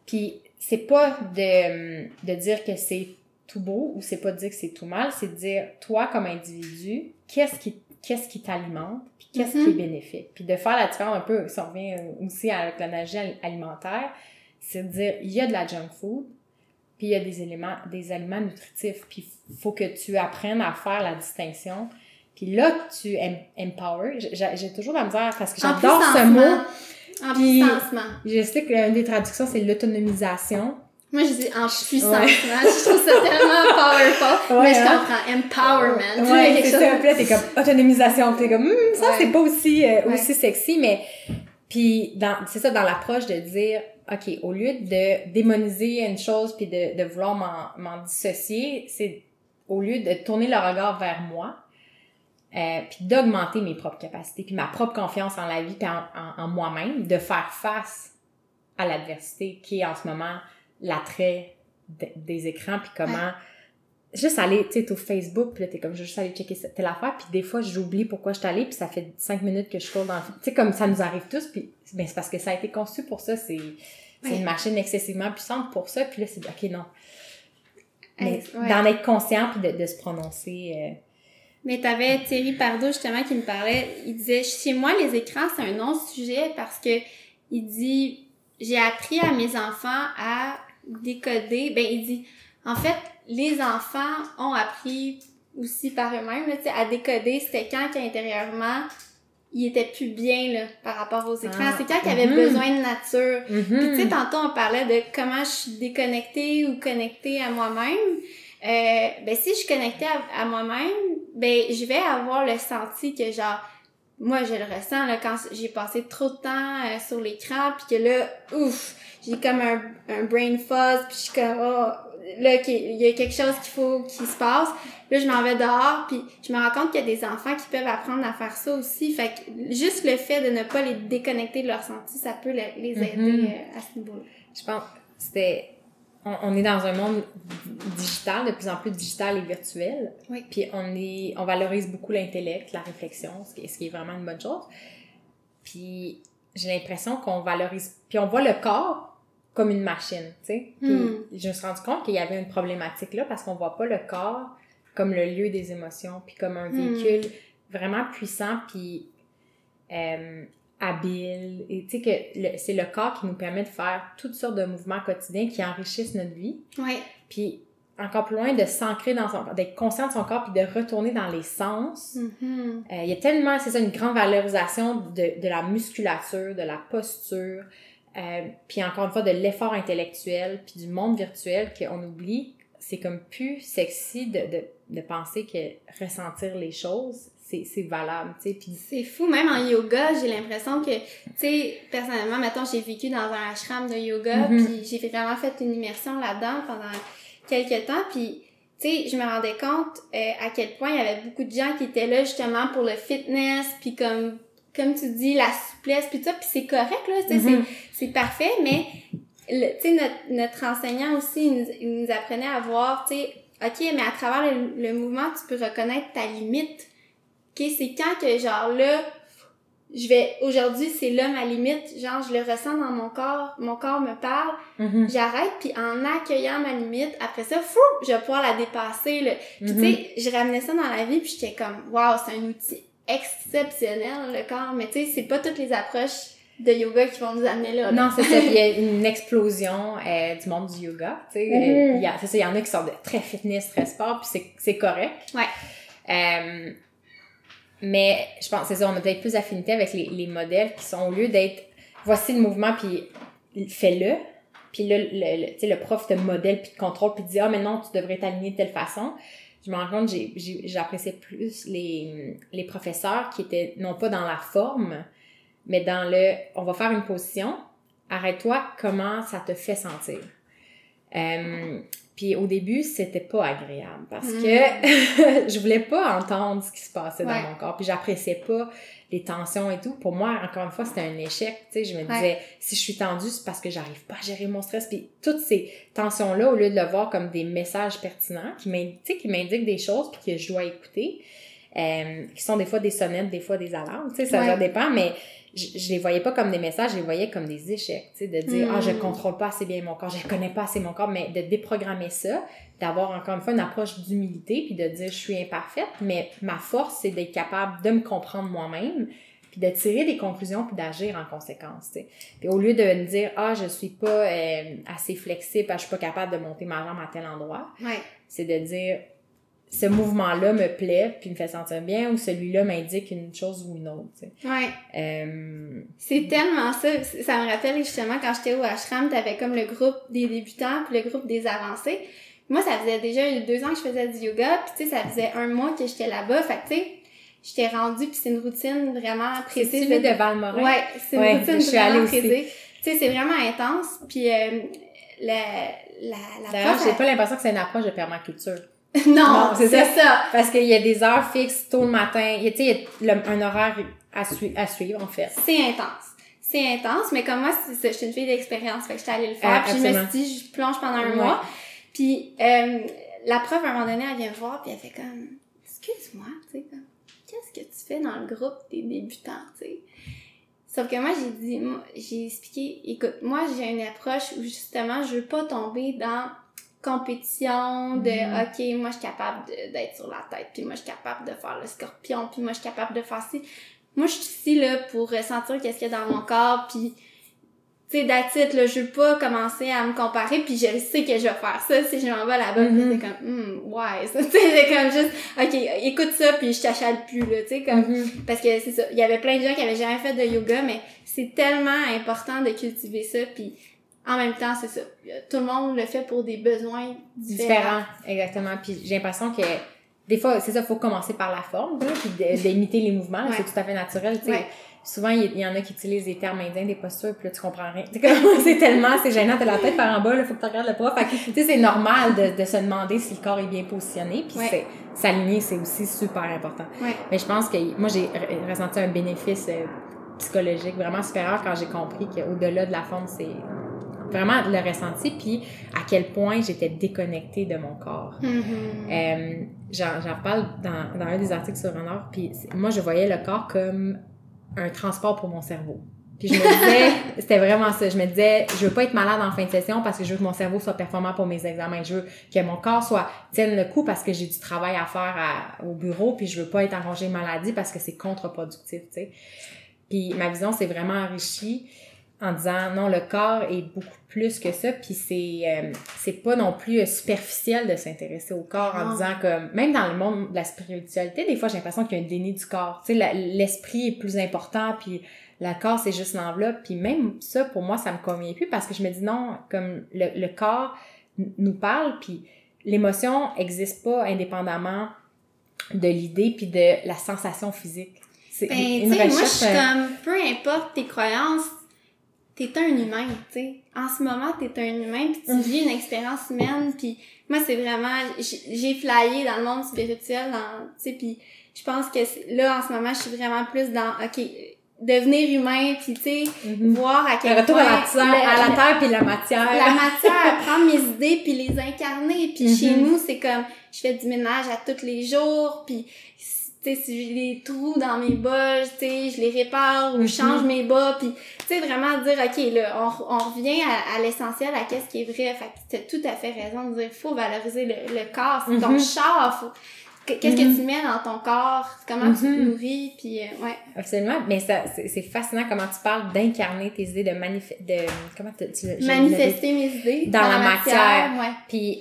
Puis c'est pas de, de dire que c'est tout beau ou c'est pas de dire que c'est tout mal, c'est de dire toi comme individu, qu'est-ce qui qu'est-ce qui t'alimente, puis qu'est-ce Mhm. qui est bénéfique? Puis de faire la différence un peu, si on revient aussi avec l'analogie al- alimentaire, c'est de dire il y a de la junk food, puis il y a des éléments des aliments nutritifs, puis il faut que tu apprennes à faire la distinction. Puis là, tu em empower. J'ai toujours la misère parce que j'adore ce mot. En Puis- puissancement. Je sais que l'une des traductions, c'est l'autonomisation. Moi, je dis en puissancement. Ouais. Je trouve ça tellement powerful. Ouais, mais je hein? comprends. Empowerment. Ouais, c'est ça. Puis là, t'es comme autonomisation. T'es comme, Hum, ça, c'est pas aussi, euh, aussi sexy, mais. Puis, dans, c'est ça, dans l'approche de dire, OK, au lieu de démoniser une chose puis de, de vouloir m'en, m'en dissocier, c'est au lieu de tourner le regard vers moi, euh, puis d'augmenter mes propres capacités, puis ma propre confiance en la vie, puis en, en- en moi-même, de faire face à l'adversité qui est en ce moment l'attrait de- des écrans, puis comment juste aller, tu sais, t'es au Facebook, puis là, t'es comme, je vais juste aller checker cette- telle affaire, puis des fois, j'oublie pourquoi je suis allée, puis ça fait cinq minutes que je cours dans le... Tu sais, comme ça nous arrive tous, puis ben, c'est parce que ça a été conçu pour ça, c'est c'est Ouais. une machine excessivement puissante pour ça, puis là, c'est OK, non. Ouais. d'en être conscient, puis de, de se prononcer... Mais t'avais Thierry Pardo justement qui me parlait, il disait chez moi les écrans c'est un non-sujet parce que il dit j'ai appris à mes enfants à décoder, ben il dit en fait les enfants ont appris aussi par eux-mêmes là, tu sais, à décoder c'était quand qu'intérieurement ils étaient plus bien là, par rapport aux écrans, Ah, c'est quand qu'ils avaient mhm. besoin de nature. Puis tu sais, mhm. tantôt on parlait de comment je suis déconnectée ou connectée à moi-même. Euh, ben si je suis connectée à, à moi-même, ben je vais avoir le senti que genre moi je le ressens là quand j'ai passé trop de temps euh, sur l'écran puis que là ouf j'ai comme un, un brain fuzz puis je suis comme oh là qu'il- il y a quelque chose qu'il faut qu'il se passe. Là je m'en vais dehors puis je me rends compte qu'il y a des enfants qui peuvent apprendre à faire ça aussi. Fait que juste le fait de ne pas les déconnecter de leur senti ça peut le- les aider Mhm. euh, à ce niveau-là. Je pense c'était... On, on est dans un monde digital, de plus en plus digital et virtuel. Oui. Puis on est... On valorise beaucoup l'intellect, la réflexion, ce qui, est, ce qui est vraiment une bonne chose. Puis j'ai l'impression qu'on valorise... Puis on voit le corps comme une machine, tu sais. Puis Hmm. je me suis rendu compte qu'il y avait une problématique là parce qu'on voit pas le corps comme le lieu des émotions, puis comme un Hmm. véhicule vraiment puissant, puis euh, habile. Et tu sais que le- c'est le corps qui nous permet de faire toutes sortes de mouvements quotidiens qui enrichissent notre vie. ouais Puis encore plus loin, de s'ancrer dans son d'être conscient de son corps, puis de retourner dans les sens. Mhm. Euh, il y a tellement, c'est ça, une grande valorisation de, de la musculature, de la posture, euh, puis encore une fois, de l'effort intellectuel, puis du monde virtuel qu'on oublie. C'est comme plus sexy de, de, de penser que ressentir les choses, c'est c'est valable, tu sais. Puis C'est fou, même en yoga, j'ai l'impression que, tu sais, personnellement, mettons, j'ai vécu dans un ashram de yoga, Mhm. puis j'ai vraiment fait une immersion là-dedans pendant quelques temps, puis, tu sais, je me rendais compte euh, à quel point il y avait beaucoup de gens qui étaient là justement pour le fitness, puis comme, comme tu dis, la souplesse, puis tout ça, puis c'est correct, là, tu sais, Mhm. c'est c'est parfait, mais, tu sais, notre, notre enseignant aussi, il nous, il nous apprenait à voir, tu sais, OK, mais à travers le, le mouvement, tu peux reconnaître ta limite. OK, c'est quand que, genre, là, je vais, aujourd'hui, c'est là ma limite, genre, je le ressens dans mon corps, mon corps me parle, Mhm. j'arrête, puis en accueillant ma limite, après ça, fou, je vais pouvoir la dépasser, là. Puis, tu sais, je ramenais ça dans la vie, puis j'étais comme, waouh, c'est un outil exceptionnel, le corps, mais tu sais, c'est pas toutes les approches de yoga qui vont nous amener là. là. Non, c'est ça. Il y a une explosion euh, du monde du yoga. Tu sais, Mhm. Euh, il y a- c'est ça, il y en a qui sont de très fitness, très sport, puis c'est- c'est correct. Ouais. Euh, mais je pense, c'est ça, on a peut-être plus d'affinité avec les, les modèles qui sont, au lieu d'être voici le mouvement, puis fais-le. Puis là, le, le, le prof te modèle, puis te contrôle, puis te dit, ah, mais non, tu devrais t'aligner de telle façon. Je me rends compte, j'appréciais plus les, les professeurs qui étaient non pas dans la forme, mais dans le, on va faire une position, arrête-toi, comment ça te fait sentir? Euh, puis au début, c'était pas agréable parce hmm. que je voulais pas entendre ce qui se passait dans mon corps. Puis j'appréciais pas les tensions et tout. Pour moi, encore une fois, c'était un échec. Tu sais, je me disais, si je suis tendue, c'est parce que j'arrive pas à gérer mon stress. Puis toutes ces tensions-là, au lieu de le voir comme des messages pertinents, qui m'indiquent des choses puis que je dois écouter, euh, qui sont des fois des sonnettes, des fois des alarmes. Tu sais, ça, dépend, mais je, je, les voyais pas comme des messages, je les voyais comme des échecs, tu sais, de dire, ah, je hmm. contrôle pas assez bien mon corps, je connais pas assez mon corps, mais de déprogrammer ça, d'avoir encore une fois une approche d'humilité, puis de dire, je suis imparfaite, mais ma force, c'est d'être capable de me comprendre moi-même, puis de tirer des conclusions, puis d'agir en conséquence, tu sais. Puis au lieu de me dire, ah, je suis pas euh, assez flexible, je suis pas capable de monter ma jambe à tel endroit, ouais. c'est de dire, ce mouvement-là me plaît puis me fait sentir bien ou celui-là m'indique une chose ou une autre. Tu sais. Ouais. Euh... C'est tellement ça. Ça me rappelle justement quand j'étais au ashram, t'avais comme le groupe des débutants puis le groupe des avancés. Moi, ça faisait déjà deux ans que je faisais du yoga puis tu sais, ça faisait un mois que j'étais là-bas. Fait que tu sais, j'étais rendue puis c'est une routine vraiment précise. C'est de Valmorin? Ouais, c'est une routine vraiment précise. Tu sais, c'est vraiment intense. Puis euh, la, la, la D'ailleurs, j'ai pas l'impression que c'est une approche de permaculture. non, c'est ça. Parce qu'il y a des heures fixes tôt le matin. Il y a, il y a un horaire à, à suivre, en fait. C'est intense. C'est intense, mais comme moi, je suis une fille d'expérience. Fait que j'étais allée le faire. puis je me suis dit, je plonge pendant un mois. Puis euh, la prof, à un moment donné, elle vient me voir, puis elle fait comme, excuse-moi, tu sais, qu'est-ce que tu fais dans le groupe des débutants, tu sais? Sauf que moi, j'ai dit, j'ai expliqué, écoute, moi, j'ai une approche où justement, je veux pas tomber dans compétition de mm-hmm. OK, moi je suis capable d'être sur la tête, puis moi je suis capable de faire le scorpion, puis moi je suis capable de faire ci. Moi je suis ici là pour ressentir qu'est-ce qu'il y a dans mon corps, puis tu sais d'attitude là, je veux pas commencer à me comparer, puis je sais que je vais faire ça si je m'en vais là-bas, mm c'est comme hmm, ouais, ça c'est comme juste OK, écoute ça puis je t'achète plus là, tu sais comme mm-hmm. parce que c'est ça, il y avait plein de gens qui avaient jamais fait de yoga mais c'est tellement important de cultiver ça puis en même temps, c'est ça. Tout le monde le fait pour des besoins différents. exactement. Puis j'ai l'impression que des fois, c'est ça, faut commencer par la forme, puis d'imiter les mouvements. C'est tout à fait naturel. tu sais. Souvent, il y, en a qui utilisent des termes indiens, des postures, puis là, tu comprends rien. C'est tellement, c'est gênant, t'as la tête par en bas, il faut que tu regardes le prof. tu sais, c'est normal de, de, se demander si le corps est bien positionné, puis s'aligner, c'est aussi super important. Mais je pense que moi, j'ai ressenti un bénéfice euh, psychologique vraiment supérieur quand j'ai compris qu'au-delà de la forme, c'est vraiment le ressenti, puis à quel point j'étais déconnectée de mon corps. Euh, j'en parle dans, dans, un des articles sur Honor, puis moi, je voyais le corps comme un transport pour mon cerveau. Puis je me disais, c'était vraiment ça, je me disais, je veux pas être malade en fin de session parce que je veux que mon cerveau soit performant pour mes examens. Je veux que mon corps soit tienne le coup parce que j'ai du travail à faire au bureau, puis je veux pas être en congé maladie parce que c'est contre-productif, tu sais. Puis ma vision s'est vraiment enrichie en disant non le corps est beaucoup plus que ça puis c'est euh, c'est pas non plus euh, superficiel de s'intéresser au corps en disant que même dans le monde de la spiritualité des fois j'ai l'impression qu'il y a un déni du corps. Tu sais l'esprit est plus important puis le corps c'est juste l'enveloppe puis même ça pour moi ça me convient plus parce que je me dis non comme le, le corps nous parle puis l'émotion existe pas indépendamment de l'idée puis de la sensation physique. C'est ben, une recherche moi je suis euh, comme peu importe tes croyances t'es un humain, tu sais. En ce moment, t'es un humain, puis tu mm. vis une expérience humaine, puis moi, c'est vraiment... J'ai flyé dans le monde spirituel, tu sais, puis je pense que là, en ce moment, je suis vraiment plus dans, OK, devenir humain, puis tu sais, mm-hmm. voir à quel point... à la, à la terre, puis la matière. La matière, prendre mes idées, puis les incarner, puis chez mm-hmm. nous, c'est comme, je fais du ménage à tous les jours, puis si j'ai des trous dans mes bas, tu je les répare ou je mhm. change mes bas, puis tu sais, vraiment dire, OK, là, on, on revient à, l'essentiel, à qu'est-ce qui est vrai. Fait que tu as tout à fait raison de dire, faut valoriser le, le corps, c'est ton mhm. char, faut, qu'est-ce que tu mets dans ton corps, comment tu te nourris, puis euh, ouais. Absolument, mais ça c'est fascinant comment tu parles d'incarner tes idées, de manifester, de comment tu, manifester mes idées dans, la, matière. ouais. Puis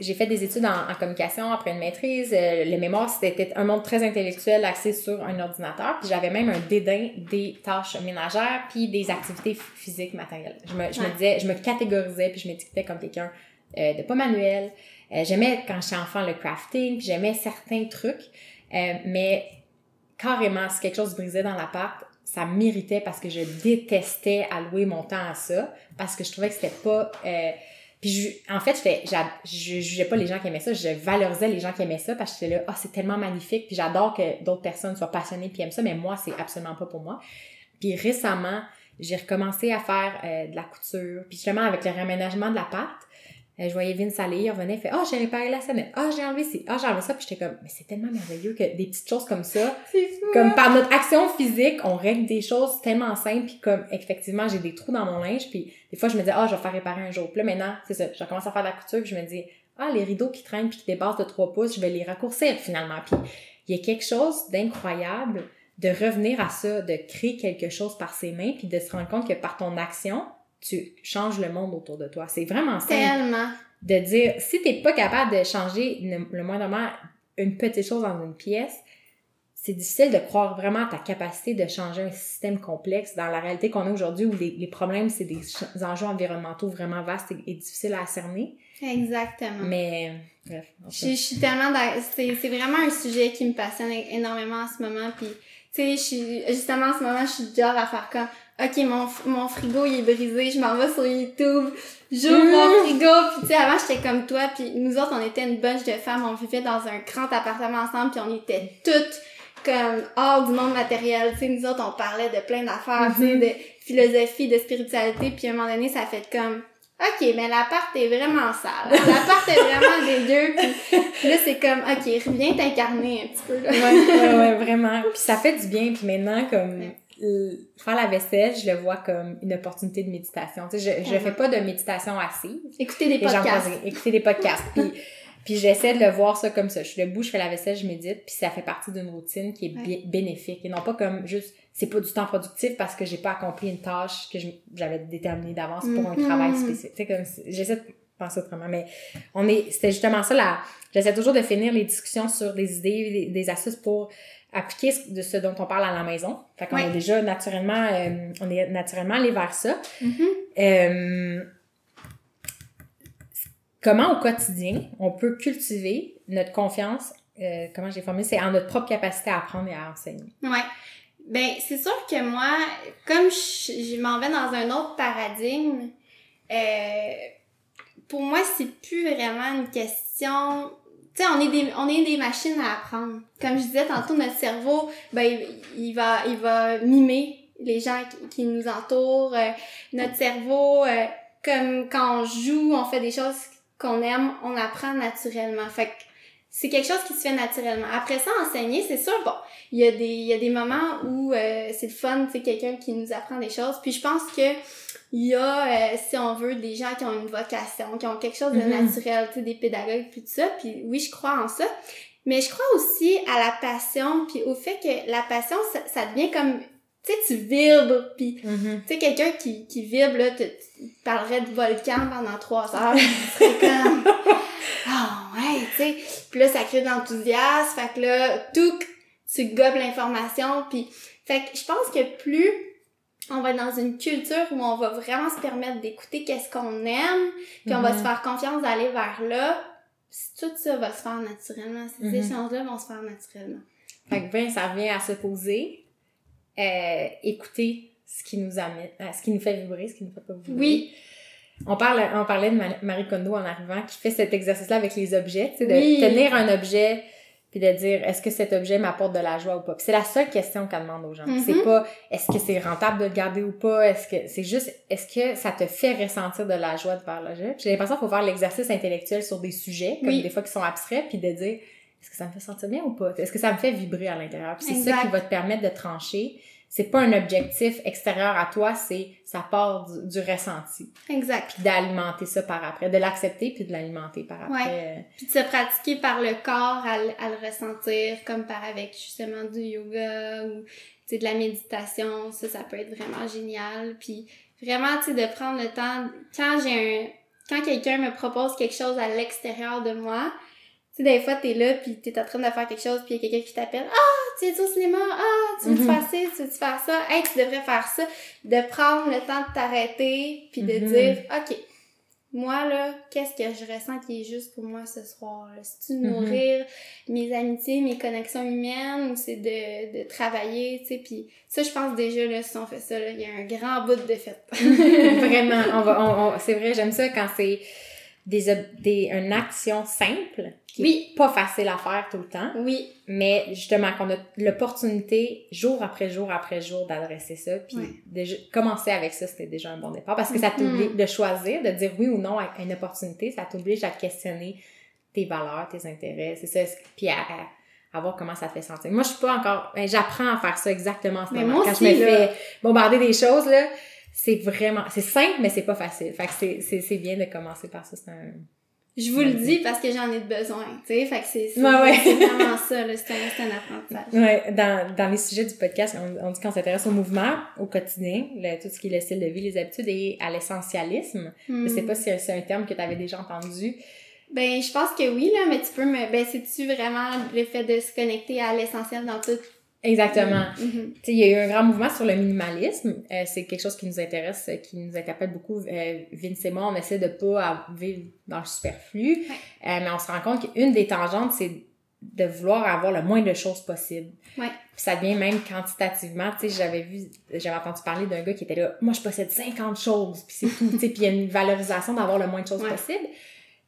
j'ai fait des études en, communication après une maîtrise. Euh, le mémoire c'était un monde très intellectuel axé sur un ordinateur. Puis j'avais même un dédain des tâches ménagères puis des activités physiques matérielles. Je me, je me disais, je me catégorisais puis je m'étiquetais comme quelqu'un euh, de pas manuel. Euh, j'aimais quand j'étais enfant le crafting, j'aimais certains trucs, euh, mais carrément, si quelque chose brisait dans l'appart, ça méritait parce que je détestais allouer mon temps à ça, parce que je trouvais que c'était pas... Euh, puis je, en fait, j'étais, je jugeais pas les gens qui aimaient ça, je valorisais les gens qui aimaient ça parce que j'étais là, oh, c'est tellement magnifique, puis j'adore que d'autres personnes soient passionnées puis aiment ça, mais moi, c'est absolument pas pour moi. Puis récemment, j'ai recommencé à faire de la couture, puis justement avec le réaménagement de l'appart, euh, je voyais Vince aller, il revenait, il fait Ah, oh, j'ai réparé la sonnette. Ah, oh, j'ai enlevé ci. Ah, oh, j'ai enlevé ça. Puis j'étais comme, mais c'est tellement merveilleux que des petites choses comme ça. C'est Comme par notre action physique, on règle des choses tellement simples. Puis comme, effectivement, j'ai des trous dans mon linge. Puis des fois, je me dis, ah, je vais faire réparer un jour. Puis là, maintenant, c'est ça. Je commence à faire de la couture. Puis je me dis, ah, les rideaux qui traînent puis qui dépassent de 3 pouces, je vais les raccourcir finalement. Puis il y a quelque chose d'incroyable de revenir à ça, de créer quelque chose par ses mains, puis de se rendre compte que par ton action, tu changes le monde autour de toi. C'est vraiment simple. Tellement de dire, si t'es pas capable de changer le, moindrement une petite chose dans une pièce, c'est difficile de croire vraiment à ta capacité de changer un système complexe dans la réalité qu'on a aujourd'hui où les, problèmes, c'est des, enjeux environnementaux vraiment vastes et, difficiles à cerner. Exactement. Mais, bref. Je, suis tellement c'est, c'est vraiment un sujet qui me passionne énormément en ce moment. Puis, tu sais, justement, en ce moment, je suis genre à faire comme, OK, mon, mon frigo, il est brisé, je m'en vais sur YouTube, j'ouvre mon mmh. frigo, puis tu sais, avant, j'étais comme toi, puis nous autres, on était une bunch de femmes, on vivait dans un grand appartement ensemble, puis on était toutes comme hors du monde matériel, tu sais, nous autres, on parlait de plein d'affaires, tu sais, mmh. de philosophie, de spiritualité, puis à un moment donné, ça fait comme... OK, mais l'appart est vraiment sale. L'appart est vraiment dégueu. Puis là, c'est comme, OK, viens t'incarner un petit peu. Là. ouais, ouais, ouais, vraiment. Puis ça fait du bien. Puis maintenant, comme faire la vaisselle, je le vois comme une opportunité de méditation. Tu sais, je, je fais pas de méditation assise. Écouter des podcasts. Écouter des podcasts. puis, puis j'essaie de le voir ça comme ça. Je suis debout, je fais la vaisselle, je médite, puis ça fait partie d'une routine qui est bénéfique. Et non pas comme juste, c'est pas du temps productif parce que j'ai pas accompli une tâche que j'avais déterminée d'avance pour un travail mm-hmm. spécifique. Tu sais, comme, j'essaie de penser autrement. Mais on est, c'était justement ça, là. J'essaie toujours de finir les discussions sur des idées, des, des astuces pour appliquer de ce dont on parle à la maison. Fait qu'on est déjà naturellement, euh, on est naturellement allé vers ça. Mm-hmm. Euh, comment au quotidien on peut cultiver notre confiance, euh, comment j'ai formulé, c'est en notre propre capacité à apprendre et à enseigner? Ouais. Ben, c'est sûr que moi, comme je, je m'en vais dans un autre paradigme, pour moi, c'est plus vraiment une question tu on est des, on est des machines à apprendre. Comme je disais tantôt, notre cerveau, ben, il, va, il va mimer les gens qui, nous entourent. Euh, notre cerveau, euh, comme quand on joue, on fait des choses qu'on aime, on apprend naturellement. Fait que c'est quelque chose qui se fait naturellement. Après ça, enseigner, c'est sûr, bon, il y a des, il y a des moments où euh, c'est le fun, c'est quelqu'un qui nous apprend des choses. Puis je pense que il y a, euh, si on veut, des gens qui ont une vocation, qui ont quelque chose de mm-hmm. naturel, tu sais, des pédagogues, puis tout ça. Puis oui, je crois en ça. Mais je crois aussi à la passion, puis au fait que la passion, ça, ça devient comme tu sais, tu vibres, puis mm-hmm. tu sais, quelqu'un qui, qui vibre, là, tu parlerais de volcan pendant trois heures, c'est comme, ah ouais, tu sais, puis là, ça crée de l'enthousiasme, fait que là, tout, tu gobes l'information, puis fait que je pense que plus on va être dans une culture où on va vraiment se permettre d'écouter qu'est-ce qu'on aime, puis on va se mhm. faire confiance d'aller vers là. Tout ça va se faire naturellement. Ces mhm. échanges-là vont se faire naturellement. Fait que ben, ça revient à se poser, euh, écouter ce qui nous amène, euh, ce qui nous fait vibrer, ce qui nous fait pas vibrer. Oui. On, parle, on parlait de Marie Kondo en arrivant qui fait cet exercice-là avec les objets, tu sais, de tenir un objet puis de dire est-ce que cet objet m'apporte de la joie ou pas? c'est la seule question qu'elle demande aux gens. C'est mm-hmm. pas est-ce que c'est rentable de le garder ou pas, est-ce que c'est juste est-ce que ça te fait ressentir de la joie de faire l'objet. J'ai l'impression qu'il faut faire l'exercice intellectuel sur des sujets comme des fois qui sont abstraits puis de dire est-ce que ça me fait sentir bien ou pas? Est-ce que ça me fait vibrer à l'intérieur? C'est ça qui va te permettre de trancher c'est pas un objectif extérieur à toi, c'est ça part du, du ressenti. Exact. Puis d'alimenter ça par après, de l'accepter puis de l'alimenter par après. Ouais. Puis de se pratiquer par le corps à, le- à le ressentir, comme par avec justement du yoga ou de la méditation, ça, ça peut être vraiment génial. Puis vraiment, tu sais, de prendre le temps, quand j'ai un, quand quelqu'un me propose quelque chose à l'extérieur de moi, tu sais, des fois, t'es là, puis t'es en train de faire quelque chose, puis il y a quelqu'un qui t'appelle. Ah, tu es au cinéma? Ah, tu veux Mhm. faire ci? Tu veux faire ça? Hey, tu devrais faire ça. De prendre le temps de t'arrêter, puis de Mhm. dire, OK, moi, là, qu'est-ce que je ressens qui est juste pour moi ce soir? C'est-tu de Mhm. nourrir mes amitiés, mes connexions humaines, ou c'est de, de travailler, tu sais? Puis ça, je pense déjà, là, si on fait ça, là, il y a un grand bout de fait. Vraiment, on va, on, on- c'est vrai, j'aime ça quand c'est des, des, une action simple, qui Oui. est pas facile à faire tout le temps, Oui, mais justement qu'on a l'opportunité, jour après jour après jour, d'adresser ça, puis déjà, commencer avec ça, c'était déjà un bon départ, parce que ça t'oblige de choisir, de dire oui ou non à une opportunité, ça t'oblige à questionner tes valeurs, tes intérêts, c'est ça, puis à, à- à voir comment ça te fait sentir. Moi, je suis pas encore, ben, j'apprends à faire ça exactement en ce moment. Quand aussi, je me là. fais bombarder des choses, là, c'est vraiment, c'est simple, mais c'est pas facile. Fait que c'est, bien de commencer par ça, c'est un... je vous le dis parce que j'en ai besoin, tu sais? Fait que c'est c'est- Ouais, vraiment ça, là, c'est un, un apprentissage. Ouais, dans, dans les sujets du podcast, on, on dit qu'on s'intéresse au mouvement, au quotidien, le- tout ce qui est le style de vie, les habitudes et à l'essentialisme. Je sais Hmm. pas si c'est un terme que tu avais déjà entendu. Ben, je pense que oui, là, mais tu peux me. Ben, c'est-tu vraiment le fait de se connecter à l'essentiel dans tout? Exactement. Tu sais, il y a eu un grand mouvement sur le minimalisme. Euh, c'est quelque chose qui nous intéresse, euh, qui nous interpelle beaucoup. Euh, Vince et moi, on essaie de pas vivre dans le superflu. Ouais. Euh, mais on se rend compte qu'une des tangentes, c'est de vouloir avoir le moins de choses possible. Ouais. Puis ça devient même quantitativement. Tu sais, j'avais vu, j'avais entendu parler d'un gars qui était là, moi je possède 50 choses, puis c'est tout. Tu sais, puis il y a une valorisation d'avoir le moins de choses Ouais. possible.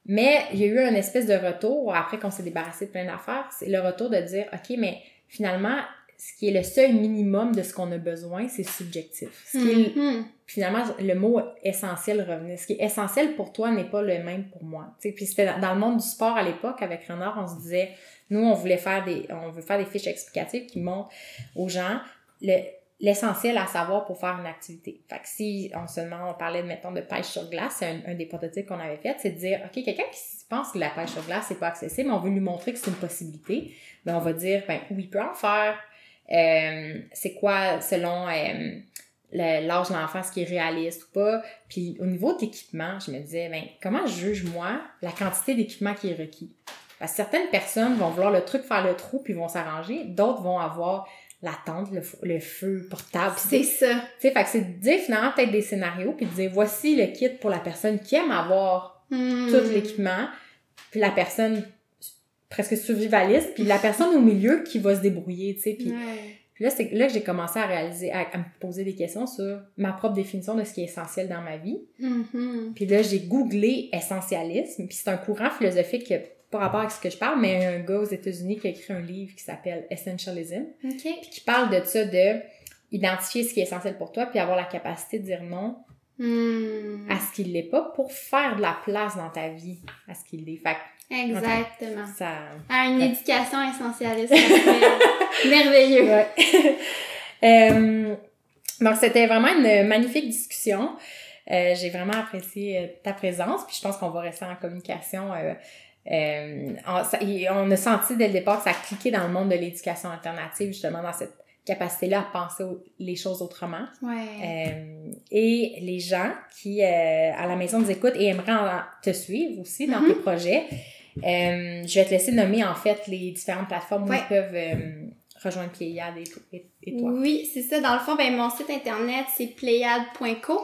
Mais il y a eu un espèce de retour, après qu'on s'est débarrassé de plein d'affaires, c'est le retour de dire, OK, mais finalement, ce qui est le seul minimum de ce qu'on a besoin, c'est subjectif. Ce qui est, Mhm. finalement, le mot essentiel revenait. Ce qui est essentiel pour toi n'est pas le même pour moi. Puis c'était dans- le monde du sport à l'époque, avec Renard, on se disait, nous, on voulait faire des, on veut faire des fiches explicatives qui montrent aux gens le, l'essentiel à savoir pour faire une activité. Fait que si on se demande, on parlait, mettons, de pêche sur glace, c'est un, un des prototypes qu'on avait fait, c'est de dire, OK, quelqu'un qui pense que la pêche sur glace, c'est pas accessible, on veut lui montrer que c'est une possibilité, ben, on va dire, ben, oui, il peut en faire. Euh, c'est quoi, selon euh, le- l'âge de l'enfant, ce qui est réaliste ou pas? Puis au niveau de l'équipement, je me disais, ben, comment je juge, moi, la quantité d'équipement qui est requis? Parce que certaines personnes vont vouloir le truc faire le trou puis vont s'arranger. D'autres vont avoir la tente, le, le feu portable. C'est ça. tu sais, fait que c'est de dire finalement peut-être des scénarios puis de dire voici le kit pour la personne qui aime avoir Mhm. tout l'équipement, puis la personne presque survivaliste, puis la personne au milieu qui va se débrouiller, tu sais. Puis, Ouais. là, c'est là que j'ai commencé à réaliser, à, à me poser des questions sur ma propre définition de ce qui est essentiel dans ma vie. Mhm. Puis là, j'ai googlé essentialisme, puis c'est un courant philosophique qui a pas rapport avec ce que je parle, mais un gars aux États-Unis qui a écrit un livre qui s'appelle Essentialism, puis qui parle de ça, de identifier ce qui est essentiel pour toi, puis avoir la capacité de dire non Mhm. à ce qu'il l'est pas pour faire de la place dans ta vie à ce qu'il l'est. Fait Exactement. ça... À une éducation essentialiste. Merveilleux. Ouais. Euh, donc, c'était vraiment une magnifique discussion. Euh, j'ai vraiment apprécié euh, ta présence, puis je pense qu'on va rester en communication. euh, on, ça- et on a senti dès le départ que ça a cliqué dans le monde de l'éducation alternative, justement dans cette capacité-là à penser aux- les choses autrement. Ouais. Euh, et les gens qui, euh, à la maison, nous écoutent et aimeraient en- te suivre aussi dans Mhm. tes projets, euh, je vais te laisser nommer en fait les différentes plateformes où ils peuvent euh, rejoindre Pléiade et, to- et, et toi. Oui, c'est ça. Dans le fond, ben, mon site internet, c'est pléiade.co.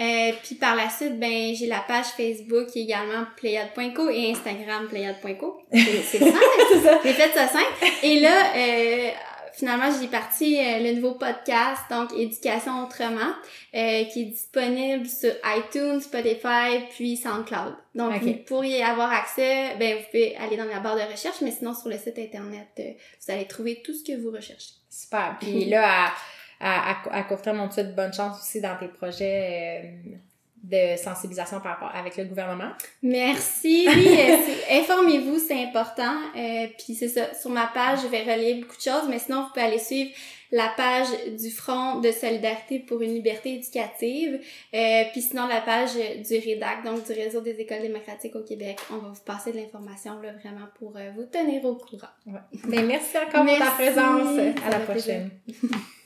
Euh, puis par la suite, ben, j'ai la page Facebook qui est également pléiade.co et Instagram pléiade.co. C'est simple. C'est ça. J'ai fait ça simple. Et là, euh, finalement, j'ai parti euh, le nouveau podcast, donc Éducation autrement, euh, qui est disponible sur iTunes, Spotify, puis SoundCloud. Donc, Ok. vous pourriez avoir accès, ben, vous pouvez aller dans la barre de recherche, mais sinon, sur le site internet, euh, vous allez trouver tout ce que vous recherchez. Super. Puis là, à, à, à, à court terme, on te souhaite bonne chance aussi dans tes projets euh, de sensibilisation par rapport avec le gouvernement. Merci. Oui, euh, informez-vous, c'est important. Euh, puis c'est ça, sur ma page, je vais relier beaucoup de choses, mais sinon, vous pouvez aller suivre la page du Front de solidarité pour une liberté éducative, euh, puis sinon la page du REDAC, donc du Réseau des écoles démocratiques au Québec. On va vous passer de l'information là vraiment pour euh, vous tenir au courant. Ouais. Ben, merci encore pour ta présence. À la prochaine.